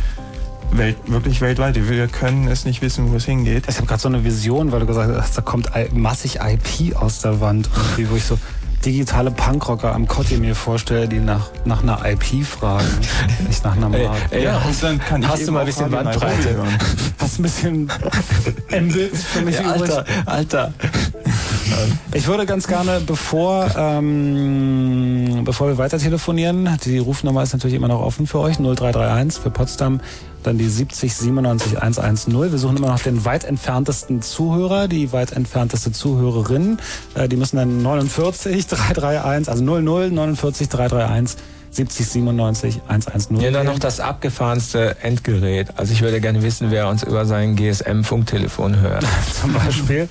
S10: Welt, wirklich weltweit. Wir können es nicht wissen, wo es hingeht.
S1: Ich habe gerade so eine Vision, weil du gesagt hast, da kommt massig IP aus der Wand. Irgendwie, wo ich so digitale Punkrocker am Kotti mir vorstelle, die nach, nach einer IP fragen. nicht nach einer
S2: Ey,
S1: Marke.
S2: ey,
S10: Ja, und dann kann
S2: hast du mal ein bisschen Bandbreite?
S1: Hast ein bisschen Mbits für mich
S2: Ja,
S1: übrig.
S2: Alter, Alter.
S1: Ich würde ganz gerne, bevor, ähm, bevor wir weiter telefonieren, die Rufnummer ist natürlich immer noch offen für euch, 0331 für Potsdam, dann die 70 97 110. Wir suchen immer noch den weit entferntesten Zuhörer, die weit entfernteste Zuhörerin. Äh, die müssen dann 49 331, also 00 49 331 70 97 110.
S2: Ja, dann noch das abgefahrenste Endgerät. Also ich würde gerne wissen, wer uns über sein GSM-Funktelefon hört.
S1: zum Beispiel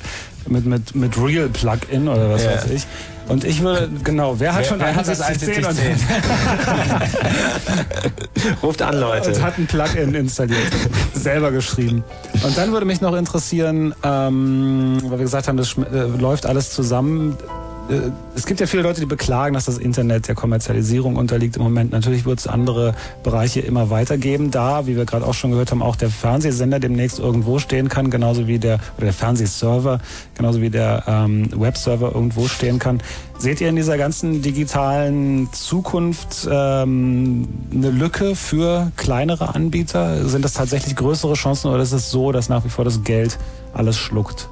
S1: mit, mit, mit Real Plugin oder was
S2: Ja.
S1: weiß ich. Und ich würde, genau, wer hat
S2: Wer-
S1: schon
S2: wer hat das
S1: 6110 und,
S2: 6110? Ruft an, Leute.
S1: und hat ein Plugin installiert, selber geschrieben. Und dann würde mich noch interessieren, ähm, weil wir gesagt haben, das äh, läuft alles zusammen. Es gibt ja viele Leute, die beklagen, dass das Internet der Kommerzialisierung unterliegt im Moment. Natürlich wird es andere Bereiche immer weitergeben, da, wie wir gerade auch schon gehört haben, auch der Fernsehsender demnächst irgendwo stehen kann, genauso wie der, oder der Fernsehserver, genauso wie der ähm, Webserver irgendwo stehen kann. Seht ihr in dieser ganzen digitalen Zukunft ähm, eine Lücke für kleinere Anbieter? Sind das tatsächlich größere Chancen oder ist es so, dass nach wie vor das Geld alles schluckt?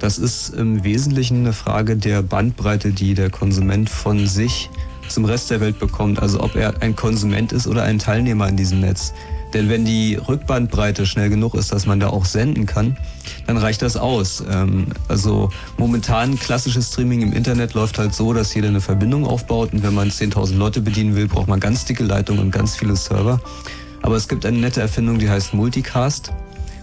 S9: Das ist im Wesentlichen eine Frage der Bandbreite, die der Konsument von sich zum Rest der Welt bekommt. Also ob er ein Konsument ist oder ein Teilnehmer in diesem Netz. Denn wenn die Rückbandbreite schnell genug ist, dass man da auch senden kann, dann reicht das aus. Ähm, also momentan klassisches Streaming im Internet läuft halt so, dass jeder eine Verbindung aufbaut und wenn man 10.000 Leute bedienen will, braucht man ganz dicke Leitungen und ganz viele Server. Aber es gibt eine nette Erfindung, die heißt Multicast.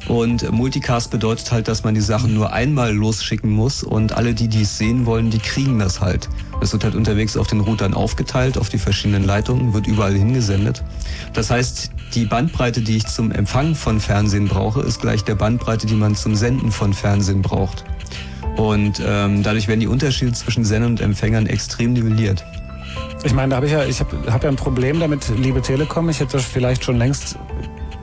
S9: Und Multicast bedeutet halt, dass man die Sachen nur einmal losschicken muss und alle, die dies sehen wollen, die kriegen das halt. Das wird halt unterwegs auf den Routern aufgeteilt, auf die verschiedenen Leitungen, wird überall hingesendet. Das heißt, die Bandbreite, die ich zum Empfang von Fernsehen brauche, ist gleich der Bandbreite, die man zum Senden von Fernsehen braucht. Und ähm, dadurch werden die Unterschiede zwischen Sendern und Empfängern extrem nivelliert.
S1: Ich meine, da habe ich ja, ich habe hab ja ein Problem damit, liebe Telekom. Ich hätte vielleicht schon längst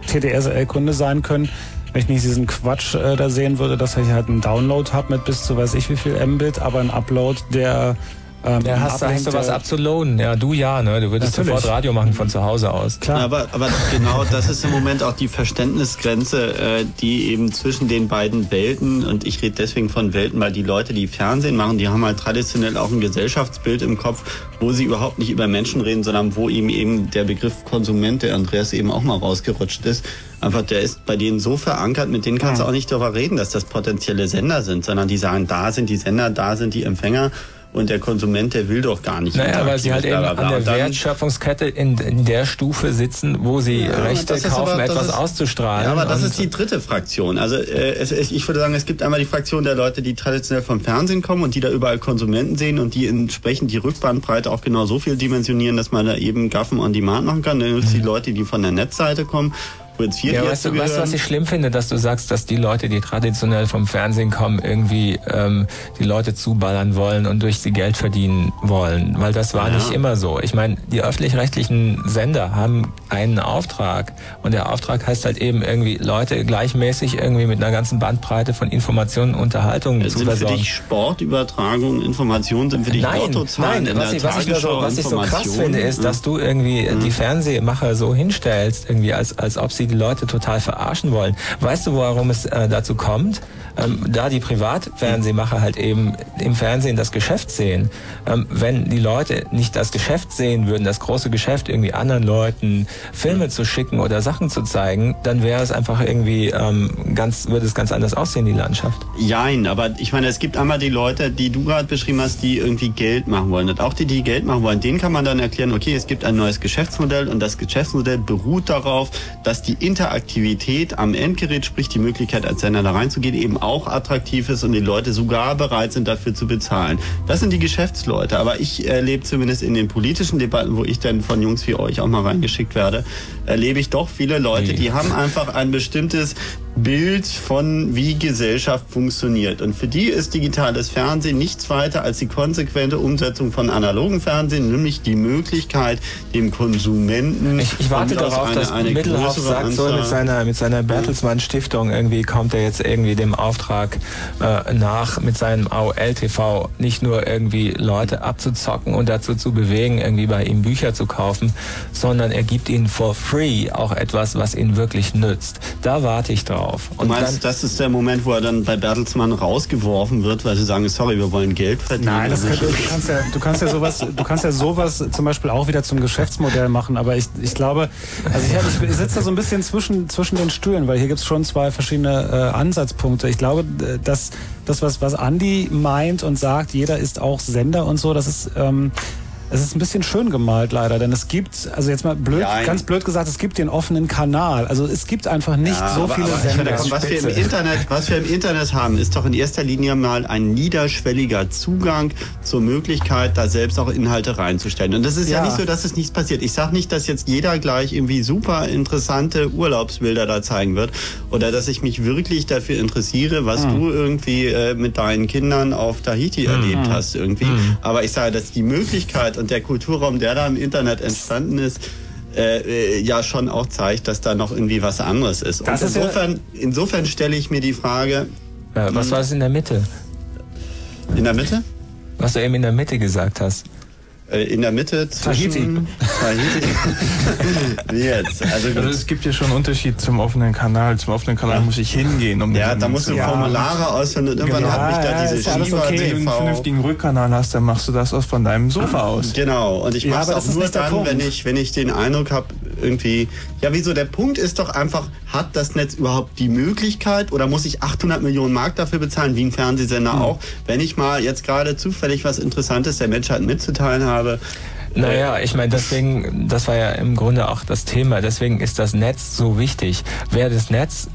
S1: TDSL-Kunde sein können. Wenn ich nicht diesen Quatsch äh, da sehen würde, dass ich halt einen Download habe mit bis zu weiß ich wie viel Mbit, aber ein Upload, der ähm,
S2: Ja, hast, du- hast du was abzulohnen? Ja, du ja, ne? Du würdest
S1: Natürlich.
S2: sofort Radio machen von zu Hause aus.
S1: Klar.
S3: Aber, aber genau das ist im Moment auch die Verständnisgrenze, äh, die eben zwischen den beiden Welten, und ich rede deswegen von Welten, weil die Leute, die Fernsehen machen, die haben halt traditionell auch ein Gesellschaftsbild im Kopf, wo sie überhaupt nicht über Menschen reden, sondern wo ihm eben der Begriff Konsument, der Andreas eben auch mal rausgerutscht ist, einfach der ist bei denen so verankert, mit denen kannst du auch nicht darüber reden, dass das potenzielle Sender sind, sondern die sagen, da sind die Sender, da sind die Empfänger. Und der Konsument, der will doch gar nicht.
S2: Naja, weil sie halt eben an der Wertschöpfungskette in, in der Stufe sitzen, wo sie
S3: Ja,
S2: Rechte kaufen,
S3: aber-
S2: etwas
S3: ist-
S2: auszustrahlen.
S3: Ja, aber das ist die dritte Fraktion. Also äh, es, ich würde sagen, es gibt einmal die Fraktion der Leute, die traditionell vom Fernsehen kommen und die da überall Konsumenten sehen und die entsprechend die Rückbandbreite auch genau so viel dimensionieren, dass man da eben Gaffen on Demand machen kann. Dann gibt es die Leute, die von der Netzseite kommen, jetzt vier
S2: Ja, weißt du, weißt du, was ich schlimm finde, dass du sagst, dass die Leute, die traditionell vom Fernsehen kommen, irgendwie ähm, die Leute zuballern wollen und durch sie Geld verdienen wollen. Weil das war
S3: Ja.
S2: nicht immer so. Ich meine, die öffentlich-rechtlichen Sender haben einen Auftrag und der Auftrag heißt halt eben irgendwie Leute gleichmäßig irgendwie mit einer ganzen Bandbreite von Informationen und Unterhaltungen zu
S3: sind für
S2: versorgen.
S3: dich Sportübertragung, Informationen sind für dich
S2: Nein,
S3: Lottozahlen
S2: nein,
S3: in
S2: was ich, was, ich so, was ich so krass finde, ist,
S3: Ja.
S2: dass du irgendwie
S3: Mhm.
S2: die Fernsehmacher so hinstellst, irgendwie als, als ob sie die Leute total verarschen wollen. Weißt du, warum es äh, dazu kommt? Ähm, da die Privatfernsehmacher halt eben im Fernsehen das Geschäft sehen. Ähm, wenn die Leute nicht das Geschäft sehen würden, das große Geschäft irgendwie anderen Leuten Filme zu schicken oder Sachen zu zeigen, dann wäre es einfach irgendwie ähm, ganz, würde es ganz anders aussehen, die Landschaft.
S3: Jein, aber ich meine, es gibt einmal die Leute, die du gerade beschrieben hast, die irgendwie Geld machen wollen. Und auch die, die Geld machen wollen, denen kann man dann erklären, okay, es gibt ein neues Geschäftsmodell und das Geschäftsmodell beruht darauf, dass die Interaktivität am Endgerät, sprich die Möglichkeit als Sender da reinzugehen, eben auch attraktiv ist und die Leute sogar bereit sind, dafür zu bezahlen. Das sind die Geschäftsleute. Aber ich erlebe zumindest in den politischen Debatten, wo ich dann von Jungs wie euch auch mal reingeschickt werde, erlebe ich doch viele Leute, die haben einfach ein bestimmtes Bild von wie Gesellschaft funktioniert. Und für die ist digitales Fernsehen nichts weiter als die konsequente Umsetzung von analogen Fernsehen, nämlich die Möglichkeit, dem Konsumenten
S2: Ich, ich warte darauf,
S3: eine-
S2: dass
S3: eine größere
S2: sagt, so mit seiner, mit seiner Bertelsmann Stiftung irgendwie kommt er jetzt irgendwie dem Auftrag äh, nach, mit seinem AOL-TV nicht nur irgendwie Leute abzuzocken und dazu zu bewegen, irgendwie bei ihm Bücher zu kaufen, sondern er gibt ihnen for free auch etwas, was ihnen wirklich nützt. Da warte ich drauf.
S3: Du meinst, das ist der Moment, wo er dann bei Bertelsmann rausgeworfen wird, weil sie sagen, sorry, wir wollen Geld verdienen.
S1: Nein, das
S3: Also
S1: könnte, du kannst ja, du kannst ja sowas, du kannst ja sowas zum Beispiel auch wieder zum Geschäftsmodell machen. Aber ich, ich glaube, also ich, ich sitze da so ein bisschen zwischen zwischen den Stühlen, weil hier gibt's schon zwei verschiedene äh, Ansatzpunkte. Ich glaube, dass das was was Andy meint und sagt, jeder ist auch Sender und so, das ist ähm, es ist ein bisschen schön gemalt leider, denn es gibt, also jetzt mal blöd,
S3: Ja,
S1: ganz blöd gesagt, es gibt den offenen Kanal. Also es gibt einfach nicht
S3: Ja,
S1: so
S3: aber,
S1: viele
S3: aber
S1: Sender.
S3: meine, was wir im Internet, was wir im Internet haben, ist doch in erster Linie mal ein niederschwelliger Zugang zur Möglichkeit, da selbst auch Inhalte reinzustellen. Und das ist ja,
S1: Ja.
S3: nicht so, dass es nichts passiert. Ich sage nicht, dass jetzt jeder gleich irgendwie super interessante Urlaubsbilder da zeigen wird oder dass ich mich wirklich dafür interessiere, was
S1: Hm.
S3: du irgendwie äh, mit deinen Kindern auf Tahiti erlebt hast irgendwie. Aber ich sage, dass die Möglichkeit und der Kulturraum, der da im Internet entstanden ist, äh, äh, ja schon auch zeigt, dass da noch irgendwie was anderes ist. Und
S2: Das ist ja-
S3: insofern, insofern stelle ich mir die Frage.
S2: Ja, was war es in der Mitte?
S3: In der Mitte?
S2: Was du eben in der Mitte gesagt hast.
S3: Äh, In der Mitte zwischen Tahiti. Wie jetzt? Also,
S10: Also es gibt ja schon einen Unterschied zum offenen Kanal. Zum offenen Kanal muss ich hingehen, um
S3: Ja, da musst du
S10: zu-
S3: Formulare ausfüllen und irgendwann hat mich da diese
S10: Wenn du einen vernünftigen Rückkanal hast, dann machst du das aus von deinem Sofa aus.
S3: Genau, und ich
S10: Ja,
S3: mache es
S10: das
S3: auch nur dann, wenn ich, wenn ich den Eindruck habe, irgendwie, ja wieso, der Punkt ist doch einfach, hat das Netz überhaupt die Möglichkeit oder muss ich 800 Millionen Mark dafür bezahlen, wie ein Fernsehsender
S10: Hm.
S3: auch, wenn ich mal jetzt gerade zufällig was Interessantes der Menschheit mitzuteilen habe.
S2: Naja, ich meine, deswegen, das war ja im Grunde auch das Thema, deswegen ist das Netz so wichtig. Wer das Netz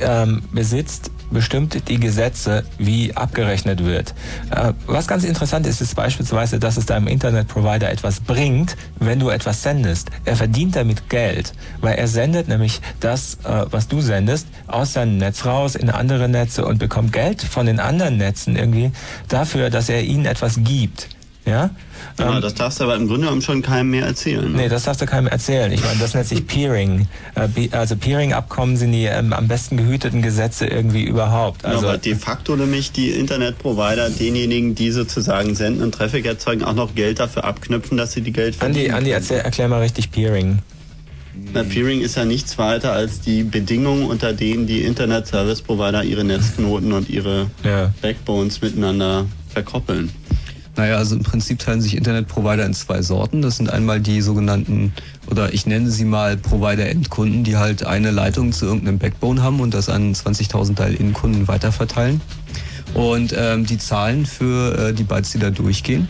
S2: ähm, besitzt, bestimmt die Gesetze, wie abgerechnet wird. Äh, was ganz interessant ist, ist beispielsweise, dass es deinem Internetprovider etwas bringt, wenn du etwas sendest. Er verdient damit Geld, weil er sendet nämlich das, äh, was du sendest, aus seinem Netz raus in andere Netze und bekommt Geld von den anderen Netzen irgendwie dafür, dass er ihnen etwas gibt. Ja?
S3: Ja, das darfst du aber im Grunde genommen schon keinem mehr erzählen. Ne?
S2: Nee, das darfst du keinem erzählen. Ich meine, das nennt sich Peering. Äh, Also Peering-Abkommen sind die ähm, am besten gehüteten Gesetze irgendwie überhaupt.
S3: Also
S2: Also
S3: aber de facto nämlich die Internetprovider denjenigen, die sozusagen senden und Traffic erzeugen, auch noch Geld dafür abknüpfen, dass sie die Geld
S2: Andi,
S3: verdienen.
S2: Andi erzähl, erklär mal richtig Peering.
S3: Na, Peering ist ja nichts weiter als die Bedingungen, unter denen die Internet Service Provider ihre Netzknoten und ihre Backbones miteinander verkoppeln.
S9: Naja, also im Prinzip teilen sich Internetprovider in zwei Sorten. Das sind einmal die sogenannten, oder ich nenne sie mal Provider-Endkunden, die halt eine Leitung zu irgendeinem Backbone haben und das an 20.000 Teil-Endkunden weiterverteilen. Und ähm, die zahlen für äh, die Bytes, die da durchgehen.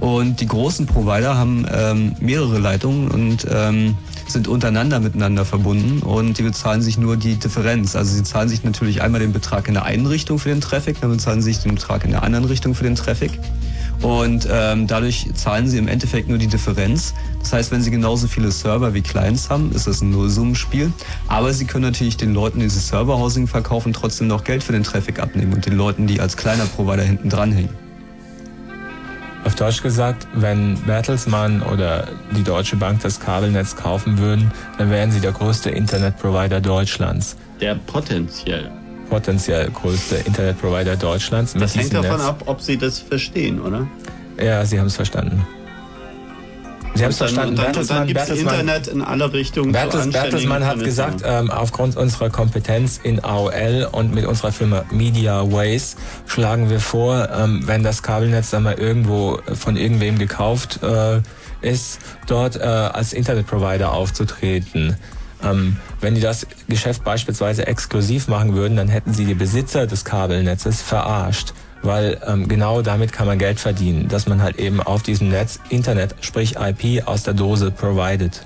S9: Und die großen Provider haben ähm, mehrere Leitungen und ähm, sind untereinander miteinander verbunden und die bezahlen sich nur die Differenz. Also sie zahlen sich natürlich einmal den Betrag in der einen Richtung für den Traffic, dann bezahlen sie sich den Betrag in der anderen Richtung für den Traffic. Und ähm, dadurch zahlen sie im Endeffekt nur die Differenz. Das heißt, wenn sie genauso viele Server wie Clients haben, ist das ein Nullsummenspiel. Aber sie können natürlich den Leuten, die sie Serverhousing verkaufen, trotzdem noch Geld für den Traffic abnehmen und den Leuten, die als kleiner Provider hinten dranhängen.
S2: Auf Deutsch gesagt, wenn Bertelsmann oder die Deutsche Bank das Kabelnetz kaufen würden, dann wären sie der größte Internetprovider Deutschlands.
S3: Der potenziell.
S2: Potenziell größte Internetprovider Deutschlands.
S3: Das hängt davon
S2: Netz.
S3: ab, ob sie das verstehen, oder?
S2: Ja, Sie haben es verstanden. Sie haben es verstanden.
S3: Dann,
S2: Bertelsmann,
S3: dann
S2: Bertelsmann,
S3: Internet in alle Richtungen.
S2: Bertels, Bertelsmann hat gesagt, ähm, aufgrund unserer Kompetenz in AOL und mit unserer Firma Media Ways schlagen wir vor, ähm, wenn das Kabelnetz dann mal irgendwo von irgendwem gekauft äh, ist, dort äh, als Internetprovider aufzutreten. Ähm, wenn die das Geschäft beispielsweise exklusiv machen würden, dann hätten sie die Besitzer des Kabelnetzes verarscht. Weil ähm, genau damit kann man Geld verdienen, dass man halt eben auf diesem Netz Internet, sprich IP aus der Dose provided.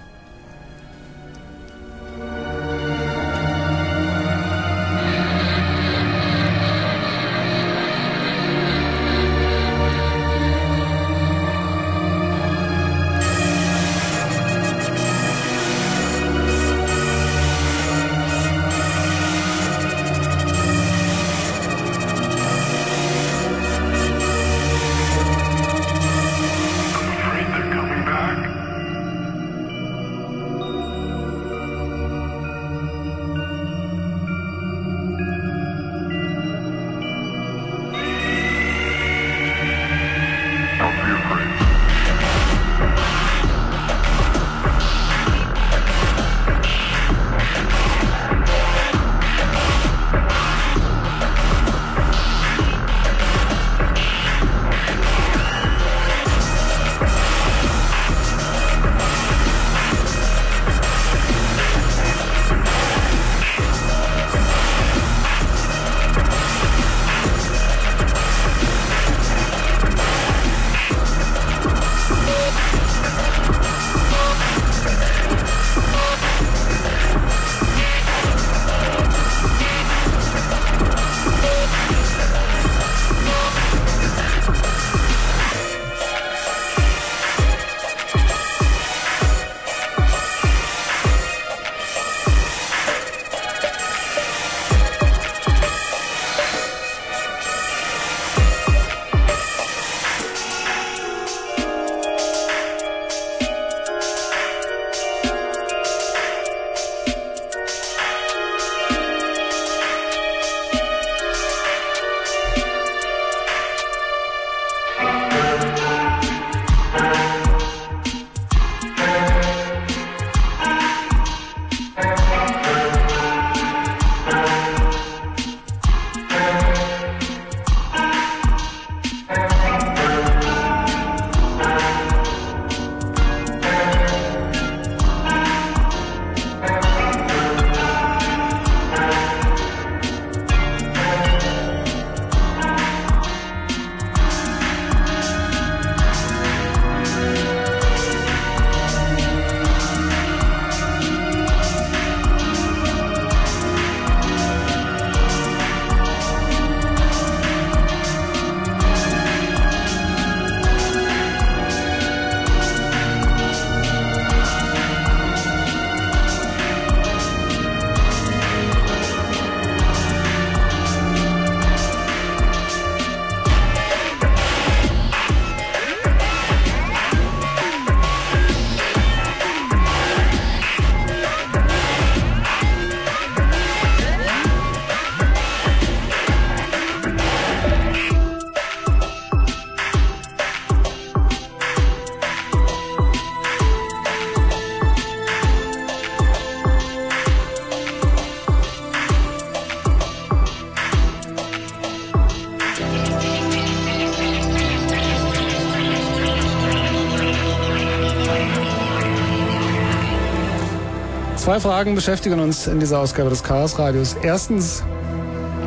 S1: Zwei Fragen beschäftigen uns in dieser Ausgabe des Chaos Radios. Erstens,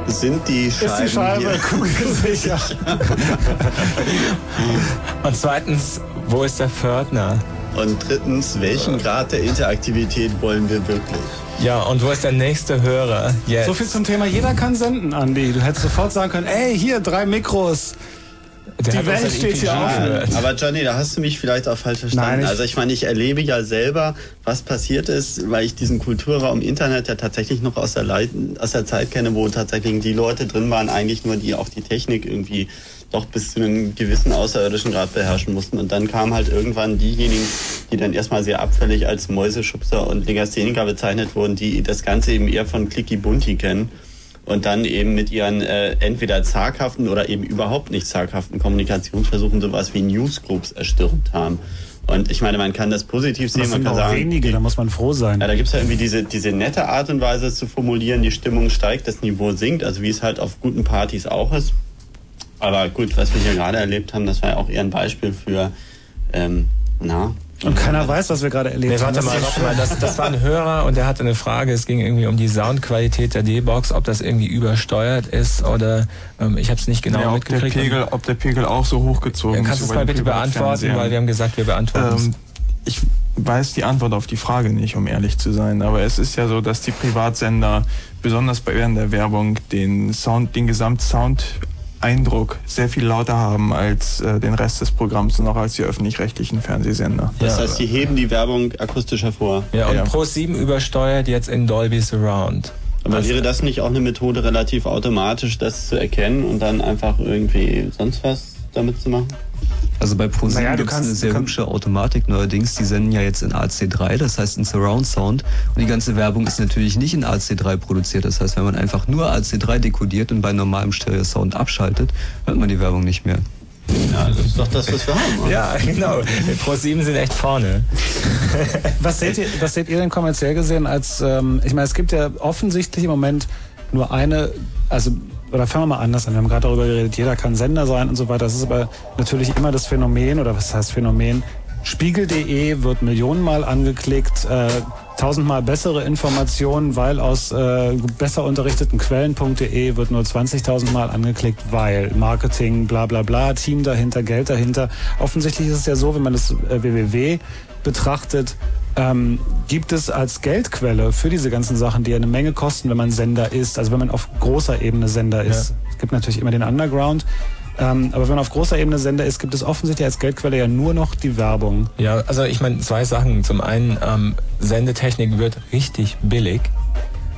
S3: Sind die Scheiben
S1: ist die Scheibe kugelsicher?
S2: Und zweitens, wo ist der Pförtner?
S3: Und drittens, welchen Grad der Interaktivität wollen wir wirklich?
S2: Ja, und wo ist der nächste Hörer jetzt?
S1: So viel zum Thema, jeder kann senden, Andi. Du hättest sofort sagen können, ey, hier, drei Mikros.
S2: Der
S1: die Welt
S2: ein
S1: steht hier offen.
S3: Aber Johnny, da hast du mich vielleicht auch falsch verstanden.
S1: Nein, ich-
S3: also ich meine, ich erlebe ja selber, was passiert ist, weil ich diesen Kulturraum Internet ja tatsächlich noch aus der, Leit aus der Zeit kenne, wo tatsächlich die Leute drin waren, eigentlich nur die auch die Technik irgendwie doch bis zu einem gewissen außerirdischen Grad beherrschen mussten. Und dann kamen halt irgendwann diejenigen, die dann erstmal sehr abfällig als Mäuseschubser und Legastheniker bezeichnet wurden, die das Ganze eben eher von Clicky Bunti kennen und dann eben mit ihren äh, entweder zaghaften oder eben überhaupt nicht zaghaften Kommunikationsversuchen sowas wie Newsgroups erstürmt haben. Und ich meine, man kann das positiv sehen,
S1: Das
S3: man
S1: sind
S3: kann
S1: auch
S3: sagen,
S1: wenige, da muss man froh sein.
S3: ja, da gibt's ja irgendwie diese, diese nette Art und Weise es zu formulieren, die Stimmung steigt, das Niveau sinkt, also wie es halt auf guten Partys auch ist. Aber gut, was wir hier gerade erlebt haben, das war ja auch eher ein Beispiel für, ähm, na.
S1: Und keiner weiß, was wir gerade erlebt
S2: Nee,
S1: haben.
S2: warte
S1: Das
S2: mal,
S1: ist
S2: warte mal. Das, das war ein Hörer und der hatte eine Frage. Es ging irgendwie um die Soundqualität der D-Box, ob das irgendwie übersteuert ist oder ähm, ich habe es nicht genau
S10: ja, ob, der
S2: mitgekriegt.
S10: Pegel, ob der Pegel auch so hochgezogen
S2: Kannst du
S10: ist.
S2: es mal bitte beantworten, weil wir haben gesagt, wir beantworten es.
S10: Ähm, ich weiß die Antwort auf die Frage nicht, um ehrlich zu sein. Aber es ist ja so, dass die Privatsender besonders bei während der Werbung den Sound, den Gesamtsound-Eindruck sehr viel lauter haben als äh, den Rest des Programms und auch als die öffentlich-rechtlichen Fernsehsender.
S3: Das heißt, die heben die Werbung akustisch hervor.
S2: Ja, und Pro 7 übersteuert jetzt in Dolby Surround.
S3: Aber wäre das nicht auch eine Methode, relativ automatisch das zu erkennen und dann einfach irgendwie sonst was damit zu machen?
S9: Also bei ProSieben
S3: Naja,
S9: gibt es eine sehr hübsche Automatik neuerdings. Die senden ja jetzt in AC3, das heißt in Surround Sound. Und die ganze Werbung ist natürlich nicht in AC3 produziert. Das heißt, wenn man einfach nur AC3 dekodiert und bei normalem Stereo-Sound abschaltet, hört man die Werbung nicht mehr.
S3: Ja, das ist doch das, was wir haben. oder?
S2: Ja, genau. Pro 7 sind echt vorne.
S1: Was seht, ihr, was seht ihr denn kommerziell gesehen als, ähm, ich meine, es gibt ja offensichtlich im Moment nur eine, also, oder fangen wir mal anders an, wir haben gerade darüber geredet, jeder kann Sender sein und so weiter. Das ist aber natürlich immer das Phänomen, oder was heißt Phänomen? Spiegel.de wird millionenmal angeklickt, äh, tausendmal bessere Informationen, weil aus äh, besser unterrichteten Quellen.de wird nur 20.000 Mal angeklickt, weil Marketing, bla bla bla, Team dahinter, Geld dahinter. Offensichtlich ist es ja so, wenn man das äh, www betrachtet, ähm, gibt es als Geldquelle für diese ganzen Sachen, die ja eine Menge kosten, wenn man Sender ist, also wenn man auf großer Ebene Sender ist. Es gibt natürlich immer den Underground. Ähm, aber wenn man auf großer Ebene Sender ist, gibt es offensichtlich als Geldquelle ja nur noch die Werbung.
S2: Ja, also ich meine zwei Sachen. Zum einen, ähm, Sendetechnik wird richtig billig.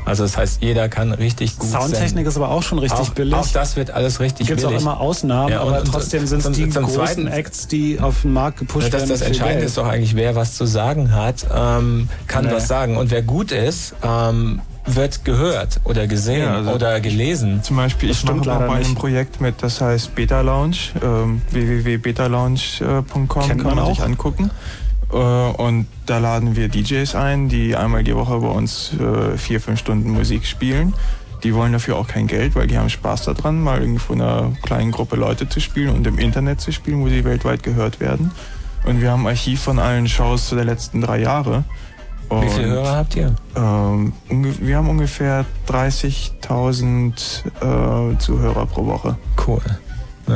S2: Also das heißt, jeder kann richtig gut
S1: Soundtechnik
S2: senden.
S1: ist aber auch schon richtig
S2: auch,
S1: billig.
S2: Auch das wird alles richtig
S1: Gibt es auch
S2: billig.
S1: immer Ausnahmen,
S2: Ja, und-
S1: aber
S2: und
S1: trotzdem sind es die
S2: zum
S1: großen
S2: Zweiten-
S1: Acts, die auf den Markt gepusht
S2: Ja, das,
S1: werden.
S2: das Entscheidende
S1: Geld.
S2: ist doch eigentlich, wer was zu sagen hat, ähm, kann
S1: Nee.
S2: was sagen. Und wer gut ist, ähm, wird gehört oder gesehen
S10: Ja, also
S2: oder gelesen.
S10: Zum Beispiel, ich mache auch bei einem Projekt mit, das heißt Beta Lounge, ähm, www.betalounge.com
S1: Kennt
S10: kann
S1: man
S10: man sich
S1: auch.
S10: angucken. Äh, und da laden wir DJs ein, die einmal die Woche bei uns äh, vier, fünf Stunden Musik spielen. Die wollen dafür auch kein Geld, weil die haben Spaß daran, mal irgendwo einer kleinen Gruppe Leute zu spielen und im Internet zu spielen, wo sie weltweit gehört werden. Und wir haben ein Archiv von allen Shows der letzten drei Jahre.
S2: Wie viele
S10: Und,
S2: Hörer habt ihr?
S10: Ähm, wir haben ungefähr 30.000 äh, Zuhörer pro Woche.
S2: Cool.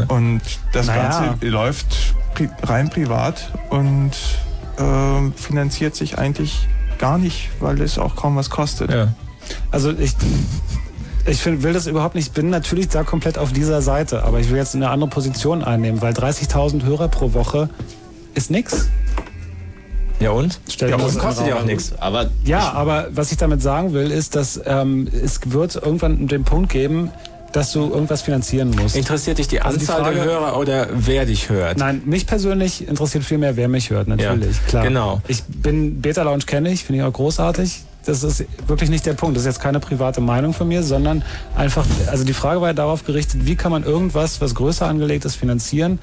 S10: Und das
S1: Naja.
S10: Ganze läuft pri rein privat und ähm, finanziert sich eigentlich gar nicht, weil es auch kaum was kostet.
S1: Also ich, ich find, will das überhaupt nicht, ich bin natürlich da komplett auf dieser Seite, aber ich will jetzt eine andere Position einnehmen, weil 30.000 Hörer pro Woche ist nix.
S2: Ja und?
S1: Stell
S2: Ja, und
S1: das
S2: kostet ja auch nichts.
S3: Aber
S1: Ja, aber was ich damit sagen will, ist, dass ähm, es wird irgendwann den Punkt geben, dass du irgendwas finanzieren musst.
S2: Interessiert dich die
S1: Also die
S2: Anzahl der
S1: Frage-
S2: Hörer oder wer dich hört?
S1: Nein, mich persönlich interessiert viel mehr, wer mich hört, natürlich,
S2: Ja,
S1: klar.
S2: genau.
S1: Ich bin, Beta Lounge kenne ich, finde ich auch großartig. Das ist wirklich nicht der Punkt. Das ist jetzt keine private Meinung von mir, sondern einfach, also die Frage war ja darauf gerichtet, wie kann man irgendwas, was größer angelegt ist, finanzieren,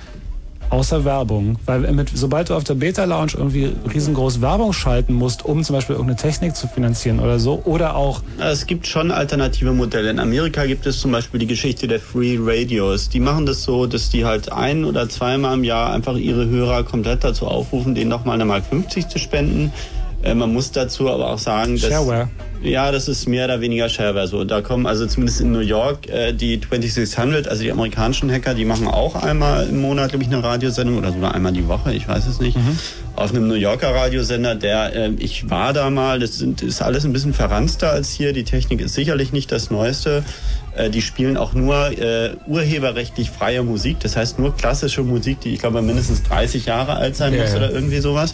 S1: außer Werbung. Weil mit, sobald du auf der Beta Lounge irgendwie riesengroß Werbung schalten musst, um zum Beispiel irgendeine Technik zu finanzieren oder so, oder auch
S3: Es gibt schon alternative Modelle. In Amerika gibt es zum Beispiel die Geschichte der Free Radios. Die machen das so, dass die halt ein oder zweimal im Jahr einfach ihre Hörer komplett dazu aufrufen, denen nochmal eine Mark 50 zu spenden. Äh, man muss dazu aber auch sagen, dass
S1: Shareware.
S3: ja, das ist mehr oder weniger Shareware so. Da kommen also zumindest in New York äh, die 2600, also die amerikanischen Hacker, die machen auch einmal im Monat, glaube ich, eine Radiosendung oder sogar einmal die Woche, ich weiß es nicht. Auf einem New Yorker Radiosender, der, äh, ich war da mal, das sind, ist alles ein bisschen verranzter als hier. Die Technik ist sicherlich nicht das Neueste. Äh, die spielen auch nur äh, urheberrechtlich freie Musik, das heißt nur klassische Musik, die ich glaube mindestens 30 Jahre alt sein
S2: Ja,
S3: muss oder irgendwie sowas.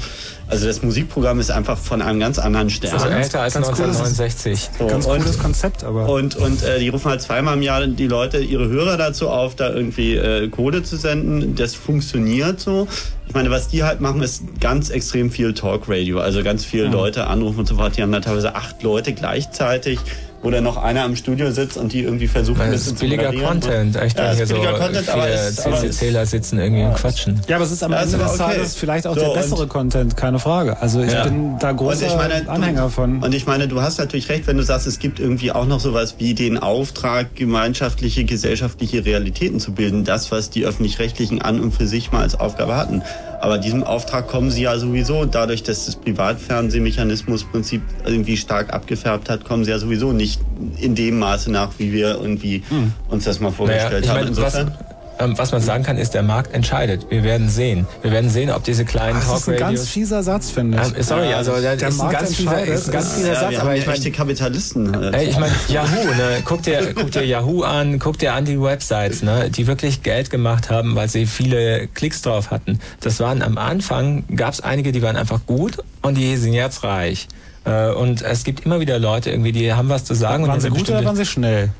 S3: Also das Musikprogramm ist einfach von einem ganz anderen Stern.
S2: Also älter als 1969.
S3: So,
S1: Ganz
S3: und-
S1: cooles Konzept, aber.
S3: und, und äh, die rufen halt zweimal im Jahr die Leute, ihre Hörer dazu auf, da irgendwie äh, Kohle zu senden. Das funktioniert so. Ich meine, was die halt machen, ist ganz extrem viel Talkradio. Also ganz viele Leute anrufen und so fort. Die haben da teilweise acht Leute gleichzeitig, wo dann noch einer im Studio sitzt und die irgendwie versuchen, ein
S2: Das
S3: bisschen
S2: ist
S3: zu
S2: billiger
S3: moderieren.
S2: Content. Echt,
S3: ja,
S2: hier so
S3: billiger Content, aber
S2: CC-Zähler sitzen irgendwie und quatschen.
S1: Ja, aber es ist am
S3: Ja,
S1: Ende des
S3: okay.
S1: Tages vielleicht auch
S3: So,
S1: der bessere Content, keine Frage. Also ich
S3: Ja.
S1: bin da großer
S3: ich meine, du-
S1: Anhänger von.
S3: Und ich meine, du hast natürlich recht, wenn du sagst, es gibt irgendwie auch noch sowas wie den Auftrag, gemeinschaftliche, gesellschaftliche Realitäten zu bilden. Das, was die Öffentlich-Rechtlichen an und für sich mal als Aufgabe hatten. Aber diesem Auftrag kommen sie ja sowieso, dadurch, dass das Privatfernsehmechanismusprinzip irgendwie stark abgefärbt hat, kommen sie ja sowieso nicht in dem Maße nach, wie wir irgendwie uns das mal
S2: Naja,
S3: vorgestellt
S2: ich
S3: haben.
S2: meine, was,
S3: Insofern.
S2: ähm, was man sagen kann, ist, der Markt entscheidet. Wir werden sehen. Wir werden sehen, ob diese kleinen
S1: das ist ein ganz
S2: Talkradios...
S1: fieser Satz, finde ich.
S2: Ähm, sorry, also der,
S1: der
S2: ist ein
S1: Markt
S2: ganz fieser,
S1: entscheidet.
S2: ist ein ganz fieser
S3: ja,
S2: Satz,
S3: wir
S2: aber
S3: haben
S2: ich
S3: ja
S2: meine,
S3: Kapitalisten. äh,
S2: Ey, ich meine, Yahoo, ne? Guck dir, guck dir Yahoo an, guck dir an die Websites, ne? Die wirklich Geld gemacht haben, weil sie viele Klicks drauf hatten. Das waren am Anfang, gab es einige, die waren einfach gut und die sind jetzt reich. Äh, Und es gibt immer wieder Leute irgendwie, die haben was zu sagen.
S1: waren
S2: und
S1: sie gut oder waren sie schnell?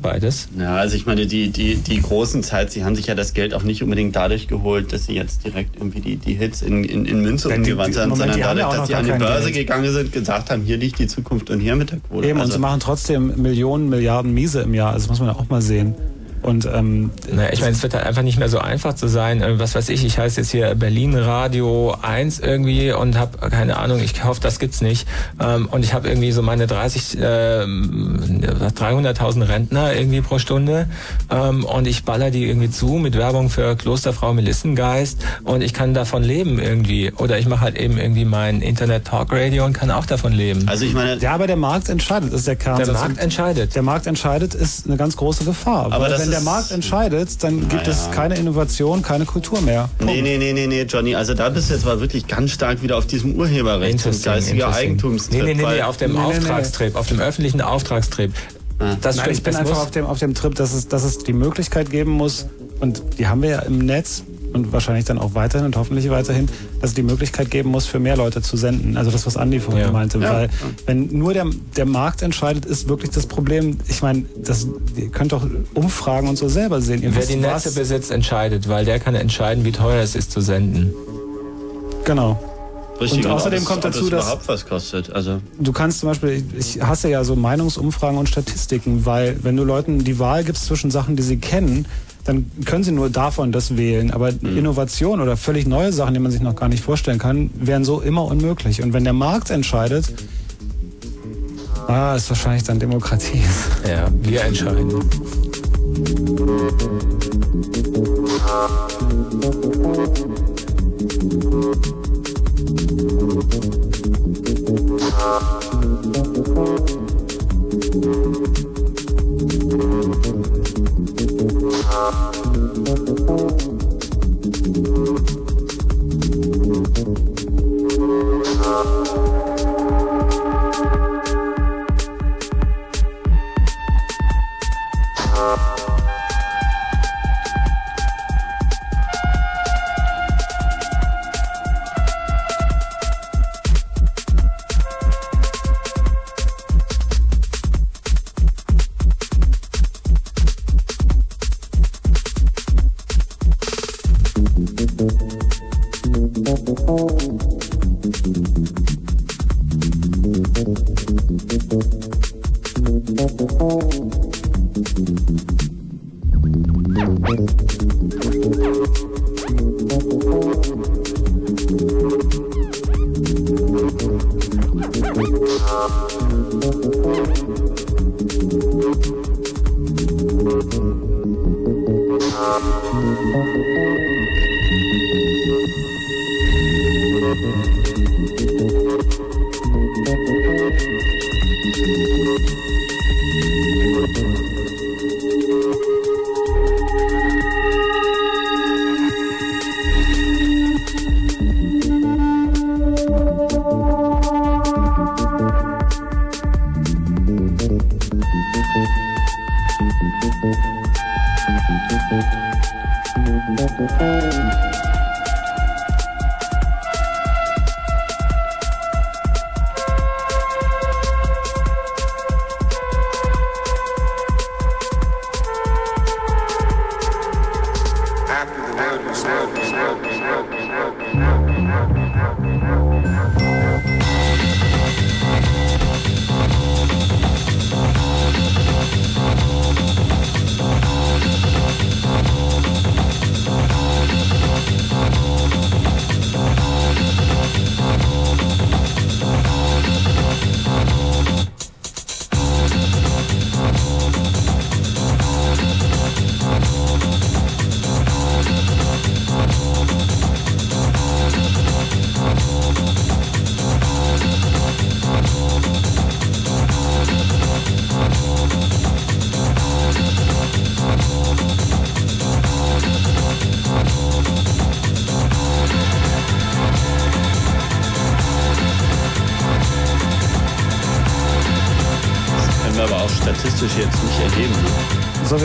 S2: Beides.
S3: Ja, also ich meine, die, die, die großen Zeit, sie haben sich ja das Geld auch nicht unbedingt dadurch geholt, dass sie jetzt direkt irgendwie die, die Hits in, in, in Münze
S1: die-
S3: haben,
S1: Moment,
S3: sondern dadurch, dass sie an die Börse
S1: Geld.
S3: gegangen sind, gesagt haben, hier liegt die Zukunft und hier mit der Kohle.
S1: Eben, und
S3: Also-
S1: sie machen trotzdem Millionen, Milliarden Miese im Jahr. Also das muss man ja auch mal sehen. Und ähm,
S2: Naja, ich meine, es wird halt einfach nicht mehr so einfach zu sein. Äh, Was weiß ich, ich heiße jetzt hier Berlin Radio 1 irgendwie und habe keine Ahnung, ich hoffe, das gibt's nicht. Ähm, Und ich habe irgendwie so meine 30, ähm, 300.000 Rentner irgendwie pro Stunde Ähm, und ich baller die irgendwie zu mit Werbung für Klosterfrau Melissengeist und ich kann davon leben irgendwie. Oder ich mache halt eben irgendwie mein Internet-Talk-Radio und kann auch davon leben.
S3: Also ich meine,
S1: ja, aber der Markt entscheidet, ist der Kern.
S2: Der Markt entscheidet.
S1: Der Markt entscheidet ist eine ganz große Gefahr.
S3: Aber
S1: weil
S3: das
S1: wenn der Markt entscheidet, dann gibt
S3: Naja.
S1: es keine Innovation, keine Kultur mehr.
S3: Nee, nee, nee, nee, nee, Johnny, also da bist du jetzt mal wirklich ganz stark wieder auf diesem Urheberrecht und geistiger. Eigentumstrip.
S2: Nee, nee, nee, nee, auf dem
S1: Nee, nee, nee.
S2: Auftragstrip, auf dem öffentlichen Auftragstrip. Das
S1: Nein,
S2: stimmt,
S1: ich bin
S2: das
S1: einfach auf dem, auf dem Trip, dass es, dass es die Möglichkeit geben muss, und die haben wir ja im Netz und wahrscheinlich dann auch weiterhin und hoffentlich weiterhin, dass es die Möglichkeit geben muss, für mehr Leute zu senden. Also das, was Andi vorhin
S2: Ja.
S1: meinte.
S2: Ja.
S1: Weil wenn nur der, der Markt entscheidet, ist wirklich das Problem. Ich meine, das, ihr könnt doch Umfragen und so selber sehen. Ihr
S2: Wer
S1: wisst,
S2: die
S1: was-
S2: Netze besitzt, entscheidet, weil der kann entscheiden, wie teuer es ist zu senden.
S1: Genau.
S3: Richtig,
S1: und außerdem
S3: ob es-
S1: kommt dazu,
S3: es
S1: dass
S3: überhaupt was kostet. Also
S1: Du kannst zum Beispiel, ich hasse ja so Meinungsumfragen und Statistiken, weil wenn du Leuten die Wahl gibst zwischen Sachen, die sie kennen, dann können sie nur davon das wählen. Aber mhm. Innovation oder völlig neue Sachen, die man sich noch gar nicht vorstellen kann, wären so immer unmöglich. Und wenn der Markt entscheidet, ah, ist wahrscheinlich dann Demokratie.
S2: Ja, wir entscheiden.
S3: Musik
S1: Bye.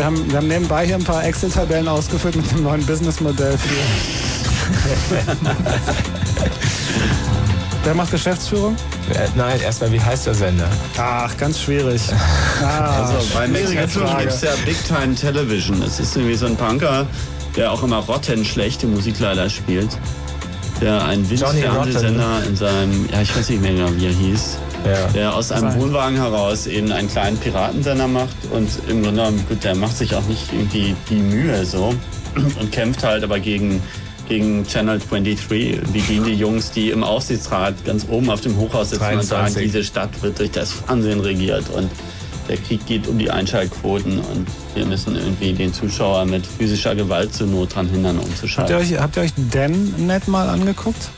S1: Wir haben, wir haben nebenbei hier ein paar Excel-Tabellen ausgefüllt mit dem neuen Businessmodell für. Wer macht Geschäftsführung?
S2: Äh, Nein, erstmal, wie heißt der Sender?
S1: Ach, ganz schwierig. Ah,
S3: Also bei
S1: Frage.
S3: gibt es ja Big Time Television. Das ist irgendwie so ein Punker, der auch immer rottenschlechte Musik leider spielt. Der einen Windfernsehsender in seinem, ja ich weiß nicht mehr genau wie er hieß, der aus einem
S2: Sein.
S3: Wohnwagen heraus eben einen kleinen Piratensender macht und im Grunde genommen, gut, der macht sich auch nicht irgendwie die Mühe so und kämpft halt aber gegen gegen Channel 23, wie gegen die Jungs, die im Aufsichtsrat ganz oben auf dem Hochhaus sitzen und sagen,
S2: 23.
S3: diese Stadt wird durch das Fernsehen regiert und der Krieg geht um die Einschaltquoten und wir müssen irgendwie den Zuschauer mit physischer Gewalt zur Not dran hindern,
S1: Habt ihr,
S3: umzuschalten.
S1: euch, habt ihr euch DenNet mal angeguckt?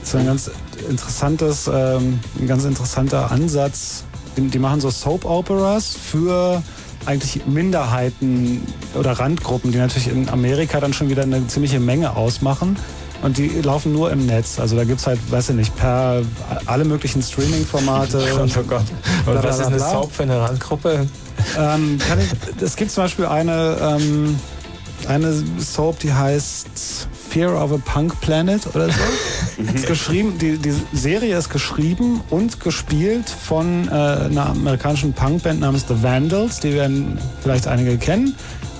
S1: Das ist ein ganz interessantes, ähm, ein ganz interessanter Ansatz. Die, die machen so Soap Operas für eigentlich Minderheiten oder Randgruppen, die natürlich in Amerika dann schon wieder eine ziemliche Menge ausmachen. Und die laufen nur im Netz. Also da gibt's halt, weiß ich nicht, per alle möglichen Streaming-Formate.
S2: Oh Gott, oh Gott. Und was ist eine. Soap für eine Randgruppe?
S1: Ähm, ich, es gibt zum Beispiel eine, ähm, eine Soap, die heißt Fear of a Punk Planet oder so. ist geschrieben, die, die Serie ist geschrieben und gespielt von äh, einer amerikanischen Punkband namens The Vandals. Die werden vielleicht einige kennen.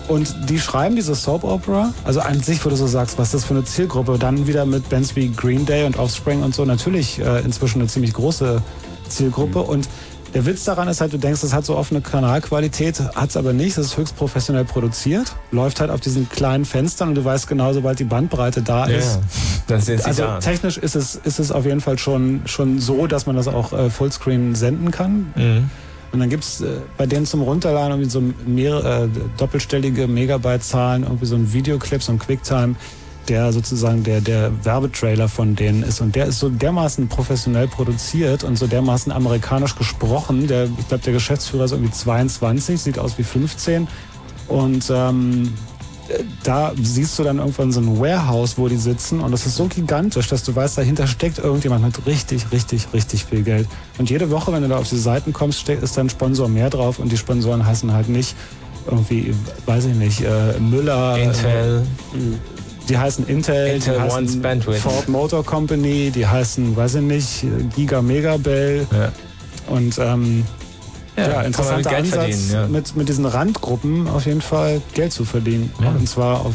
S1: Und die schreiben diese Soap Opera. Also an sich, wo du so sagst, was ist das für eine Zielgruppe? Dann wieder mit Bands wie Green Day und Offspring und so. Natürlich äh, inzwischen eine ziemlich große Zielgruppe. Und der Witz daran ist halt, du denkst, das hat so offene Kanalqualität, hat es aber nicht. Das ist höchst professionell produziert, läuft halt auf diesen kleinen Fenstern und du weißt genau, sobald die Bandbreite da
S2: Ja,
S1: ist.
S2: dann sind sie
S1: also
S2: da.
S1: technisch ist es, ist es auf jeden Fall schon, schon so, dass man das auch äh, Fullscreen senden kann.
S2: Mhm.
S1: Und dann gibt's äh, bei denen zum Runterladen irgendwie so mehrere äh, doppelstellige Megabyte-Zahlen, irgendwie so ein Videoclip, so ein Quicktime, der sozusagen der, der Werbetrailer von denen ist. Und der ist so dermaßen professionell produziert und so dermaßen amerikanisch gesprochen. Der, ich glaube, der Geschäftsführer ist irgendwie 22, sieht aus wie 15. Und ähm, da siehst du dann irgendwann so ein Warehouse, wo die sitzen und das ist so gigantisch, dass du weißt, dahinter steckt irgendjemand mit richtig, richtig, richtig viel Geld. Und jede Woche, wenn du da auf die Seiten kommst, ist da ein Sponsor mehr drauf und die Sponsoren heißen halt nicht irgendwie, weiß ich nicht, äh, Müller.
S2: Intel.
S1: Die heißen Intel,
S2: Intel
S1: die heißen
S2: bandwidth.
S1: Ford Motor Company, die heißen, weiß ich nicht, Giga Megabell. Und ähm,
S2: Ja,
S1: ja, interessanter Ansatz,
S2: ja.
S1: mit, mit diesen Randgruppen auf jeden Fall Geld zu verdienen.
S2: Ja.
S1: Und zwar auf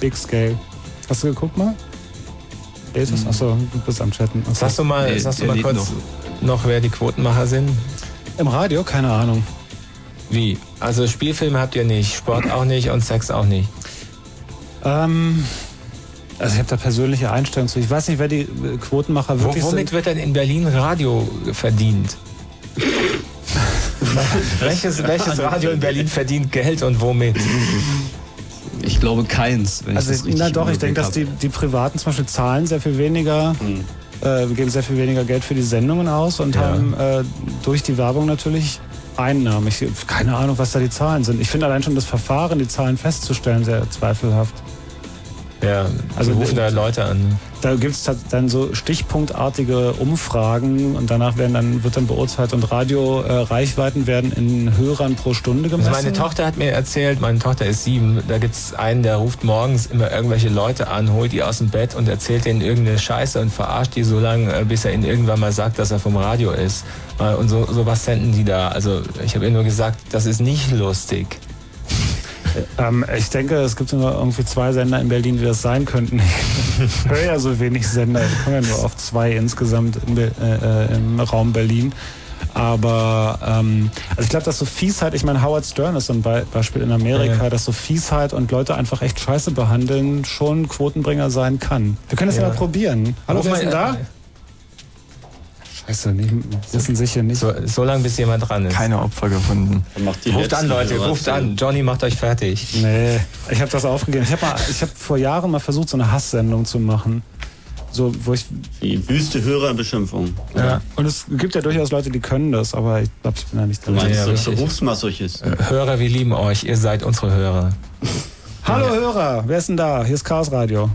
S1: Big Scale. Hast du geguckt mal? Datus? Achso, du bist am Chatten. Okay.
S2: Sagst du mal, sagst du mal kurz noch. wer die Quotenmacher sind?
S1: Im Radio? Keine Ahnung.
S2: Wie? Also Spielfilme habt ihr nicht, Sport auch nicht und Sex auch nicht.
S1: Ähm, also ich habe da persönliche Einstellungen zu. Ich weiß nicht, wer die äh, Quotenmacher wirklich
S2: womit
S1: sind.
S2: wird denn in Berlin Radio verdient? welches, welches Radio in Berlin verdient Geld und womit?
S9: Ich glaube keins. Wenn
S1: Also
S9: ich
S1: na doch, ich denke, dass die, die Privaten zum Beispiel zahlen sehr viel weniger. äh, geben sehr viel weniger Geld für die Sendungen aus und
S2: Ja.
S1: haben äh, durch die Werbung natürlich Einnahmen. Ich keine Ahnung, was da die Zahlen sind. Ich finde allein schon das Verfahren, die Zahlen festzustellen, sehr zweifelhaft.
S2: Ja, also rufen da Leute an.
S1: Da gibt es dann so stichpunktartige Umfragen und danach werden dann, wird dann beurteilt und Radioreichweiten werden in Hörern pro Stunde
S2: Also
S1: gemessen.
S2: meine Tochter hat mir erzählt, meine Tochter ist sieben, da gibt's einen, der ruft morgens immer irgendwelche Leute an, holt die aus dem Bett und erzählt denen irgendeine Scheiße und verarscht die so lange, äh, bis er ihnen irgendwann mal sagt, dass er vom Radio ist. Äh, Und so, so was senden die da. Also ich habe ihr nur gesagt, das ist nicht lustig.
S1: Ähm, ich denke, es gibt nur irgendwie zwei Sender in Berlin, die das sein könnten. Ich höre ja so wenig Sender. Ich komme ja nur auf zwei insgesamt in, äh, äh, im Raum Berlin. Aber ähm, also ich glaube, dass so Fiesheit, ich meine, Howard Stern ist so ein Be Beispiel in Amerika,
S2: Ja,
S1: dass so Fiesheit und Leute einfach echt scheiße behandeln schon Quotenbringer sein kann. Wir können das ja, mal probieren. Hallo,
S2: Ruf
S1: wer ist denn da? Scheiße, nicht, wissen sicher nicht.
S2: So, so lange, bis jemand dran ist.
S10: Keine Opfer gefunden.
S3: Macht die
S2: Ruft an, Leute, ruft an. Johnny macht euch fertig.
S1: Nee, ich habe das aufgegeben. Ich habe hab vor Jahren mal versucht, so eine Hasssendung zu machen. So, wo ich.
S3: Die wüste Hörerbeschimpfung.
S1: Ja. Und es gibt ja durchaus Leute, die können das, aber ich glaube, ich bin da nicht
S3: Du
S1: drin.
S3: meinst
S2: Ja,
S3: so. Berufsmasochist.
S2: Äh, Hörer, wir lieben euch. Ihr seid unsere Hörer.
S1: Hallo Hörer, wer ist denn da? Hier ist Chaos Radio.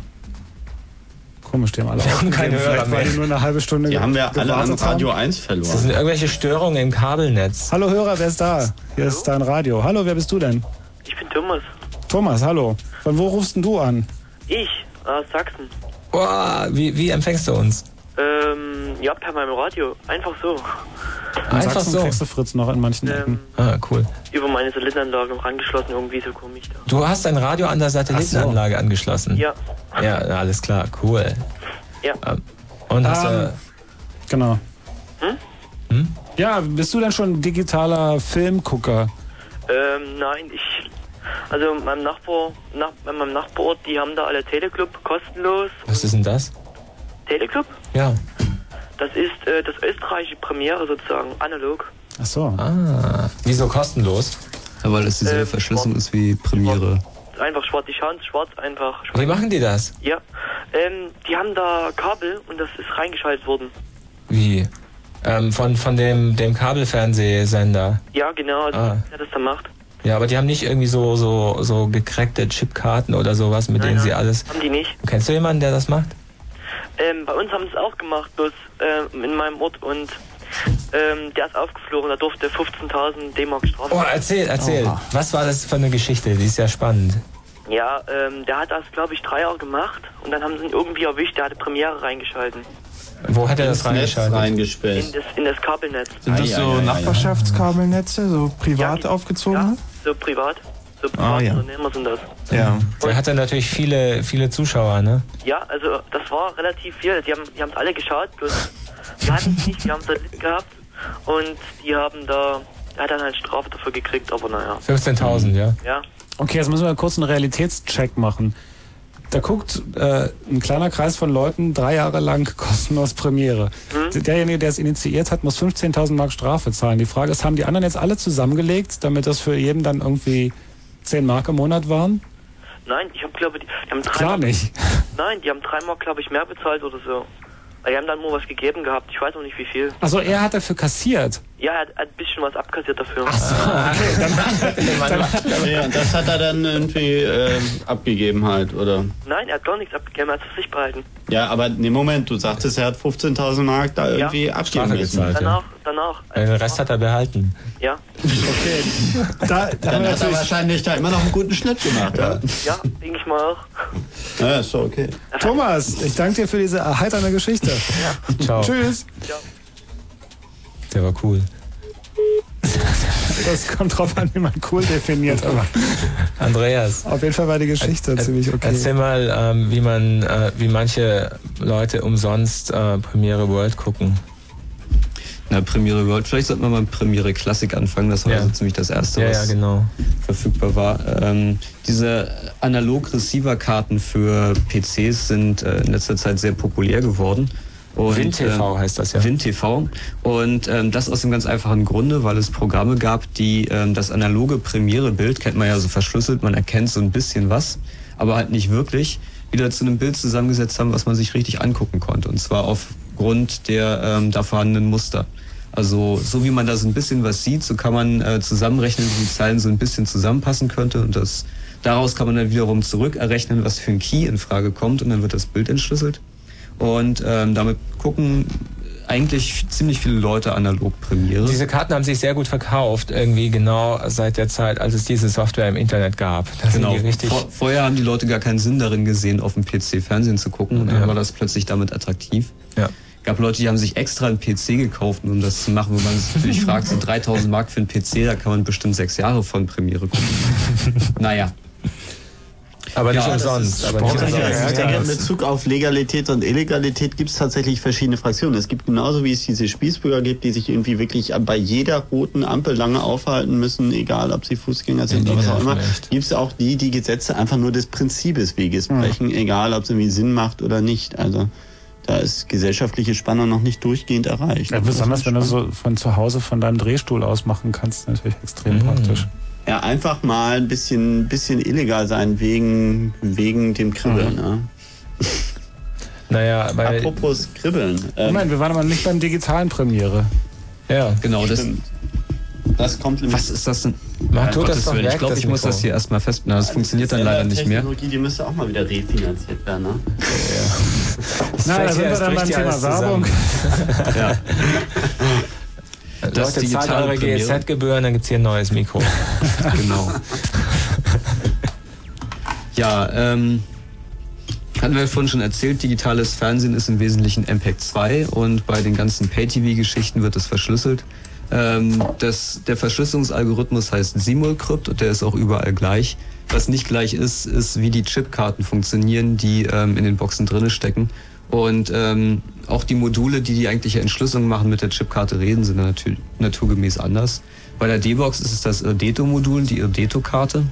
S1: Komisch, die haben alle
S2: Wir haben keine Hörer mehr.
S1: die nur eine halbe Stunde
S3: Die haben wir alle an Radio
S1: haben.
S3: 1
S2: Das
S3: verloren.
S2: sind irgendwelche Störungen im Kabelnetz.
S1: Hallo Hörer, wer ist da? Hier ist dein Radio. Hallo, wer bist du denn?
S11: Ich bin Thomas.
S1: Thomas, hallo. Von wo rufst denn du an?
S11: Ich, aus Sachsen.
S2: Boah, wie, wie empfängst du uns?
S11: Ähm, ja, per meinem Radio. Einfach so.
S1: In
S2: Einfach
S1: Sachsen
S2: so.
S1: kriegst du Fritz noch in manchen Ecken.
S2: Ah, cool.
S11: Über meine Satellitenanlage rangeschlossen, irgendwie so komisch da.
S2: Du hast dein Radio an der Satellitenanlage angeschlossen?
S11: Ja.
S2: Ja, alles klar, cool.
S11: Ja.
S2: Ähm, Und hast
S1: Ähm,
S2: du.
S1: Genau.
S11: Hm?
S2: Hm?
S1: Ja, bist du denn schon digitaler Filmgucker?
S11: Ähm, nein, ich. Also meinem Nachbar, nach, bei meinem Nachbarort, die haben da alle Teleclub kostenlos.
S2: Was ist denn das?
S11: Teleclub?
S2: Ja.
S11: Das ist äh, das österreichische Premiere sozusagen, analog.
S1: Ach so.
S2: Ah. Wieso kostenlos?
S9: Ja, weil es dieselbe
S11: Ähm,
S9: Verschlüsselung ist wie Premiere.
S11: Einfach schwarz, die schauen schwarz einfach.
S2: Wie machen die das?
S11: Ja. Ähm, die haben da Kabel und das ist reingeschaltet worden.
S2: Wie? Ähm, von, von dem, dem Kabelfernsehsender.
S11: Ja, genau, also,
S2: Ah.
S11: der das da macht.
S2: Ja, aber die haben nicht irgendwie so, so, so gecrackte Chipkarten oder sowas, mit
S11: Nein,
S2: denen sie
S11: nein,
S2: alles.
S11: Haben die nicht.
S2: Kennst du jemanden, der das macht?
S11: Ähm, bei uns haben sie es auch gemacht, bloß ähm, in meinem Ort und ähm, der ist aufgeflogen, da durfte 15.000 D-Mark Strafe.
S2: Oh, erzähl, erzähl.
S1: Oha.
S2: Was war das für eine Geschichte? Die ist ja spannend.
S11: Ja, ähm, der hat das, glaube ich, drei Jahre gemacht und dann haben sie ihn irgendwie erwischt, der hatte Premiere reingeschalten.
S2: Wo hat er das reingeschaltet?
S11: In das, in das Kabelnetz.
S10: Sind das so. Nachbarschaftskabelnetze, so privat
S11: Ja,
S10: aufgezogen?
S11: Ja, so privat. So privat
S10: Ah, ja.
S11: Unternehmer sind das.
S10: Ja.
S2: Der hat dann natürlich viele, viele Zuschauer, ne?
S11: Ja, also das war relativ viel. Die haben die haben alle geschaut, bloß wir hatten es nicht, wir haben Satelliten gehabt und die haben da, er hat dann halt Strafe dafür gekriegt, aber naja.
S2: 15.000, ja.
S11: Ja.
S1: Okay, jetzt müssen wir kurz einen Realitätscheck machen. Da guckt äh, ein kleiner Kreis von Leuten drei Jahre lang kostenlos Premiere. Derjenige, der es initiiert hat, muss 15.000 Mark Strafe zahlen. Die Frage ist, haben die anderen jetzt alle zusammengelegt, damit das für jeden dann irgendwie 10 Mark im Monat waren?
S11: Nein, ich habe glaube die, die haben
S1: Klar
S11: dreimal,
S1: nicht.
S11: nein, die haben dreimal glaube ich mehr bezahlt oder so. Die haben dann nur was gegeben gehabt, ich weiß noch nicht wie viel.
S1: Also er hat dafür kassiert.
S11: Ja, er hat, ein bisschen was abkassiert dafür.
S3: Ja, und das hat er dann irgendwie äh, abgegeben halt, oder?
S11: Nein, er hat gar nichts abgegeben, er hat es für sich behalten.
S3: Ja, aber nee, Moment, du sagtest, er hat 15.000 Mark da irgendwie abgeben
S2: Strafe
S3: müssen.
S2: gezahlt.
S11: Danach, danach,
S2: Den Rest hat er behalten.
S11: ja.
S1: Okay. Da,
S3: Dann hat er wahrscheinlich da immer noch einen guten Schnitt gemacht. Ja,
S11: Ja, denke ich mal auch.
S3: ja ist doch okay.
S1: Thomas, ich danke dir für diese erheiternde Geschichte.
S2: Ciao.
S1: Tschüss.
S2: Der war cool.
S1: Das kommt drauf an, wie man cool definiert, aber
S2: Andreas.
S1: auf jeden Fall war die Geschichte
S2: Er-
S1: ziemlich okay.
S2: Erzähl mal, ähm, wie man, äh, wie manche Leute umsonst äh, Premiere World gucken.
S9: Na, Premiere World, vielleicht sollte man mal mit Premiere Classic anfangen, das war
S2: Ja.
S9: also ziemlich das erste,
S2: Ja, ja,
S9: was
S2: genau.
S9: verfügbar war. Ähm, diese Analog-Receiver-Karten für PCs sind äh, in letzter Zeit sehr populär geworden. Und,
S2: WinTV
S9: ähm,
S2: heißt das ja.
S9: WinTV. Und ähm, das aus dem ganz einfachen Grunde, weil es Programme gab, die ähm, das analoge Premiere-Bild, kennt man ja so verschlüsselt, man erkennt so ein bisschen was, aber halt nicht wirklich, wieder zu einem Bild zusammengesetzt haben, was man sich richtig angucken konnte. Und zwar auf aufgrund der ähm, da vorhandenen Muster. Also so wie man da so ein bisschen was sieht, so kann man äh, zusammenrechnen, wie die Zahlen so ein bisschen zusammenpassen könnte und das daraus kann man dann wiederum zurück errechnen, was für ein Key in Frage kommt und dann wird das Bild entschlüsselt und ähm, damit gucken eigentlich ziemlich viele Leute analog Premiere.
S2: Diese Karten haben sich sehr gut verkauft, irgendwie genau seit der Zeit, als es diese Software im Internet gab. Da
S9: genau. Vor, vorher haben die Leute gar keinen Sinn darin gesehen, auf dem PC Fernsehen zu gucken und dann
S2: Ja.
S9: war das plötzlich damit attraktiv.
S2: Ja.
S9: gab Leute, die haben sich extra einen PC gekauft, um das zu machen, wo man sich natürlich fragt, so 3000 Mark für einen PC, da kann man bestimmt sechs Jahre von Premiere gucken. naja.
S2: Aber
S3: Ja, das ist sportlicher. Ich denke, in Bezug auf Legalität und Illegalität gibt es tatsächlich verschiedene Fraktionen. Es gibt genauso wie es diese Spießbürger gibt, die sich irgendwie wirklich bei jeder roten Ampel lange aufhalten müssen, egal ob sie Fußgänger sind
S2: Ja,
S3: oder was auch immer. Gibt es auch die, die Gesetze einfach nur des Prinzipies weges brechen, egal ob es irgendwie Sinn macht oder nicht. Also da ist gesellschaftliche Spannung noch nicht durchgehend erreicht.
S1: Ja, besonders wenn du so von zu Hause von deinem Drehstuhl aus machen kannst, natürlich extrem praktisch.
S3: Ja, einfach mal ein bisschen, bisschen illegal sein wegen, wegen dem Kribbeln. Ne?
S2: Naja, weil
S3: Apropos Kribbeln. ähm,
S1: Moment, wir waren aber nicht beim digitalen Premiere.
S2: Ja,
S9: genau. Das,
S3: Stimmt. das kommt
S9: was ist das denn? Ja,
S2: du das doch
S9: Ich glaube,
S2: das
S9: ich muss das hier erstmal fest. Na, das funktioniert dann leider nicht mehr.
S3: Technologie, die müsste auch mal wieder refinanziert werden, ne?
S1: Na, da sind
S2: ja-
S1: wir dann beim
S2: ja
S1: Thema Werbung.
S9: ja.
S2: Das Leute, zahlt eure. GEZ-Gebühren, dann gibt's hier ein neues Mikro.
S9: genau. Ja, ähm, hatten wir vorhin schon erzählt, digitales Fernsehen ist im Wesentlichen MPEG 2 und bei den ganzen Pay-TV-Geschichten wird es verschlüsselt. Ähm, das, der Verschlüsselungsalgorithmus heißt Simulcrypt und der ist auch überall gleich. Was nicht gleich ist, ist, wie die Chipkarten funktionieren, die ähm, in den Boxen drinne stecken. Und ähm, auch die Module, die die eigentliche Entschlüsselung machen, mit der Chipkarte reden, sind natür naturgemäß anders. Bei der D-Box ist es das Irdeto-Modul, die Irdeto-Karte.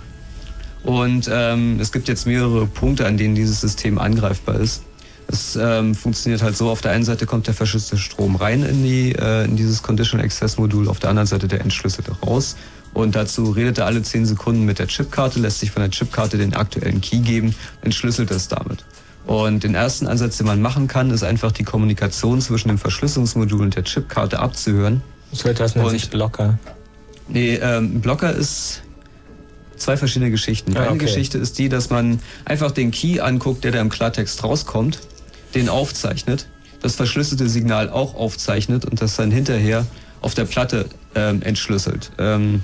S9: Und ähm, es gibt jetzt mehrere Punkte, an denen dieses System angreifbar ist. Es ähm, funktioniert halt so, auf der einen Seite kommt der verschlüsselte Strom rein in, die, äh, in dieses Conditional Access Modul, auf der anderen Seite der entschlüsselte raus. Und dazu redet er alle 10 Sekunden mit der Chipkarte, lässt sich von der Chipkarte den aktuellen Key geben, entschlüsselt es damit. Und den ersten Ansatz, den man machen kann, ist einfach die Kommunikation zwischen dem Verschlüsselungsmodul und der Chipkarte abzuhören.
S2: So etwas nennt sich Blocker.
S9: Nee, ähm, Blocker ist zwei verschiedene Geschichten. Die
S2: Ah,
S9: eine
S2: okay.
S9: Geschichte ist die, dass man einfach den Key anguckt, der da im Klartext rauskommt, den aufzeichnet, das verschlüsselte Signal auch aufzeichnet und das dann hinterher auf der Platte ähm, entschlüsselt. Ähm,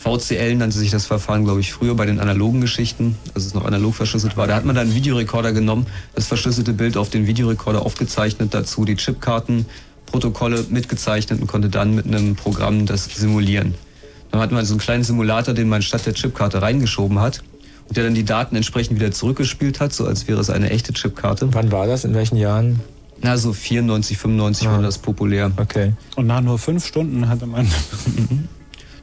S9: VCL nannte sich das Verfahren, glaube ich, früher bei den analogen Geschichten, als es noch analog verschlüsselt war. Da hat man dann einen Videorekorder genommen, das verschlüsselte Bild auf den Videorekorder aufgezeichnet, dazu die Chipkartenprotokolle mitgezeichnet und konnte dann mit einem Programm das simulieren. Dann hat man so einen kleinen Simulator, den man statt der Chipkarte reingeschoben hat und der dann die Daten entsprechend wieder zurückgespielt hat, so als wäre es eine echte Chipkarte.
S2: Wann war das? In welchen Jahren?
S9: Na, so 94, 95 war das populär.
S2: Okay.
S1: Und nach nur fünf Stunden hatte man.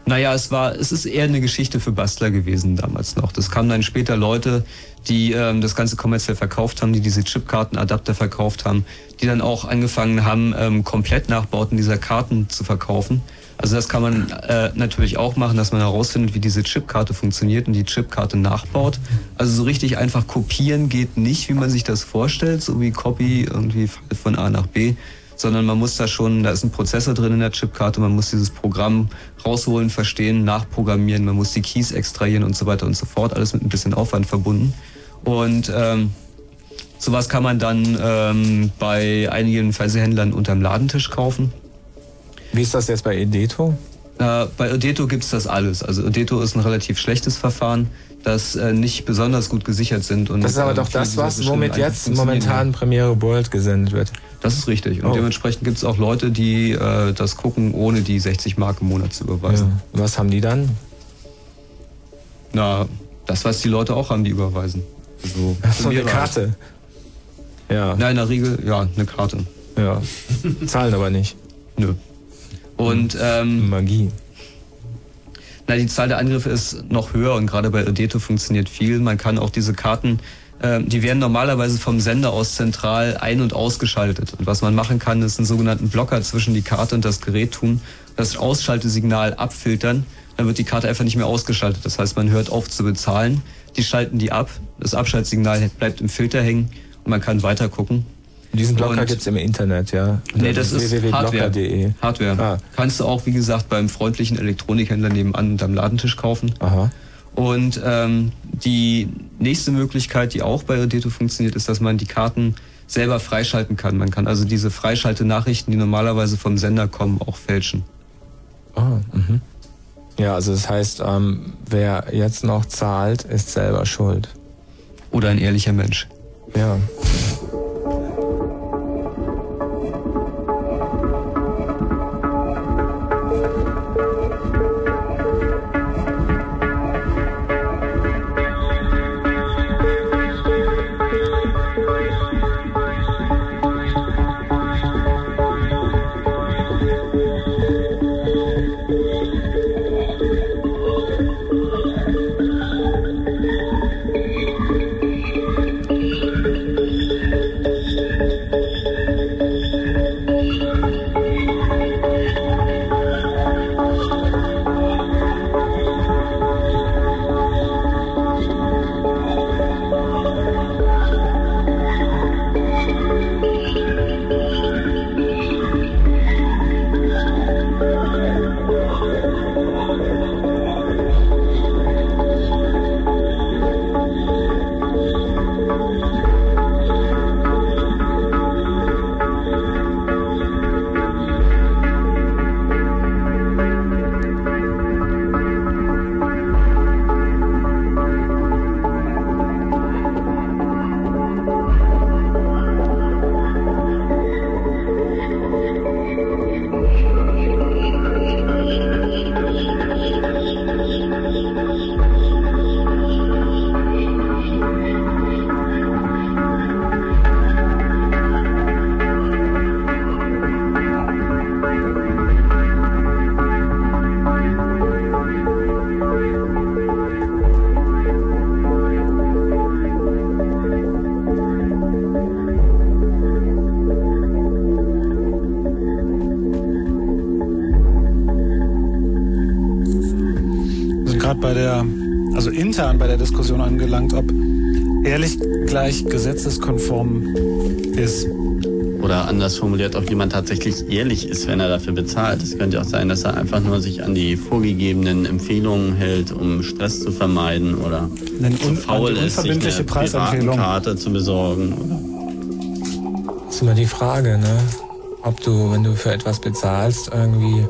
S9: Naja, es war, es ist eher eine Geschichte für Bastler gewesen damals noch. Das kamen dann später Leute, die ähm, das Ganze kommerziell verkauft haben, die diese Chipkartenadapter verkauft haben, die dann auch angefangen haben, ähm, Komplettnachbauten dieser Karten zu verkaufen. Also das kann man äh, natürlich auch machen, dass man herausfindet, wie diese Chipkarte funktioniert und die Chipkarte nachbaut. Also so richtig einfach kopieren geht nicht, wie man sich das vorstellt, so wie Copy irgendwie von A nach B, sondern man muss da schon, da ist ein Prozessor drin in der Chipkarte, man muss dieses Programm rausholen, verstehen, nachprogrammieren, man muss die Keys extrahieren und so weiter und so fort, alles mit ein bisschen Aufwand verbunden. Und ähm, sowas kann man dann ähm, bei einigen Fernsehhändlern unterm Ladentisch kaufen.
S2: Wie ist das jetzt bei Edeto?
S9: Äh, bei Irdeto gibt's das alles. Also Irdeto ist ein relativ schlechtes Verfahren, das äh, nicht besonders gut gesichert sind. Und,
S2: Das ist aber
S9: ähm,
S2: doch das, was womit jetzt momentan Premiere World gesendet wird.
S9: Das ist richtig. Und
S2: Oh.
S9: dementsprechend gibt's auch Leute, die äh, das gucken, ohne die 60 Mark im Monat zu überweisen.
S2: Ja. Was haben die dann?
S9: Na, das, was die Leute auch haben, die überweisen. Also,
S2: Ach so, eine
S9: halt.
S2: Karte. Ja.
S9: Na, in der Regel, ja, eine Karte.
S2: Ja. Zahlen aber nicht.
S9: Nö. Und ähm,
S2: Magie.
S9: Na, die Zahl der Angriffe ist noch höher und gerade bei Irdeto funktioniert viel. Man kann auch diese Karten, ähm, die werden normalerweise vom Sender aus zentral ein- und ausgeschaltet. Und was man machen kann, ist einen sogenannten Blocker zwischen die Karte und das Gerät tun, das Ausschaltesignal abfiltern. Dann wird die Karte einfach nicht mehr ausgeschaltet. Das heißt, man hört auf zu bezahlen. Die schalten die ab. Das Abschaltsignal bleibt im Filter hängen und man kann weiter gucken.
S2: Diesen Blocker
S9: Und-
S2: gibt's im Internet, ja.
S9: Nee, das ist Hardware.
S2: www.blocker.de.
S9: Hardware.
S2: Ah.
S9: Kannst du auch, wie gesagt, beim freundlichen Elektronikhändler nebenan unterm Ladentisch kaufen.
S2: Aha.
S9: Und ähm, die nächste Möglichkeit, die auch bei Irdeto funktioniert, ist, dass man die Karten selber freischalten kann. Man kann also diese Freischalte-Nachrichten, die normalerweise vom Sender kommen, auch fälschen.
S2: Ah, mhm. Ja, also das heißt, ähm, wer jetzt noch zahlt, ist selber schuld.
S9: Oder ein ehrlicher Mensch.
S2: Ja.
S1: Angelangt, ob ehrlich gleich gesetzeskonform ist.
S3: Oder anders formuliert, ob jemand tatsächlich ehrlich ist, wenn er dafür bezahlt. Es könnte auch sein, dass er einfach nur sich an die vorgegebenen Empfehlungen hält, um Stress zu vermeiden oder
S1: Eine
S3: zu faul ist, sich
S1: unverbindliche
S3: eine
S1: Preisempfehlung.
S3: Piratenkarte zu besorgen. Oder
S2: ist immer die Frage, ne? Ob du, wenn du für etwas bezahlst, irgendwie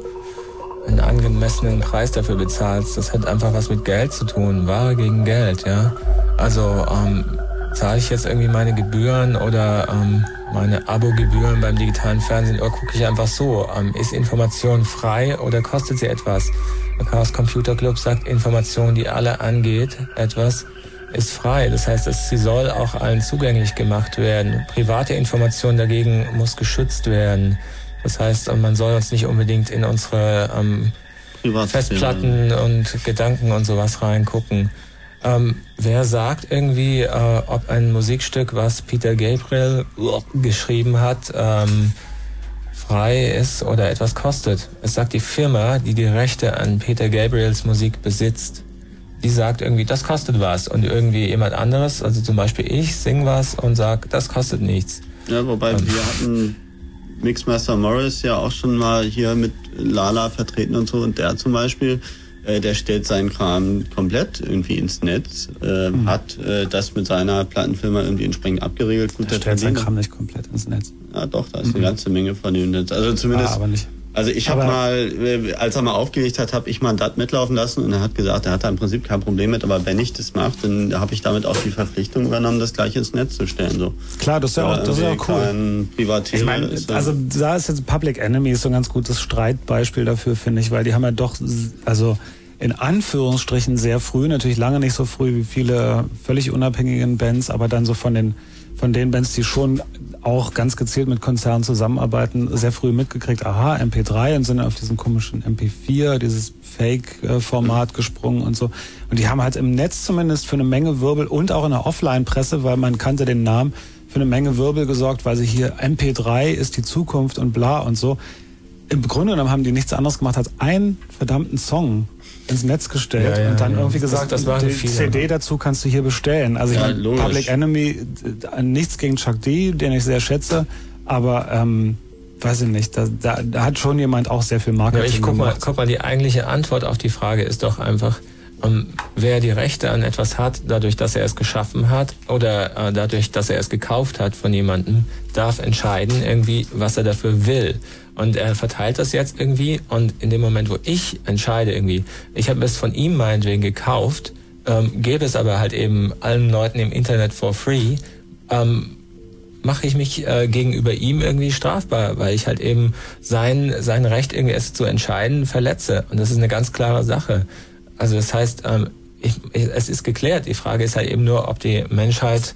S2: einen angemessenen Preis dafür bezahlst. Das hat einfach was mit Geld zu tun, Ware gegen Geld, ja. Also ähm, zahle ich jetzt irgendwie meine Gebühren oder ähm, meine Abogebühren beim digitalen Fernsehen oder gucke ich einfach so, ähm, ist Information frei oder kostet sie etwas? Der Chaos Computer Club sagt, Information, die alle angeht, etwas, ist frei. Das heißt, es, sie soll auch allen zugänglich gemacht werden. Private Information dagegen muss geschützt werden. Das heißt, man soll uns nicht unbedingt in unsere ähm, Festplatten und Gedanken und sowas reingucken. Ähm, wer sagt irgendwie, äh, ob ein Musikstück, was Peter Gabriel geschrieben hat, ähm, frei ist oder etwas kostet? Es sagt die Firma, die die Rechte an Peter Gabriels Musik besitzt. Die sagt irgendwie, das kostet was. Und irgendwie jemand anderes, also zum Beispiel ich, sing was und sag, das kostet nichts.
S3: Ja, wobei
S2: Ähm.
S3: wir hatten Mixmaster Morris ja auch schon mal hier mit Lala vertreten und so und der zum Beispiel, äh, der stellt seinen Kram komplett irgendwie ins Netz, äh,
S1: Mhm.
S3: hat äh, das mit seiner Plattenfirma irgendwie entsprechend abgeregelt. Gut,
S1: Der stellt sein
S3: verdient-
S1: Kram nicht komplett ins Netz.
S3: Ja, doch, da ist eine
S1: Mhm.
S3: ganze Menge von ihm. Netz. Also zumindest.
S1: Ah, aber nicht.
S3: Also ich habe mal, äh, als er mal aufgelegt hat, habe ich mal ein DAT mitlaufen lassen und er hat gesagt, er hat da im Prinzip kein Problem mit, aber wenn ich das mache, dann habe ich damit auch die Verpflichtung übernommen, das gleich ins Netz zu stellen. So.
S1: Klar, das ist ja auch, das ist auch cool. Ich meine, also da ist jetzt Public Enemy ist so ein ganz gutes Streitbeispiel dafür, finde ich, weil die haben ja doch, also in Anführungsstrichen sehr früh, natürlich lange nicht so früh wie viele völlig unabhängigen Bands, aber dann so von den von den Bands, die schon auch ganz gezielt mit Konzernen zusammenarbeiten, sehr früh mitgekriegt, aha, MP3 und sind auf diesen komischen MP4, dieses Fake-Format gesprungen und so. Und die haben halt im Netz zumindest für eine Menge Wirbel und auch in der Offline-Presse, weil man kannte den Namen, für eine Menge Wirbel gesorgt, weil sie hier MP3 ist die Zukunft und bla und so. Im Grunde genommen haben die nichts anderes gemacht als einen verdammten Song ins Netz gestellt
S2: Ja, ja,
S1: und dann
S2: ja.
S1: irgendwie
S2: Das-
S1: gesagt,
S2: das waren
S1: die
S2: viele.
S1: CD dazu kannst du hier bestellen. Also ich
S3: Ja,
S1: meine. Public Enemy, äh, nichts gegen Chuck D, den ich sehr schätze, Aber ähm, weiß ich nicht, da, da, da hat schon jemand auch sehr viel
S2: Ja,
S1: Marketing
S2: ich guck mal,
S1: gemacht.
S2: guck mal, die eigentliche Antwort auf die Frage ist doch einfach, ähm, wer die Rechte an etwas hat, dadurch, dass er es geschaffen hat oder äh, dadurch, dass er es gekauft hat von jemandem, darf entscheiden irgendwie, was er dafür will. Und er verteilt das jetzt irgendwie und in dem Moment, wo ich entscheide irgendwie, ich habe es von ihm meinetwegen gekauft, ähm, gebe es aber halt eben allen Leuten im Internet for free, ähm, mache ich mich äh, gegenüber ihm irgendwie strafbar, weil ich halt eben sein, sein Recht, irgendwie es zu entscheiden, verletze. Und das ist eine ganz klare Sache. Also das heißt, ähm, ich, ich, es ist geklärt. Die Frage ist halt eben nur, ob die Menschheit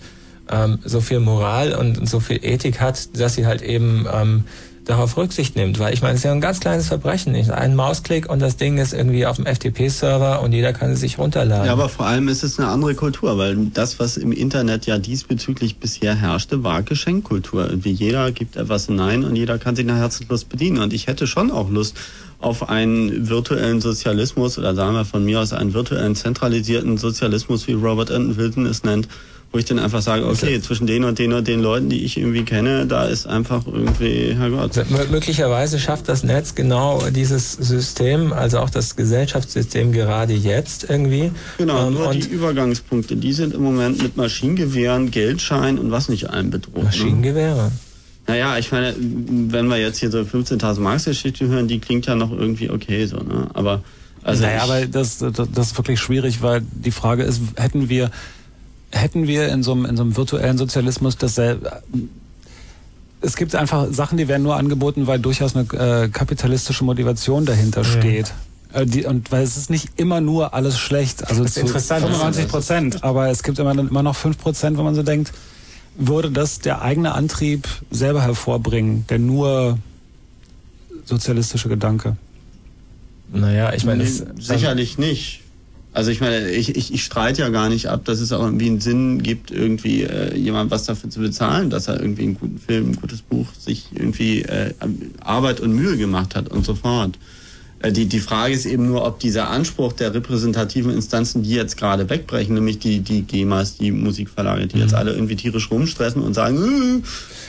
S2: ähm, so viel Moral und so viel Ethik hat, dass sie halt eben ähm, darauf Rücksicht nimmt. Weil ich meine, es ist ja ein ganz kleines Verbrechen. Ein Mausklick und das Ding ist irgendwie auf dem FTP-Server und jeder kann es sich runterladen.
S3: Ja, aber vor allem ist es eine andere Kultur, weil das, was im Internet ja diesbezüglich bisher herrschte, war Geschenkkultur. Irgendwie jeder gibt etwas hinein und jeder kann sich nach Herzenslust bedienen. Und ich hätte schon auch Lust auf einen virtuellen Sozialismus oder sagen wir von mir aus einen virtuellen zentralisierten Sozialismus, wie Robert Anton Wilson es nennt, wo ich dann einfach sage, okay, zwischen den und den und den Leuten, die ich irgendwie kenne, da ist einfach irgendwie, Herrgott.
S2: Mö- Möglicherweise schafft das Netz genau dieses System, also auch das Gesellschaftssystem gerade jetzt irgendwie.
S3: Genau,
S2: Ähm,
S3: nur die Übergangspunkte, die sind im Moment mit Maschinengewehren, Geldschein und was nicht allem bedroht.
S2: Maschinengewehre?
S3: Ne? Naja, ich meine, wenn wir jetzt hier so 15.000 Marks Geschichte hören, die klingt ja noch irgendwie okay so, ne? Aber also
S1: naja, aber das, das, das ist wirklich schwierig, weil die Frage ist, hätten wir, hätten wir in so einem, in so einem virtuellen Sozialismus dasselbe, es gibt einfach Sachen, die werden nur angeboten, weil durchaus eine äh, kapitalistische Motivation dahinter steht. Äh, Die, und weil es ist nicht immer nur alles schlecht, also
S2: Das ist
S1: zu
S2: interessant.
S1: 95 Prozent, aber es gibt immer, immer noch 5 Prozent, wo man so denkt, würde das der eigene Antrieb selber hervorbringen, der nur sozialistische Gedanke?
S2: Naja, ich meine,
S3: nee, sicherlich nicht. Also ich meine, ich, ich, ich streite ja gar nicht ab, dass es auch irgendwie einen Sinn gibt, irgendwie äh, jemand was dafür zu bezahlen, dass er irgendwie einen guten Film, ein gutes Buch, sich irgendwie äh, Arbeit und Mühe gemacht hat und so fort. Äh, die, die Frage ist eben nur, ob dieser Anspruch der repräsentativen Instanzen, die jetzt gerade wegbrechen, nämlich die, die GEMAs, die Musikverlage, die jetzt alle irgendwie tierisch rumstressen und sagen, äh,
S2: Mhm.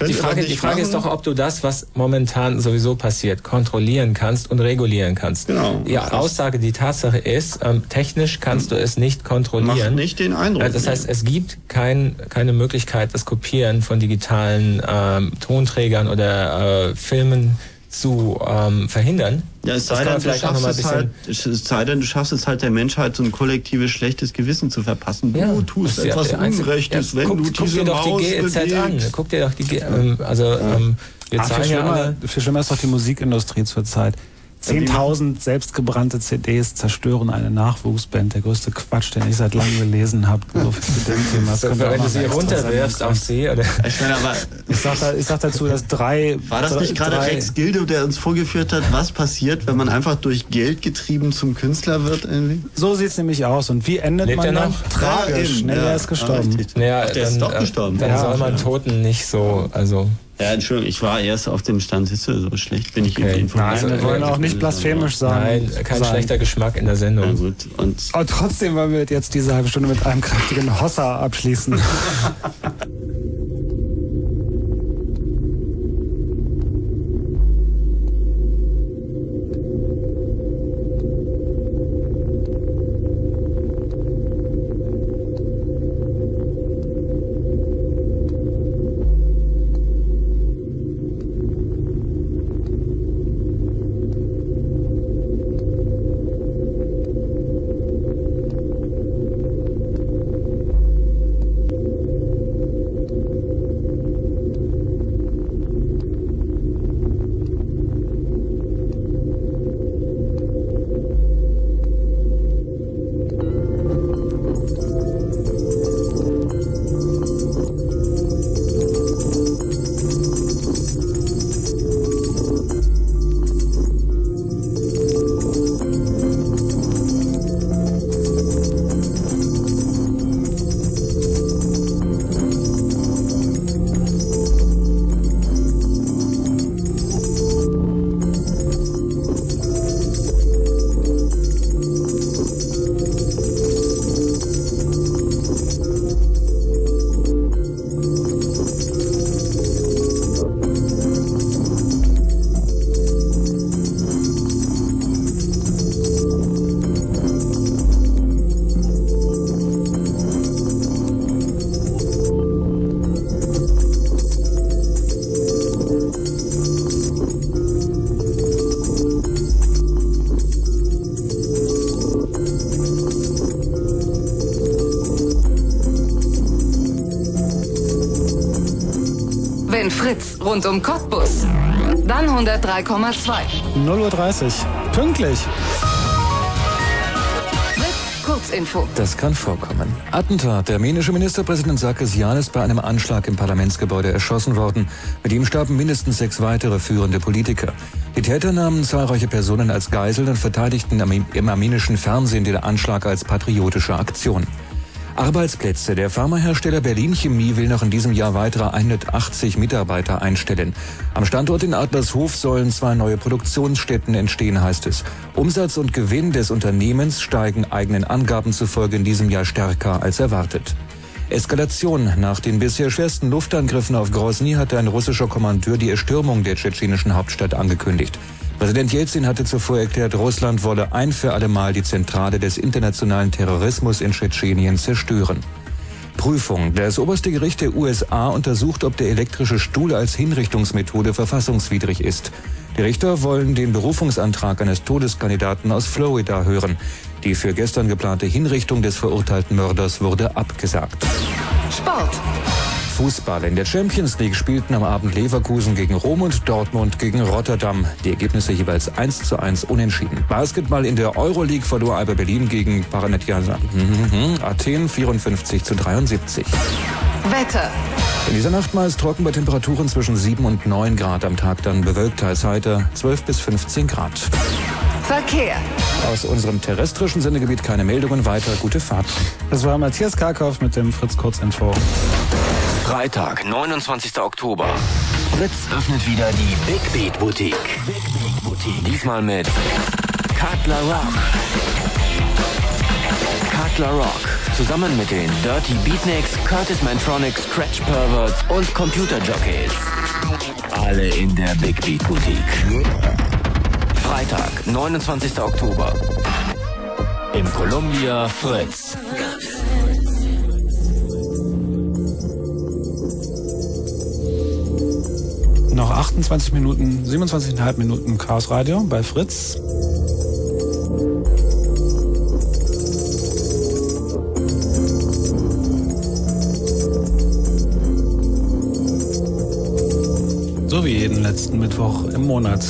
S2: Die Frage, die Frage ist doch, ob du das, was momentan sowieso passiert, kontrollieren kannst und regulieren kannst.
S3: Genau.
S2: Die Aussage, die Tatsache ist, ähm, technisch kannst du es nicht kontrollieren.
S3: Macht nicht den Eindruck.
S2: Äh, Das heißt, es gibt kein, keine Möglichkeit, das Kopieren von digitalen ähm, Tonträgern oder äh, Filmen zu ähm, verhindern.
S3: Ja, es sei, denn, du
S2: vielleicht auch noch
S3: schaffst
S2: mal ein
S3: es halt, es sei denn, du schaffst es halt der Menschheit so ein kollektives schlechtes Gewissen zu verpassen. Du tust
S2: ja
S3: etwas Unrechtes,
S2: ja,
S3: wenn
S2: guck,
S3: du
S2: guck
S3: diese
S2: dir doch
S3: Maus
S2: die GEZ an. Guck dir doch die G ähm, also ähm, wir
S1: Ah, viel,
S2: zahlen ja
S1: schlimmer,
S2: alle.
S1: viel schlimmer ist doch die Musikindustrie zurzeit. 10.000 selbstgebrannte CDs zerstören eine Nachwuchsband. Der größte Quatsch, den ich seit langem gelesen habe. So viel zu dem Thema. Das könnte auch
S2: Wenn du sie runterwirfst auf sie oder
S3: Ich meine, aber
S1: Ich sag, da, ich sag dazu, dass drei.
S3: war das nicht gerade Rex Gildo, der uns vorgeführt hat, was passiert, wenn man einfach durch Geld getrieben zum Künstler wird? Irgendwie?
S1: So sieht's nämlich aus. Und wie endet
S2: Lebt
S1: man
S2: er
S1: dann?
S2: noch?
S1: Tragisch. nee,
S3: ja.
S1: er ist gestorben.
S3: Ah.
S2: Naja,
S3: Ach, der ist
S2: dann,
S3: doch
S2: äh,
S3: gestorben.
S2: Dann
S3: Ja,
S2: soll man
S3: ja.
S2: Toten nicht so, also
S3: Ja, Entschuldigung, ich war erst auf dem Stand, siehst du, so schlecht bin ich
S2: Okay.
S3: irgendwie informiert.
S1: Nein, wir wollen auch nicht blasphemisch sein.
S2: nein, kein
S1: sein.
S2: schlechter Geschmack in der Sendung.
S3: Ja, gut. Und
S1: Aber trotzdem wollen wir jetzt diese halbe Stunde mit einem kräftigen Hossa abschließen. 0.30 Uhr. Pünktlich.
S15: Kurzinfo.
S5: Das kann vorkommen. Attentat. Der armenische Ministerpräsident Sarkisyan ist bei einem Anschlag im Parlamentsgebäude erschossen worden. Mit ihm starben mindestens sechs weitere führende Politiker. Die Täter nahmen zahlreiche Personen als Geiseln und verteidigten im armenischen Fernsehen den Anschlag als patriotische Aktion. Arbeitsplätze. Der Pharmahersteller Berlin Chemie will noch in diesem Jahr weitere 180 Mitarbeiter einstellen. Am Standort in Adlershof sollen zwei neue Produktionsstätten entstehen, heißt es. Umsatz und Gewinn des Unternehmens steigen eigenen Angaben zufolge in diesem Jahr stärker als erwartet. Eskalation. Nach den bisher schwersten Luftangriffen auf Grozny hatte ein russischer Kommandeur die Erstürmung der tschetschenischen Hauptstadt angekündigt. Präsident Jelzin hatte zuvor erklärt, Russland wolle ein für alle Mal die Zentrale des internationalen Terrorismus in Tschetschenien zerstören. Prüfung. Das oberste Gericht der USA untersucht, ob der elektrische Stuhl als Hinrichtungsmethode verfassungswidrig ist. Die Richter wollen den Berufungsantrag eines Todeskandidaten aus Florida hören. Die für gestern geplante Hinrichtung des verurteilten Mörders wurde abgesagt.
S15: Sport.
S5: Fußball. In der Champions League spielten am Abend Leverkusen gegen Rom und Dortmund gegen Rotterdam. Die Ergebnisse jeweils 1 zu 1 unentschieden. Basketball in der Euroleague verlor Alba Berlin gegen Paranetias Athen 54 zu 73.
S15: Wetter.
S5: In dieser Nacht meist trocken bei Temperaturen zwischen 7 und 9 Grad. Am Tag dann bewölkt, teils heiter 12 bis 15 Grad.
S15: Verkehr.
S5: Aus unserem terrestrischen Sendegebiet keine Meldungen weiter. Gute Fahrt.
S1: Das war Matthias Karkow mit dem Fritz Kurzinfo.
S6: Freitag, 29. Oktober. Fritz öffnet wieder die Big Beat Boutique. Diesmal mit Cutler Rock. Cutler Rock. Zusammen mit den Dirty Beatniks, Curtis Mantronics, Scratch Perverts und Computer Jockeys. Alle in der Big Beat Boutique. Freitag, 29. Oktober. Im Columbia Fritz.
S1: Noch 28 Minuten, 27,5 Minuten Chaos Radio bei Fritz. So wie jeden letzten Mittwoch im Monat.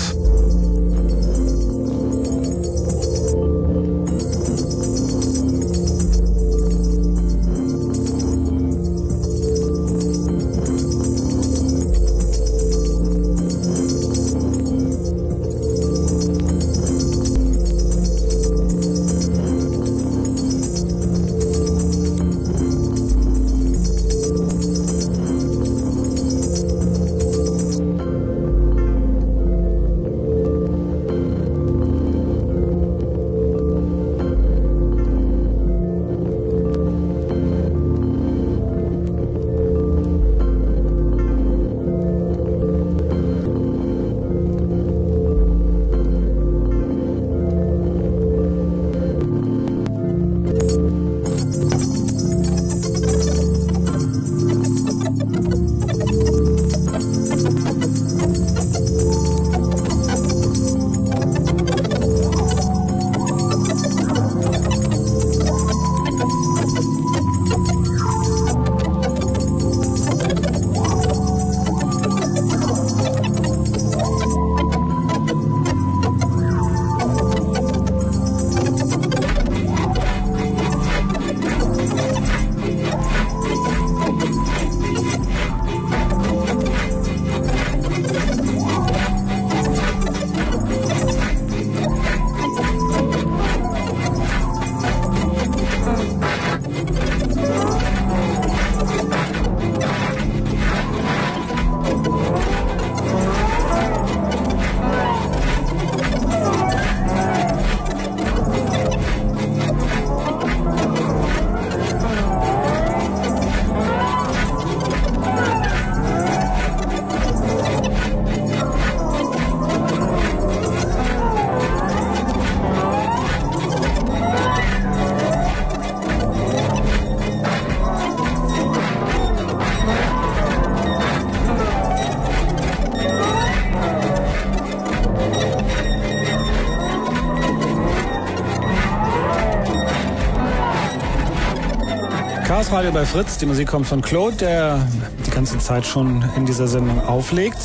S1: Radio bei Fritz. Die Musik kommt von Claude, der die ganze Zeit schon in dieser Sendung auflegt.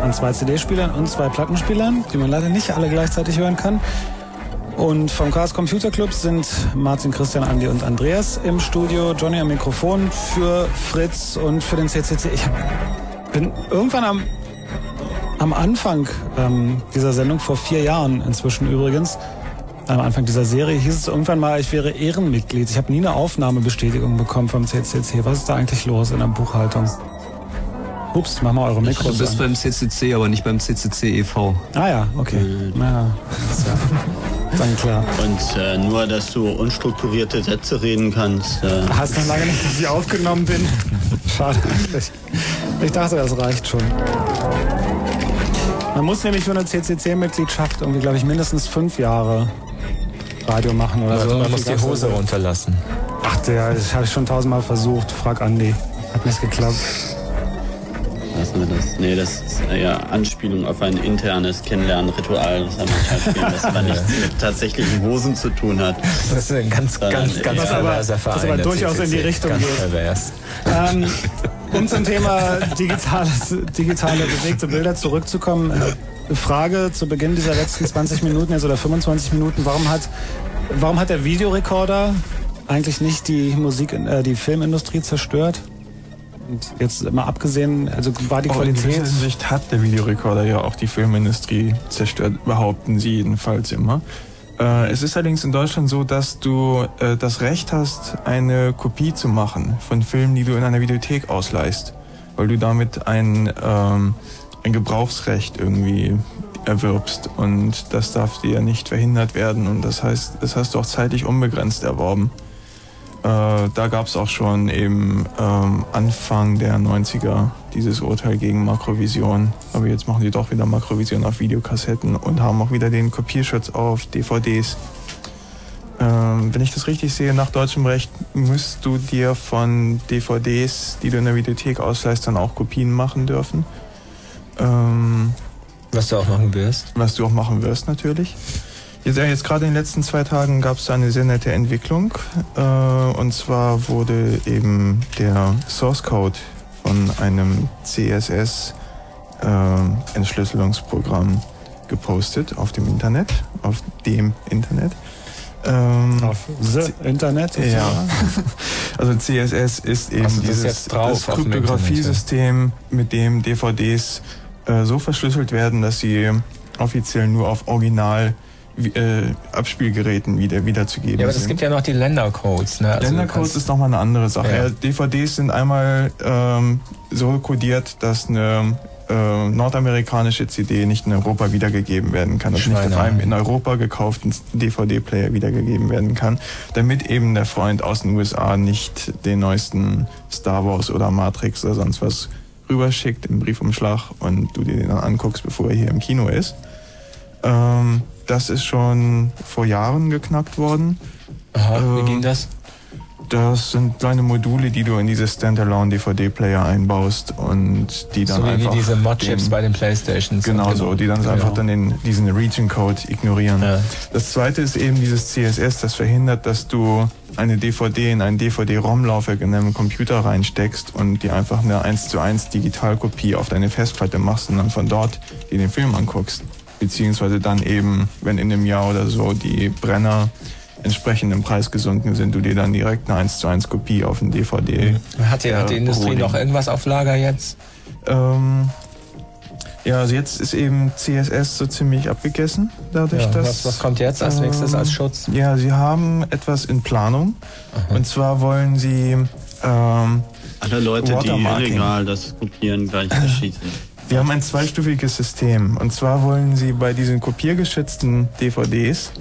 S1: An zwei CD-Spielern und zwei Plattenspielern, die man leider nicht alle gleichzeitig hören kann. Und vom Chaos Computer Club sind Martin, Christian, Andi und Andreas im Studio. Johnny am Mikrofon für Fritz und für den CCC. Ich bin irgendwann am, am Anfang ähm, dieser Sendung, vor vier Jahren inzwischen übrigens, am Anfang dieser Serie hieß es irgendwann mal, ich wäre Ehrenmitglied. Ich habe nie eine Aufnahmebestätigung bekommen vom CCC. Was ist da eigentlich los in der Buchhaltung? Ups, mach mal eure Mikros
S9: Du bist
S1: an.
S9: beim CCC, aber nicht beim CCC e.V.
S1: Ah ja, okay. Ja, ist ja dann klar.
S3: Und äh, nur, dass du unstrukturierte Sätze reden kannst. Äh,
S1: Hast noch lange nicht, dass ich aufgenommen bin. Schade eigentlich. Ich dachte, das reicht schon. Man muss nämlich für eine CCC-Mitgliedschaft irgendwie, glaube ich, mindestens fünf Jahre Radio machen oder so.
S2: Man muss die Hose
S1: gab's-
S2: runterlassen.
S1: Ach, der, das habe ich schon tausendmal versucht. Frag Andi. Hat nicht geklappt.
S3: Lassen wir das. Nee, das ist ja Anspielung auf ein internes Kennenlernritual, das haben spielen, das aber nichts mit tatsächlichen Hosen zu tun hat.
S2: Das ist ein ganz, ganz, ganz
S1: Was aber-
S2: perverser Verein.
S1: was aber durchaus in die. Richtung
S2: ganz
S1: geht.
S2: pervers.
S1: Ähm, um zum Thema digitales, digitale bewegte Bilder zurückzukommen. äh, Frage zu Beginn dieser letzten 20 Minuten jetzt oder 25 Minuten. Warum hat, warum hat der Videorekorder eigentlich nicht die Musik, äh, die Filmindustrie zerstört? Und jetzt mal abgesehen, also war die
S10: in
S1: Qualität.
S10: gewisser Hinsicht hat der Videorekorder ja auch die Filmindustrie zerstört, behaupten sie jedenfalls immer. Äh, es ist allerdings in Deutschland so, dass du äh, das Recht hast, eine Kopie zu machen von Filmen, die du in einer Videothek ausleihst, weil du damit ein, ähm, ein Gebrauchsrecht irgendwie erwirbst und das darf dir nicht verhindert werden und das heißt, das hast du auch zeitlich unbegrenzt erworben. Äh, da gab es auch schon eben ähm, Anfang der 90er dieses Urteil gegen Makrovision. Aber jetzt machen sie doch wieder Makrovision auf Videokassetten und haben auch wieder den Kopierschutz auf DVDs. Ähm, wenn ich das richtig sehe, nach deutschem Recht musst du dir von DVDs, die du in der Videothek ausleihst, dann auch Kopien machen dürfen. Ähm,
S2: was du auch machen wirst.
S10: Was du auch machen wirst, natürlich. Jetzt, ja, jetzt gerade in den letzten zwei Tagen gab es eine sehr nette Entwicklung. Äh, und zwar wurde eben der Source Code von einem CSS äh, Entschlüsselungsprogramm gepostet auf dem Internet, auf dem Internet. Ähm,
S1: auf the Internet?
S10: Ja.
S1: sozusagen?
S10: Also CSS ist eben
S2: das
S10: dieses das Kryptografiesystem, mit dem DVDs äh, so verschlüsselt werden, dass sie offiziell nur auf Original äh, Abspielgeräten wieder wiederzugeben
S2: Ja, aber es gibt ja noch die Ländercodes. Ne? Also
S10: Ländercodes ist nochmal eine andere Sache.
S2: Ja.
S10: Ja. DVDs sind einmal ähm, so kodiert, dass eine äh, nordamerikanische CD nicht in Europa wiedergegeben werden kann. Also nicht auf einem in Europa gekauften DVD-Player wiedergegeben werden kann, damit eben der Freund aus den USA nicht den neuesten Star Wars oder Matrix oder sonst was rüberschickt im Briefumschlag und du dir den dann anguckst, bevor er hier im Kino ist. Ähm, das ist schon vor Jahren geknackt worden.
S2: Aha, wie
S10: Ähm,
S2: ging das?
S10: Das sind kleine Module, die du in diese Standalone DVD-Player einbaust und die dann
S2: So wie,
S10: einfach
S2: wie diese Mod-Chips bei den Playstations.
S10: Genau so, die dann
S2: Genau.
S10: einfach dann den, diesen Region-Code ignorieren. Das zweite ist eben dieses CSS, das verhindert, dass du eine DVD in einen DVD-ROM-Laufwerk in deinem Computer reinsteckst und dir einfach eine 1 zu 1 Digitalkopie auf deine Festplatte machst und dann von dort dir den Film anguckst. Beziehungsweise dann eben, wenn in einem Jahr oder so die Brenner entsprechend im Preis gesunken sind, du dir dann direkt eine 1 zu 1 Kopie auf ein DVD
S2: Hat die, hat die
S10: äh,
S2: Industrie
S10: holen.
S2: noch irgendwas auf Lager jetzt?
S10: Ähm, ja, also jetzt ist eben CSS so ziemlich abgegessen, dadurch,
S2: Ja,
S10: dass...
S2: was- was kommt jetzt als nächstes als Schutz?
S10: Ja, sie haben etwas in Planung. Und zwar wollen sie... Ähm,
S3: Alle Leute, die illegal das kopieren, gleich erschießen.
S10: Wir haben ein zweistufiges System. Und zwar wollen Sie bei diesen kopiergeschützten DVDs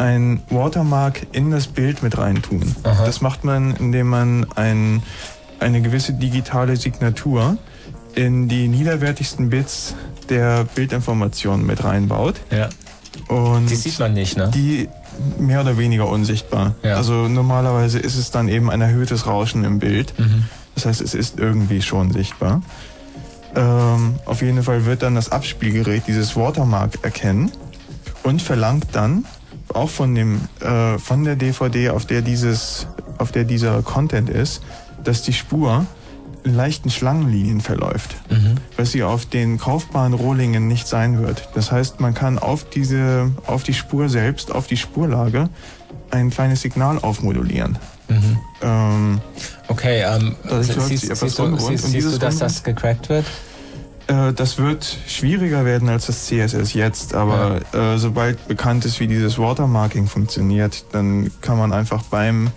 S10: ein Watermark in das Bild mit reintun. Das macht man, indem man ein, eine gewisse digitale Signatur in die niederwertigsten Bits der Bildinformation mit reinbaut.
S2: Ja.
S10: Und
S2: Die sieht man nicht, ne?
S10: Die mehr oder weniger unsichtbar.
S2: Ja.
S10: Also normalerweise ist es dann eben ein erhöhtes Rauschen im Bild.
S2: Mhm.
S10: Das heißt, es ist irgendwie schon sichtbar. Ähm, auf jeden Fall wird dann das Abspielgerät dieses Watermark erkennen und verlangt dann auch von dem äh, von der DVD, auf der dieses auf der dieser Content ist, dass die Spur in leichten Schlangenlinien verläuft,
S2: Mhm.
S10: was sie auf den kaufbaren Rohlingen nicht sein wird. Das heißt, man kann auf diese, auf die Spur selbst, auf die Spurlage ein kleines Signal aufmodulieren.
S2: Mhm.
S10: Ähm,
S2: Okay, ähm, siehst, siehst, du, siehst, siehst du, dass das gecrackt wird?
S10: Äh, das wird schwieriger werden als das CSS jetzt, aber äh, sobald bekannt ist, wie dieses Watermarking funktioniert, dann kann man einfach beim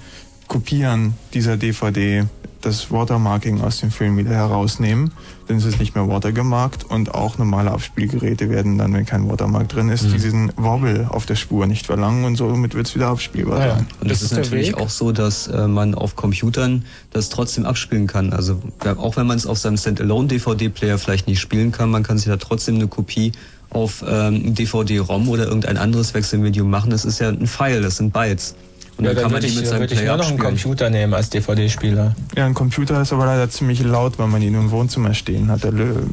S10: Kopieren dieser DVD das Watermarking aus dem Film wieder herausnehmen. Dann ist es nicht mehr watergemarkt und auch normale Abspielgeräte werden dann, wenn kein Watermark drin ist,
S9: Mhm.
S10: diesen Wobble auf der Spur nicht verlangen und somit wird es wieder abspielbar sein.
S9: Und es ist, natürlich auch so, dass äh, man auf Computern das trotzdem abspielen kann. Also ja, auch wenn man es auf seinem Standalone-DVD-Player vielleicht nicht spielen kann, man kann sich da trotzdem eine Kopie auf ähm, DVD-ROM oder irgendein anderes Wechselmedium machen. Das ist ja ein File, das sind Bytes. Und
S2: ja,
S9: dann kann man
S2: würde
S9: die
S2: ich,
S9: mit seinem
S2: würde ich
S9: Player
S2: nur noch einen. Computer nehmen als DVD-Spieler.
S10: Ja, ein Computer ist aber leider ziemlich laut, weil man ihn im Wohnzimmer stehen hat. Da,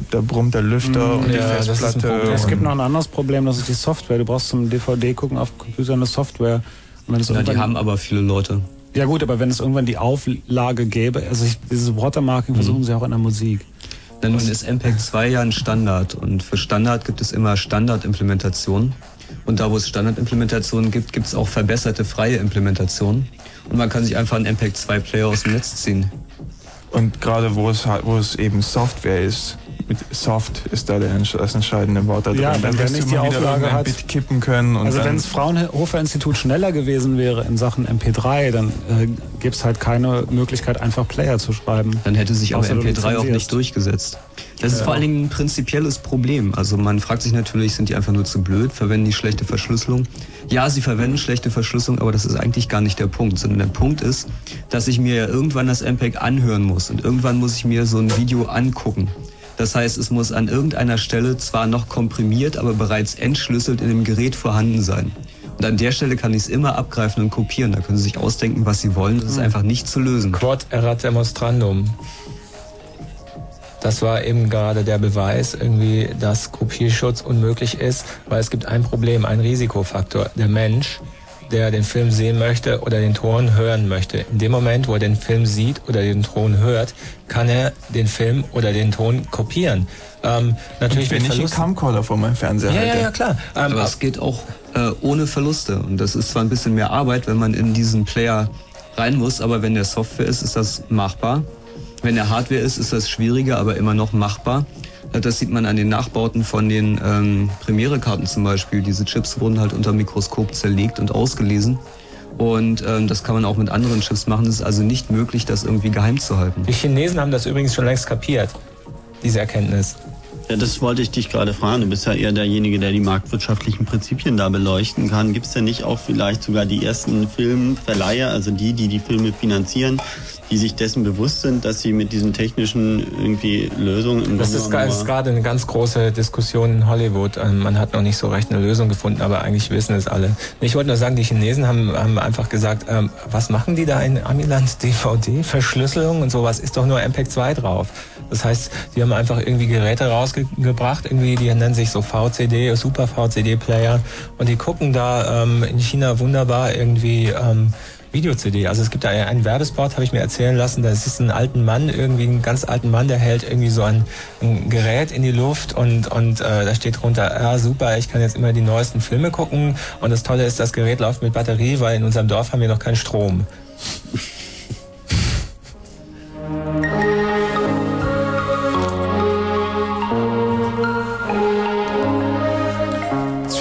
S10: da brummt der Lüfter und die Festplatte.
S1: Es gibt noch ein anderes Problem, das ist die Software. Du brauchst zum DVD gucken auf Computer eine Software. Und wenn
S9: Ja, die haben aber viele Leute.
S1: Ja gut, aber wenn es irgendwann die Auflage gäbe, also ich, dieses Watermarking
S9: Mhm.
S1: versuchen sie auch in der Musik.
S9: Denn nun ist MPEG 2 ja ein Standard und für Standard gibt es immer Standardimplementationen. Und da, wo es Standardimplementationen gibt, gibt es auch verbesserte freie Implementationen. Und man kann sich einfach einen MPEG 2 Player aus dem Netz ziehen.
S10: Und gerade wo es halt, wo es eben Software ist, mit Soft ist da der, das entscheidende Wort da drin.
S1: Ja,
S10: Dann
S1: wenn, wenn
S10: wirst
S1: nicht
S10: du
S1: die Auflage hat.
S10: Bit kippen können. Und
S1: also
S10: dann,
S1: wenn das Fraunhofer Institut schneller gewesen wäre in Sachen MP3, dann äh, gäbe es halt keine Möglichkeit, einfach Player zu schreiben.
S9: Dann hätte sich aber
S1: du
S9: MP3 auch nicht durchgesetzt. Das ist vor allen Dingen ein prinzipielles Problem. Also man fragt sich natürlich, sind die einfach nur zu blöd, verwenden die schlechte Verschlüsselung? Ja, sie verwenden schlechte Verschlüsselung, aber das ist eigentlich gar nicht der Punkt, sondern der Punkt ist, dass ich mir ja irgendwann das MPEG anhören muss und irgendwann muss ich mir so ein Video angucken. Das heißt, es muss an irgendeiner Stelle zwar noch komprimiert, aber bereits entschlüsselt in dem Gerät vorhanden sein. Und an der Stelle kann ich es immer abgreifen und kopieren. Da können Sie sich ausdenken, was Sie wollen. Das ist
S2: Hm.
S9: einfach nicht zu lösen.
S2: Quod erat demonstrandum. Das war eben gerade der Beweis, irgendwie, dass Kopierschutz unmöglich ist, weil es gibt ein Problem, ein Risikofaktor. Der Mensch, der den Film sehen möchte oder den Ton hören möchte. In dem Moment, wo er den Film sieht oder den Ton hört, kann er den Film oder den Ton kopieren. Ähm, natürlich
S10: wenn
S2: mit
S10: ich einen. Camcorder vor meinem Fernseher
S9: Ja,
S10: halte.
S9: ja, ja,
S2: klar. Ähm,
S9: Aber es geht auch äh, ohne Verluste. Und das ist zwar ein bisschen mehr Arbeit, wenn man in diesen Player rein muss, aber wenn der Software ist, ist das machbar. Wenn der Hardware ist, ist das schwieriger, aber immer noch machbar. Äh, Das sieht man an den Nachbauten von den ähm, Premiere-Karten zum Beispiel. Diese Chips wurden halt unter Mikroskop zerlegt und ausgelesen. Und ähm, das kann man auch mit anderen Chips machen. Es ist also nicht möglich, das irgendwie geheim zu halten.
S2: Die Chinesen haben das übrigens schon längst kapiert, diese Erkenntnis.
S3: Ja, das wollte ich dich gerade fragen. Du bist ja eher derjenige, der die marktwirtschaftlichen Prinzipien da beleuchten kann. Gibt es denn nicht auch vielleicht sogar die ersten Filmverleiher, also die, die die Filme finanzieren, die sich dessen bewusst sind, dass sie mit diesen technischen irgendwie Lösungen im
S2: Das ist, ist gerade eine ganz große Diskussion in Hollywood. Ähm, Man hat noch nicht so recht eine Lösung gefunden, aber eigentlich wissen es alle. Ich wollte nur sagen, die Chinesen haben, haben einfach gesagt, ähm, was machen die da in Amiland DVD? Verschlüsselung und sowas ist doch nur MPEG 2 drauf. Das heißt, die haben einfach irgendwie Geräte rausgebracht, irgendwie, die nennen sich so VCD, Super VCD Player und die gucken da ähm, in China wunderbar irgendwie ähm, Video-CD. Also es gibt da einen Werbespot, habe ich mir erzählen lassen, da ist ein alten Mann, irgendwie einen ganz alten Mann, der hält irgendwie so ein, ein Gerät in die Luft und, und äh, da steht drunter, ja super, ich kann jetzt immer die neuesten Filme gucken und das Tolle ist, das Gerät läuft mit Batterie, weil in unserem Dorf haben wir noch keinen Strom.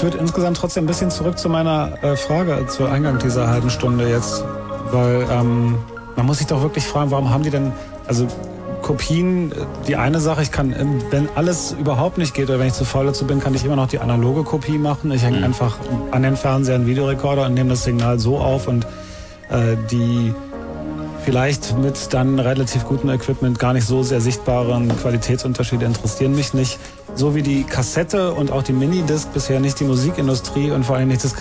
S1: führt insgesamt trotzdem ein bisschen zurück zu meiner äh, Frage, zu Eingang dieser halben Stunde jetzt, weil ähm, man muss sich doch wirklich fragen, warum haben die denn, also Kopien, äh, die eine Sache, ich kann, ähm, wenn alles überhaupt nicht geht oder wenn ich zu faul dazu bin, kann ich immer noch die analoge Kopie machen. Ich hänge einfach an den Fernseher einen Videorekorder und nehme das Signal so auf und äh, die vielleicht mit dann relativ gutem Equipment gar nicht so sehr sichtbaren Qualitätsunterschiede interessieren mich nicht. So wie die Kassette und auch die Minidisc bisher nicht die Musikindustrie und vor allem nicht das,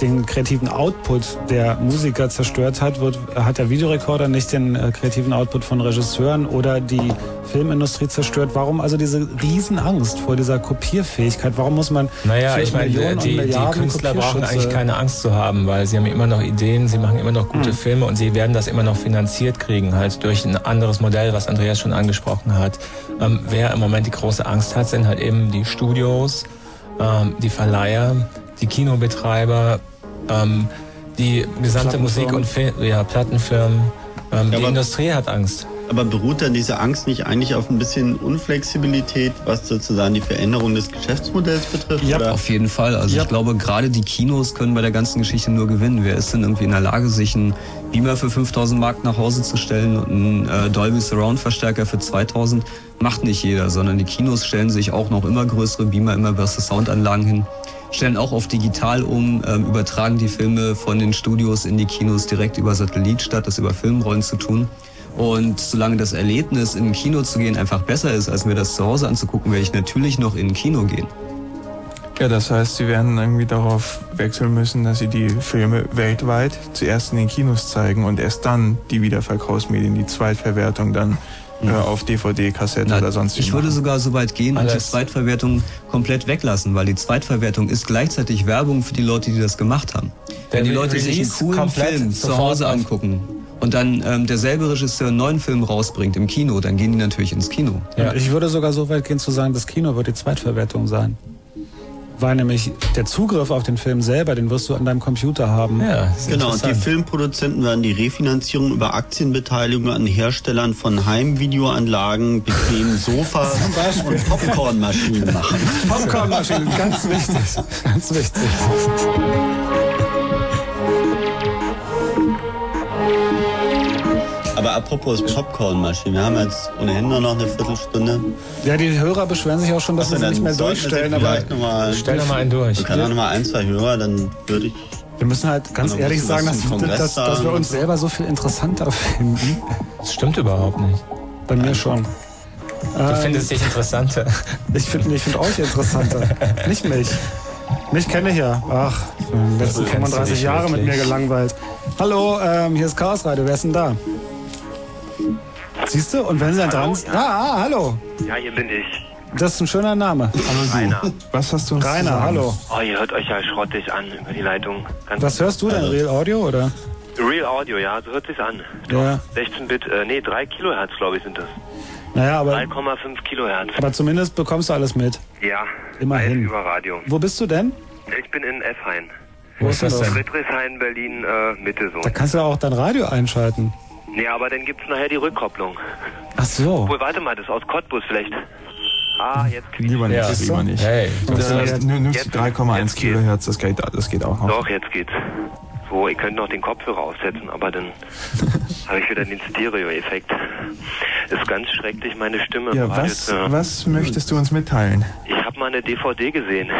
S1: den kreativen Output der Musiker zerstört hat, wird, hat der Videorekorder nicht den äh, kreativen Output von Regisseuren oder die Filmindustrie zerstört. Warum also diese Riesenangst vor dieser Kopierfähigkeit? Warum muss man
S2: Naja, ich meine,
S1: Millionen
S2: die, die Künstler brauchen eigentlich keine Angst zu haben, weil sie haben immer noch Ideen, sie machen immer noch gute
S1: Hm.
S2: Filme und sie werden das immer noch finanziert kriegen, halt durch ein anderes Modell, was Andreas schon angesprochen hat. Ähm, wer im Moment die große Angst hat, sind halt eben die Studios, ähm, die Verleiher, die Kinobetreiber, ähm, die gesamte Musik- und Fil ja, Plattenfirmen. Ähm,
S3: Ja,
S2: die Industrie hat Angst.
S3: Aber beruht dann diese Angst nicht eigentlich auf ein bisschen Unflexibilität, was sozusagen die Veränderung des Geschäftsmodells betrifft? oder?
S9: Auf jeden Fall. Also ich glaube, gerade die Kinos können bei der ganzen Geschichte nur gewinnen. Wer ist denn irgendwie in der Lage, sich einen Beamer für 5000 Mark nach Hause zu stellen und einen äh, Dolby Surround Verstärker für 2000? Macht nicht jeder, sondern die Kinos stellen sich auch noch immer größere Beamer, immer bessere Soundanlagen hin. Stellen auch auf digital um, ähm, übertragen die Filme von den Studios in die Kinos direkt über Satellit, statt das über Filmrollen zu tun. Und solange das Erlebnis, in ein Kino zu gehen, einfach besser ist, als mir das zu Hause anzugucken, werde ich natürlich noch in ein Kino gehen.
S10: Ja, das heißt, sie werden irgendwie darauf wechseln müssen, dass sie die Filme weltweit zuerst in den Kinos zeigen und erst dann die Wiederverkaufsmedien, die Zweitverwertung dann äh, auf DVD, Kassette oder sonst
S9: Ich würde
S10: machen.
S9: sogar so weit gehen und die. Zweitverwertung komplett weglassen, weil die Zweitverwertung ist gleichzeitig Werbung für die Leute, die das gemacht haben. Wenn die Leute sich einen coolen
S2: komplett
S9: Film zu Hause angucken und dann ähm, derselbe Regisseur einen neuen Film rausbringt im Kino, dann gehen die natürlich ins Kino.
S1: Und Ich würde sogar so weit gehen zu sagen, das Kino wird die Zweitverwertung sein. Weil nämlich der Zugriff auf den Film selber, den wirst du an deinem Computer haben.
S3: Genau, und die Filmproduzenten werden die Refinanzierung über Aktienbeteiligung an Herstellern von Heimvideoanlagen, bequemen Sofas und Popcornmaschinen machen.
S1: Popcornmaschinen, ganz wichtig. Ganz wichtig.
S3: Apropos Popcornmaschinen, wir haben jetzt ohnehin nur noch eine Viertelstunde.
S1: Ja, die Hörer beschweren sich auch schon, dass
S3: Ach
S1: sie nicht mehr durchstellen. Aber
S3: vielleicht noch mal-
S2: Stell doch mal einen durch.
S3: Wir können auch noch mal ein, zwei Hörer, dann würde ich.
S1: wir müssen halt ganz ehrlich sagen, dass, dass, dass wir uns selber so viel interessanter finden.
S2: Das stimmt überhaupt nicht.
S1: Bei mir schon.
S2: Du findest dich interessanter.
S1: Ich finde ich find euch interessanter. nicht mich. Mich kenne ich ja. Ach, in den letzten
S2: Du kennst
S1: 35
S2: dich
S1: Jahre mit
S2: wirklich.
S1: mir gelangweilt. Hallo, ähm, hier ist Chaos Radio. Wer ist denn da? Siehst du? Und wenn sie dann dran sind. Ah, ah, hallo.
S16: Ja, hier bin ich.
S1: Das ist ein schöner Name.
S16: Rainer.
S10: Was hast du uns
S1: Rainer,
S10: zu sagen?
S1: hallo.
S16: Oh, ihr hört euch ja schrottig an über die Leitung. Ganz
S1: Was hörst du denn? Real Audio oder?
S16: Real Audio, ja, so hört sich's an.
S1: Ja.
S16: 16 Bit, äh, nee, 3 Kilohertz, glaube ich, sind das.
S1: Naja, aber,
S16: 3,5 Kilohertz.
S1: aber zumindest bekommst du alles mit.
S16: Ja,
S1: Immerhin.
S16: über Radio.
S1: Wo bist du denn?
S16: Ich bin in Effhain.
S1: Wo ist das denn?
S16: Friedrichshain, Berlin, äh, Mitte so.
S1: Da kannst du auch dein Radio einschalten.
S16: Nee, aber dann gibt's nachher die Rückkopplung.
S1: Ach so.
S16: Obwohl, warte mal, das ist aus Cottbus vielleicht. Ah, jetzt
S10: Lieber nicht,
S16: Ja.
S10: lieber nicht.
S2: Hey,
S16: das
S10: äh,
S16: ist-
S10: nur, nur
S16: jetzt-
S10: 3,1
S16: jetzt
S10: Kilohertz, das geht, das geht auch noch.
S16: Doch, jetzt geht's. So, ihr könnt noch den Kopfhörer aufsetzen, aber dann habe ich wieder den Stereo-Effekt. Ist ganz schrecklich, meine Stimme. im
S10: Ja, was,
S16: hören.
S10: was möchtest du uns mitteilen?
S16: Ich habe mal eine DVD gesehen.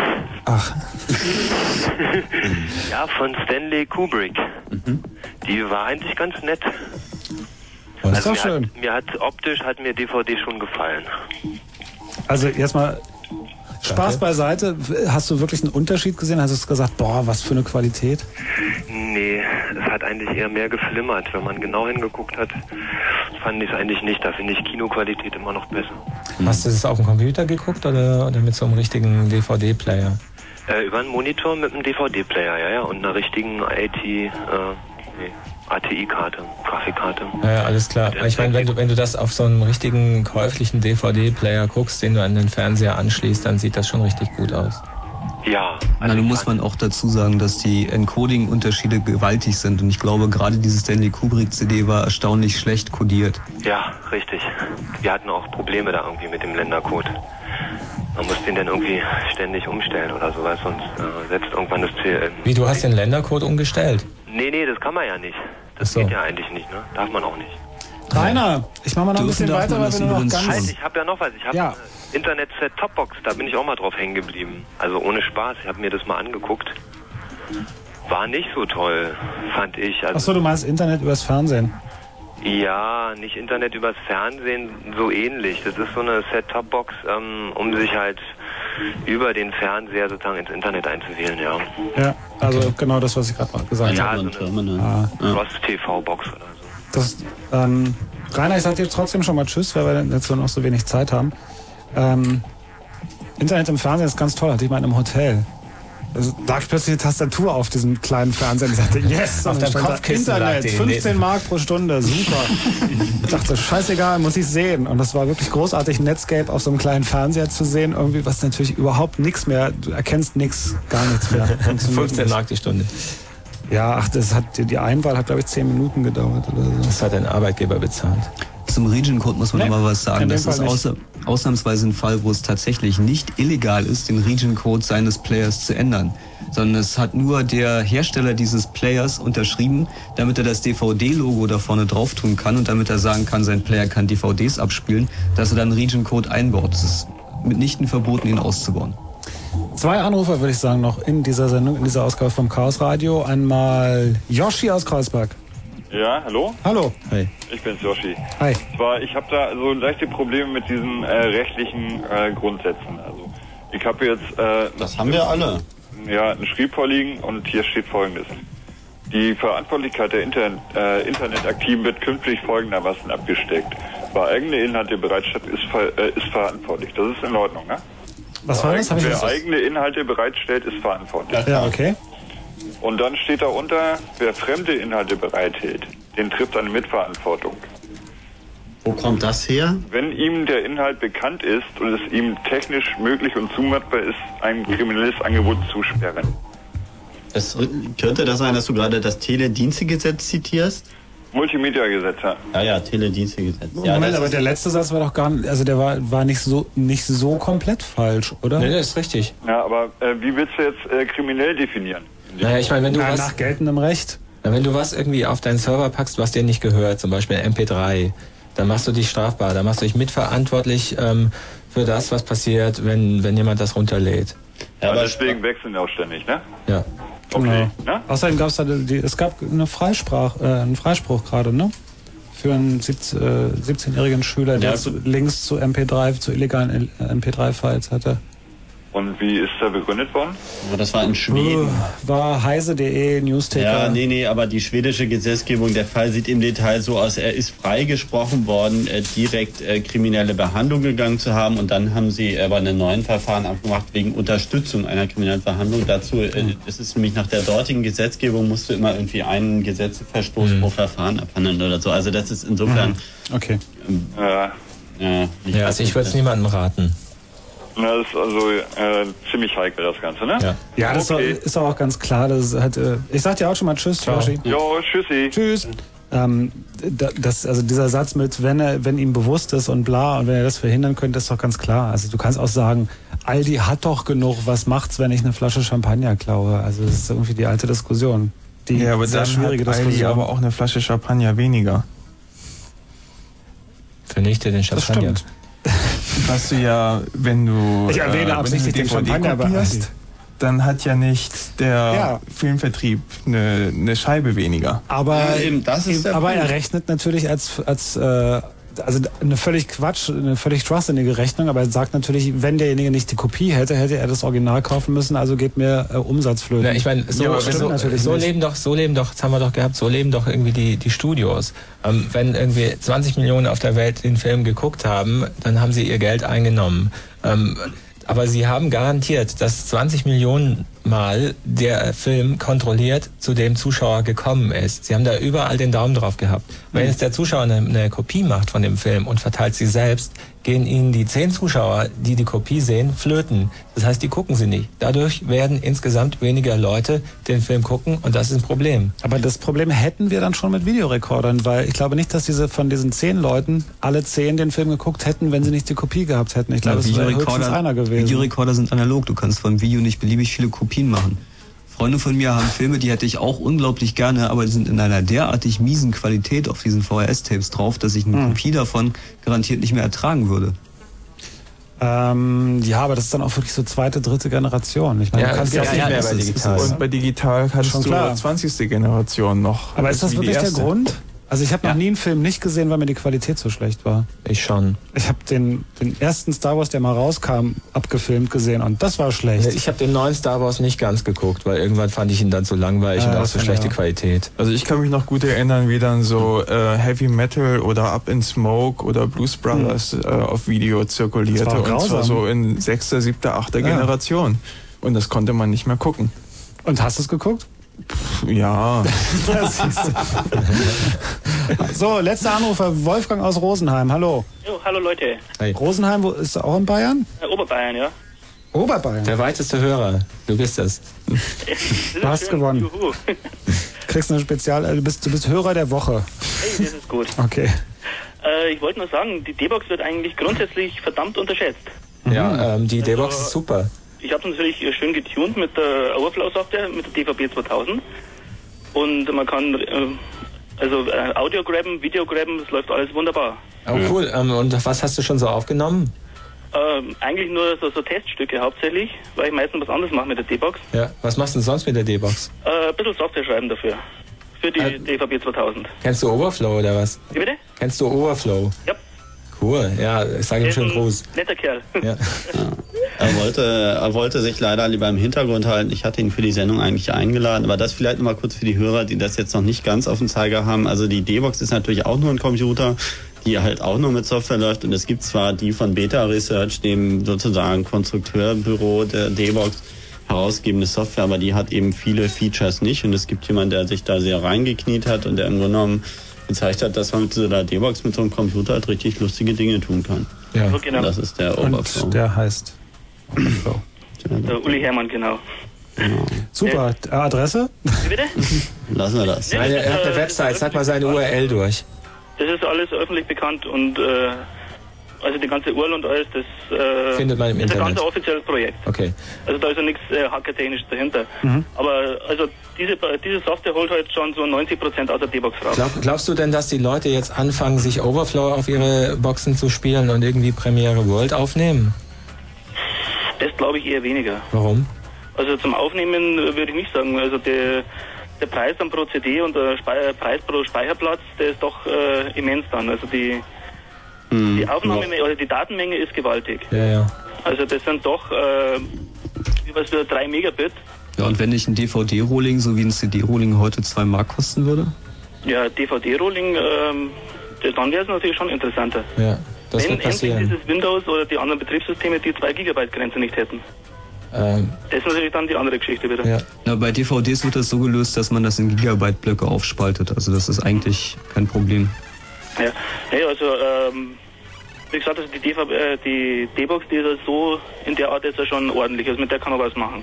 S10: Ach,
S16: ja, von Stanley Kubrick. Die war eigentlich ganz nett.
S1: Das ist doch
S16: mir
S1: schön.
S16: Hat, mir hat optisch hat mir DVD schon gefallen.
S1: Also erstmal Spaß beiseite. Hast du wirklich einen Unterschied gesehen? Hast du gesagt, boah, was für eine Qualität?
S16: Nee, es hat eigentlich eher mehr geflimmert. Wenn man genau hingeguckt hat, fand ich es eigentlich nicht. Da finde ich Kinoqualität immer noch besser.
S2: Hast du das auf dem Computer geguckt oder, oder mit so einem richtigen DVD-Player?
S16: Äh, über einen Monitor mit einem DVD-Player, ja, ja, und einer richtigen AT, äh, nee, ATI-Karte, Grafikkarte.
S2: Ja, alles klar. Ich meine, wenn du, wenn du das auf so einem richtigen käuflichen DVD-Player guckst, den du an den Fernseher anschließt, dann sieht das schon richtig gut aus.
S16: Ja.
S9: Na, nun muss man auch dazu sagen, dass die Encoding-Unterschiede gewaltig sind. Und ich glaube, gerade diese Stanley Kubrick-CD war erstaunlich schlecht codiert.
S16: Ja, richtig. Wir hatten auch Probleme da irgendwie mit dem Ländercode. Man muss den dann irgendwie ständig umstellen oder sowas, sonst äh, setzt irgendwann das CL.
S2: Wie, du hast den Ländercode umgestellt?
S16: Nee, nee, das kann man ja nicht. Das geht ja eigentlich nicht, ne? Darf man auch nicht.
S1: Rainer, ich mach mal noch ein bisschen weiter, weil wir nur noch ganz...
S16: Halt, ich habe ja noch was. Ich habe
S1: Ja.
S16: eine Internet-Set-Top-Box, da bin ich auch mal drauf hängen geblieben. Also ohne Spaß, ich habe mir das mal angeguckt. War nicht so toll, fand ich. Also,
S1: Achso, du meinst Internet übers Fernsehen.
S16: Ja, nicht Internet übers Fernsehen, so ähnlich. Das ist so eine Set-Top-Box, ähm, um sich halt über den Fernseher sozusagen ins Internet einzuwählen, ja.
S1: Ja, also genau das, was ich gerade mal gesagt
S16: Ja,
S1: habe.
S16: so eine
S1: Ah.
S16: Rost-TV-Box oder so.
S1: Das, ähm, Rainer, ich sag dir trotzdem schon mal Tschüss, weil wir jetzt noch so wenig Zeit haben. Ähm, Internet im Fernsehen ist ganz toll, hatte ich mal in einem Hotel. Lag plötzlich eine Tastatur auf diesem kleinen Fernseher und ich dachte, yes,
S2: Auf dem Kopfkissen
S1: Internet,
S2: die.
S1: 15 Mark pro Stunde, super. ich dachte, scheißegal, muss ich sehen. Und das war wirklich großartig, Netscape auf so einem kleinen Fernseher zu sehen, irgendwie, was natürlich überhaupt nichts mehr, du erkennst nichts, gar nichts mehr. Funktioniert
S2: 15
S1: nicht.
S2: Mark die Stunde.
S1: Ja, ach, das hat, die Einwahl hat, glaube ich, 10 Minuten gedauert oder so.
S2: Das hat ein Arbeitgeber bezahlt.
S9: Zum Region-Code muss man
S1: Nee,
S9: mal was sagen. Das ist außer, ausnahmsweise ein Fall, wo es tatsächlich nicht illegal ist, den Region-Code seines Players zu ändern. Sondern es hat nur der Hersteller dieses Players unterschrieben, damit er das DVD-Logo da vorne drauf tun kann und damit er sagen kann, sein Player kann DVDs abspielen, dass er dann Region-Code einbaut. Es ist mitnichten verboten, ihn auszubauen.
S1: Zwei Anrufer, würde ich sagen, noch in dieser Sendung, in dieser Ausgabe vom Chaos Radio. Einmal Yoshi aus Kreuzberg.
S17: Ja, hallo?
S1: Hallo.
S2: Hey.
S17: Ich bin's, Yoshi.
S1: Hi.
S17: Zwar, ich habe da so leichte Probleme mit diesen äh, rechtlichen äh, Grundsätzen. Also, ich habe jetzt... Äh,
S3: Das haben wir alle.
S17: Ja, ein Schrieb vorliegen und hier steht folgendes. Die Verantwortlichkeit der Internet, äh, Internetaktiven wird künftig folgendermaßen abgesteckt. Wer eigene Inhalte bereitstellt, ist, ver äh, ist verantwortlich. Das ist in Ordnung, ne?
S1: Was war das? Hab ich
S17: Wer eigene Inhalte bereitstellt, ist verantwortlich.
S1: Ja, okay.
S17: Und dann steht darunter, wer fremde Inhalte bereithält, den trifft eine Mitverantwortung.
S3: Wo kommt das her?
S17: Wenn ihm der Inhalt bekannt ist und es ihm technisch möglich und zumutbar ist, ein kriminelles Angebot zu sperren.
S3: Es, könnte das sein, dass du gerade das Teledienstegesetz zitierst?
S17: Multimedia-Gesetze.
S3: Ja, ja, Teledienstegesetz. Ja,
S1: Moment, aber der letzte Satz war doch gar nicht, also der war, war nicht so nicht so komplett falsch, oder?
S2: Nee, das ist richtig.
S17: Ja, aber äh, wie willst du jetzt äh, kriminell definieren?
S2: Naja, ich meine, wenn du
S1: Na,
S2: was,
S1: nach geltendem Recht.
S2: Wenn du was irgendwie auf deinen Server packst, was dir nicht gehört, zum Beispiel ein MP3, dann machst du dich strafbar, dann machst du dich mitverantwortlich ähm, für das, was passiert, wenn, wenn jemand das runterlädt.
S17: Ja, aber deswegen wechseln wir auch ständig, ne?
S2: Ja.
S17: Okay.
S1: Genau.
S17: Ne?
S1: Außerdem gab es da die, es gab eine Freisprach, äh, einen Freispruch gerade, ne? Für einen 17, äh, 17-jährigen Schüler, der
S17: Ja.
S1: zu, Links zu MP3, zu illegalen äh, MP3-Files hatte.
S17: Und wie ist der begründet worden?
S3: Aber das war in Schweden.
S1: War heise.de, Newsticker.
S3: Ja, nee, nee, aber die schwedische Gesetzgebung, der Fall sieht im Detail so aus, er ist freigesprochen worden, äh, direkt äh, kriminelle Behandlung gegangen zu haben und dann haben sie aber einen neuen Verfahren abgemacht wegen Unterstützung einer kriminellen Verhandlung. Dazu, äh, das ist nämlich nach der dortigen Gesetzgebung, musst du immer irgendwie einen Gesetzesverstoß pro Verfahren abhandeln oder so. Also das ist insofern...
S1: Okay.
S3: Ähm,
S17: Ja.
S3: Ja,
S2: also ich würde es niemandem raten.
S17: Das ist also äh, ziemlich heikel, das Ganze, ne?
S2: Ja.
S1: Ja, das
S17: Okay.
S1: ist auch ganz klar. Das hat, äh, ich sag dir auch schon mal Tschüss, Joshi.
S17: Jo, tschüssi.
S1: Tschüss. Ähm, da- das, also dieser Satz mit, wenn er, wenn ihm bewusst ist und bla und wenn er das verhindern könnte, ist doch ganz klar. Also du kannst auch sagen, Aldi hat doch genug, was macht's, wenn ich eine Flasche Champagner klaue? Also das ist irgendwie die alte Diskussion. Die
S10: ja, aber
S1: sehr
S10: dann
S1: schwierige
S10: hat Aldi
S1: Diskussion.
S10: aber auch eine Flasche Champagner weniger.
S2: Vernichte den
S1: Das
S2: Champagner.
S1: stimmt.
S10: Was du ja, wenn du,
S1: Ich erwähne
S10: äh,
S1: absichtlich
S10: wenn du
S1: den
S10: DVD kopierst, dann hat ja nicht der
S1: Ja.
S10: Filmvertrieb eine, eine Scheibe weniger.
S1: Aber,
S3: Ja, eben, das ist
S1: aber
S3: Punkt.
S1: er rechnet natürlich als, als äh, also eine völlig Quatsch, eine völlig trustsinnige Rechnung, aber er sagt natürlich, wenn derjenige nicht die Kopie hätte, hätte er das Original kaufen müssen, also geht mir äh, Umsatz flöten.
S2: Ja, ich meine, so,
S1: Ja,
S2: so, so leben doch, so leben doch, das haben wir doch gehabt, so leben doch irgendwie die, die Studios. Ähm, wenn irgendwie 20 Millionen auf der Welt den Film geguckt haben, dann haben sie ihr Geld eingenommen. Ähm, aber sie haben garantiert, dass 20 Millionen Mal der Film kontrolliert zu dem Zuschauer gekommen ist. Sie haben da überall den Daumen drauf gehabt. Wenn jetzt der Zuschauer eine, eine Kopie macht von dem Film und verteilt sie selbst, gehen ihnen die zehn Zuschauer, die die Kopie sehen, flöten. Das heißt, die gucken sie nicht. Dadurch werden insgesamt weniger Leute den Film gucken und das ist ein Problem.
S1: Aber das Problem hätten wir dann schon mit Videorekordern, weil ich glaube nicht, dass diese von diesen zehn Leuten alle zehn den Film geguckt hätten, wenn sie nicht die Kopie gehabt hätten. Ich glaube, es wäre höchstens einer gewesen.
S9: Videorekorder sind analog. Du kannst vom Video nicht beliebig viele Kopien machen. Freunde von mir haben Filme, die hätte ich auch unglaublich gerne, aber die sind in einer derartig miesen Qualität auf diesen VHS-Tapes drauf, dass ich eine
S1: Hm.
S9: Kopie davon garantiert nicht mehr ertragen würde.
S1: Ähm, ja, aber das ist dann auch wirklich so zweite, dritte Generation. Ich meine,
S10: Ja,
S1: du kannst
S10: ja,
S1: ja,
S10: ja,
S1: nicht
S10: das
S1: mehr
S10: ist- Und bei digital hast
S1: Schon
S10: du
S1: klar.
S10: 20. Generation noch.
S1: Aber ist das wirklich der. Grund? Also ich habe noch nie einen Film nicht gesehen, weil mir die Qualität so schlecht war.
S2: Ich schon.
S1: Ich habe den, den ersten Star Wars, der mal rauskam, abgefilmt gesehen und das war schlecht.
S2: Ich habe den neuen Star Wars nicht ganz geguckt, weil irgendwann fand ich ihn dann zu langweilig
S1: Ja,
S2: und auch so schlechte
S1: auch.
S2: Qualität.
S10: Also ich kann mich noch gut erinnern, wie dann so äh, Heavy Metal oder Up in Smoke oder Blues Brothers äh, auf Video zirkulierte.
S1: Das war
S10: und zwar so in sechster, siebter, achter
S1: Ja.
S10: Generation. Und das konnte man nicht mehr gucken.
S1: Und hast du es geguckt?
S10: Ja.
S1: Das du. so, letzter Anrufer, Wolfgang aus Rosenheim. Hallo.
S18: Jo, hallo Leute.
S1: Rosenheim, wo ist auch in Bayern?
S18: Äh, Oberbayern, ja.
S1: Oberbayern.
S2: Der weiteste Hörer. Du bist es.
S1: Du hast gewonnen.
S18: Juhu.
S1: Kriegst eine Spezial, äh, du bist, du bist Hörer der Woche.
S18: Hey, das ist gut.
S1: Okay.
S18: Äh, ich wollte nur sagen, die D-Box wird eigentlich grundsätzlich verdammt unterschätzt.
S2: Ja, ähm, die D-Box
S18: Also-
S2: ist super.
S18: Ich habe natürlich äh, schön getuned mit der Overflow-Software, mit der DVB 2000. Und man kann äh, also äh, Audio grabben, Video grabben, das läuft alles wunderbar.
S2: Oh, cool. Ähm, und was hast du schon so aufgenommen?
S18: Ähm, eigentlich nur so, so Teststücke hauptsächlich, weil ich meistens was anderes mache mit der D-Box.
S2: Ja. Was machst du denn sonst mit der D-Box?
S18: Äh, ein bisschen Software schreiben dafür. Für die DVB 2000.
S2: Kennst du Overflow oder was?
S18: Wie bitte?
S2: Kennst du Overflow?
S18: Ja.
S2: Cool. Ja, ich sage ihm schönen
S18: ein
S2: Gruß.
S18: Netter Kerl.
S2: Ja.
S3: Er wollte, er wollte sich leider lieber im Hintergrund halten. Ich hatte ihn für die Sendung eigentlich eingeladen. Aber das vielleicht nochmal kurz für die Hörer, die das jetzt noch nicht ganz auf dem Zeiger haben. Also die D-Box ist natürlich auch nur ein Computer, die halt auch nur mit Software läuft. Und es gibt zwar die von Beta Research, dem sozusagen Konstrukteurbüro der D-Box, herausgebende Software, aber die hat eben viele Features nicht. Und es gibt jemanden, der sich da sehr reingekniet hat und der im Grunde genommen gezeigt hat, dass man mit so einer D-Box mit so einem Computer halt richtig lustige Dinge tun kann.
S2: Ja.
S18: genau.
S3: Das ist der Overflow.
S1: Und der heißt Overflow.
S18: Der Uli Hermann, genau.
S1: Super. Äh, Adresse?
S18: Bitte?
S3: Lassen wir das.
S2: Er er hat eine Website, sag mal seine URL durch.
S18: Das ist alles öffentlich bekannt und äh, also die ganze URL und alles, das äh,
S2: Findet man im
S18: ist ein
S2: Internet.
S18: ganz offizielles Projekt.
S2: Okay.
S18: Also da ist ja nichts äh, hackertechnisch dahinter.
S2: Mhm.
S18: Aber also diese, diese Software holt halt schon so 90% aus der D-Box raus.
S2: Glaub, glaubst du denn, dass die Leute jetzt anfangen, sich Overflow auf ihre Boxen zu spielen und irgendwie Premiere World aufnehmen?
S18: Das glaube ich eher weniger.
S2: Warum?
S18: Also zum Aufnehmen würde ich nicht sagen. Also der, der Preis dann pro CD und der Spei äh, Preis pro Speicherplatz, der ist doch äh, immens dann. Also die, die Aufnahmemenge oder die Datenmenge ist gewaltig.
S2: Ja, ja.
S18: Also das sind doch äh, über so 3 Megabit.
S9: Ja, und wenn nicht ein DVD-Rolling, so wie ein CD-Rolling heute 2 Mark kosten würde?
S18: Ja, DVD-Rolling, ähm, dann wäre es natürlich schon interessanter.
S2: Ja, das
S18: Wenn
S2: wird passieren.
S18: endlich dieses Windows oder die anderen Betriebssysteme die 2 Gigabyte Grenze nicht hätten.
S2: Ähm,
S18: Das ist natürlich dann die andere Geschichte wieder.
S2: ja.
S9: Na, bei DVDs wird das so gelöst, dass man das in Gigabyte-Blöcke aufspaltet. Also das ist eigentlich kein Problem.
S18: Ja, nee, also ähm, wie gesagt, also die, DV, äh, die D-Box, die ist ja so in der Art ist ja schon ordentlich. Also mit der kann man was machen.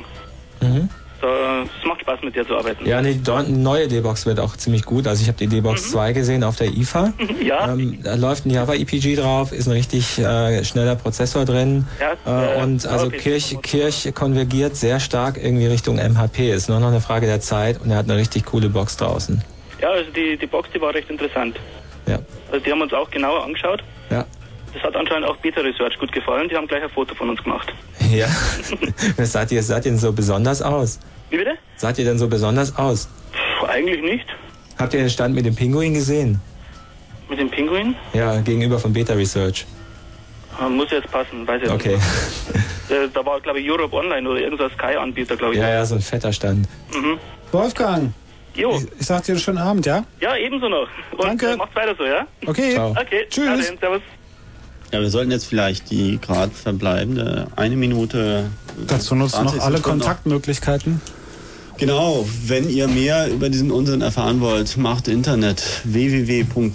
S2: Mhm.
S18: Es macht Spaß mit der zu arbeiten.
S2: Ja, die neue D-Box wird auch ziemlich gut. Also ich habe die D-Box 2 gesehen auf der IFA.
S18: Ja.
S2: Ähm, da läuft ein Java EPG drauf, ist ein richtig äh, schneller Prozessor drin.
S18: Ja,
S2: äh,
S18: äh,
S2: und also
S18: okay.
S2: Kirch, Kirch konvergiert sehr stark irgendwie Richtung MHP. Ist nur noch eine Frage der Zeit und er hat eine richtig coole Box draußen.
S18: Ja, also die, die Box, die war recht interessant.
S2: Ja.
S18: Also die haben uns auch genauer angeschaut.
S2: Ja.
S18: Das hat anscheinend auch Beta Research gut gefallen. Die haben gleich ein Foto von uns gemacht.
S2: Ja. Was seid ihr, seid ihr denn so besonders aus?
S18: Wie bitte?
S2: Seid ihr denn so besonders aus?
S18: Puh, eigentlich nicht.
S2: Habt ihr den Stand mit dem Pinguin gesehen?
S18: Mit dem Pinguin?
S2: Ja, gegenüber von Beta Research.
S18: Äh, Muss jetzt passen, weiß ich
S2: Okay.
S18: nicht. Äh, da war, glaube ich, Europe Online oder irgendein Sky-Anbieter, glaube ich.
S2: Ja, ja, so ein fetter Stand.
S18: Mhm.
S1: Wolfgang.
S18: Jo.
S1: Ich, ich sag dir einen schönen Abend, ja?
S18: Ja, ebenso noch. Und
S1: Danke.
S18: Äh, macht's weiter so, ja?
S1: Okay. Ciao.
S18: Okay.
S1: Tschüss.
S18: Ade, servus.
S3: Ja, wir sollten jetzt vielleicht die gerade verbleibende eine Minute.
S1: Dazu nutzt
S3: 20
S1: noch alle
S3: Sekunden noch-
S1: Kontaktmöglichkeiten.
S3: Genau, wenn ihr mehr über diesen Unsinn erfahren wollt, macht Internet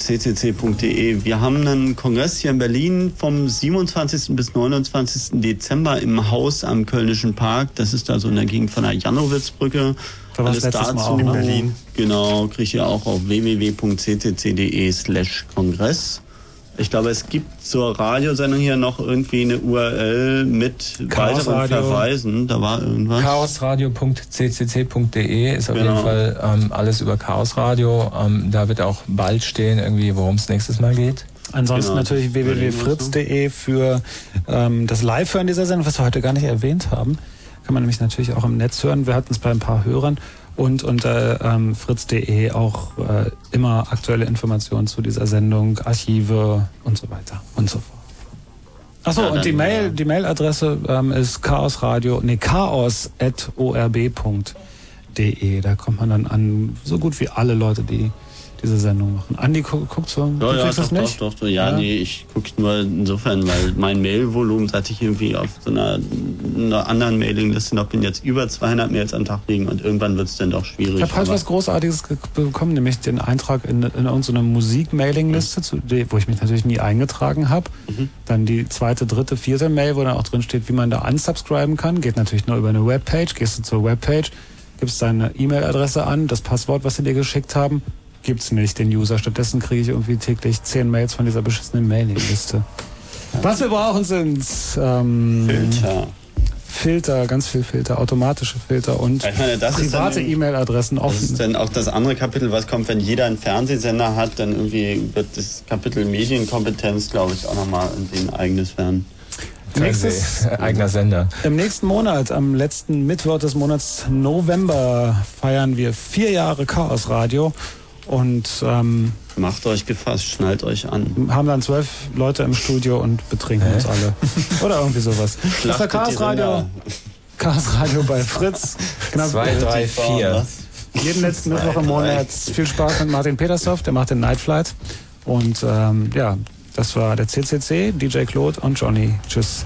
S3: www.ccc.de. Wir haben einen Kongress hier in Berlin vom 27. bis 29. Dezember im Haus am Kölnischen Park. Das ist da so in der Gegend von der Janowitzbrücke.
S1: Da auch, ne? In Berlin.
S3: Genau, kriegt ihr auch auf www.ccc.de slash Kongress. Ich glaube, es gibt zur Radiosendung hier noch irgendwie eine URL mit
S2: Chaos
S3: weiteren
S2: Radio.
S3: Verweisen. Da war irgendwas.
S2: Chaosradio.ccc.de ist auf
S3: Genau.
S2: jeden Fall ähm, alles über Chaosradio. Ähm, da wird auch bald stehen, irgendwie, worum es nächstes Mal geht.
S1: Ansonsten
S2: Genau.
S1: natürlich www.fritz.de für ähm, das Live-Hören dieser Sendung, was wir heute gar nicht erwähnt haben. Kann man nämlich natürlich auch im Netz hören. Wir hatten es bei ein paar Hörern. Und unter ähm, fritz.de auch äh, immer aktuelle Informationen zu dieser Sendung, Archive und so weiter und so fort. Achso,
S3: Ja,
S1: und die Mail, die Mailadresse ähm, ist chaosradio, nee, chaos.orb.de. Da kommt man dann an so gut wie alle Leute, die diese Sendung machen. Andi, gu guckst du?
S3: Ja, ja, doch,
S1: nicht?
S3: doch, doch, doch. Ja, nee, ich gucke nur insofern, weil mein Mailvolumen, seit ich irgendwie auf so einer einer anderen Mailingliste noch bin, jetzt über 200 Mails am Tag liegen und irgendwann wird es dann doch schwierig.
S1: Ich habe halt was Großartiges ge- bekommen, nämlich den Eintrag in, in irgendeiner Musik-Mailing-Liste, der- wo ich mich natürlich nie eingetragen habe. Dann die zweite, dritte, vierte Mail, wo dann auch drin steht, wie man da unsubscriben kann. Geht natürlich nur über eine Webpage. Gehst du zur Webpage, gibst deine E-Mail-Adresse an, das Passwort, was sie dir geschickt haben, gibt's nicht den User. Stattdessen kriege ich irgendwie täglich zehn Mails von dieser beschissenen Mailing-Liste. Was wir brauchen sind ähm,
S3: Filter.
S1: Filter, ganz viel Filter, automatische Filter und
S3: meine, das
S1: private E-Mail-Adressen
S3: Das
S1: offen.
S3: ist dann auch das andere Kapitel, was kommt, wenn jeder einen Fernsehsender hat, dann irgendwie wird das Kapitel Medienkompetenz, glaube ich, auch nochmal irgendwie ein eigenes werden.
S1: Nächstes-
S2: eigener Sender.
S1: Im nächsten Monat, am letzten Mittwoch des Monats November, feiern wir vier Jahre Chaos Radio und ähm,
S3: Macht euch gefasst, schnallt euch an.
S1: haben dann zwölf Leute im Studio und betrinken uns alle. Oder irgendwie sowas. Das war Chaos Radio. Chaos Radio bei Fritz. Knapp
S2: Zwei, drei, vier.
S1: Jeden letzten Mittwoch im Monat. Viel Spaß mit Martin Petersdorf, der macht den Night Flight. Und ähm, ja, das war der CCC, DJ Claude und Johnny. Tschüss.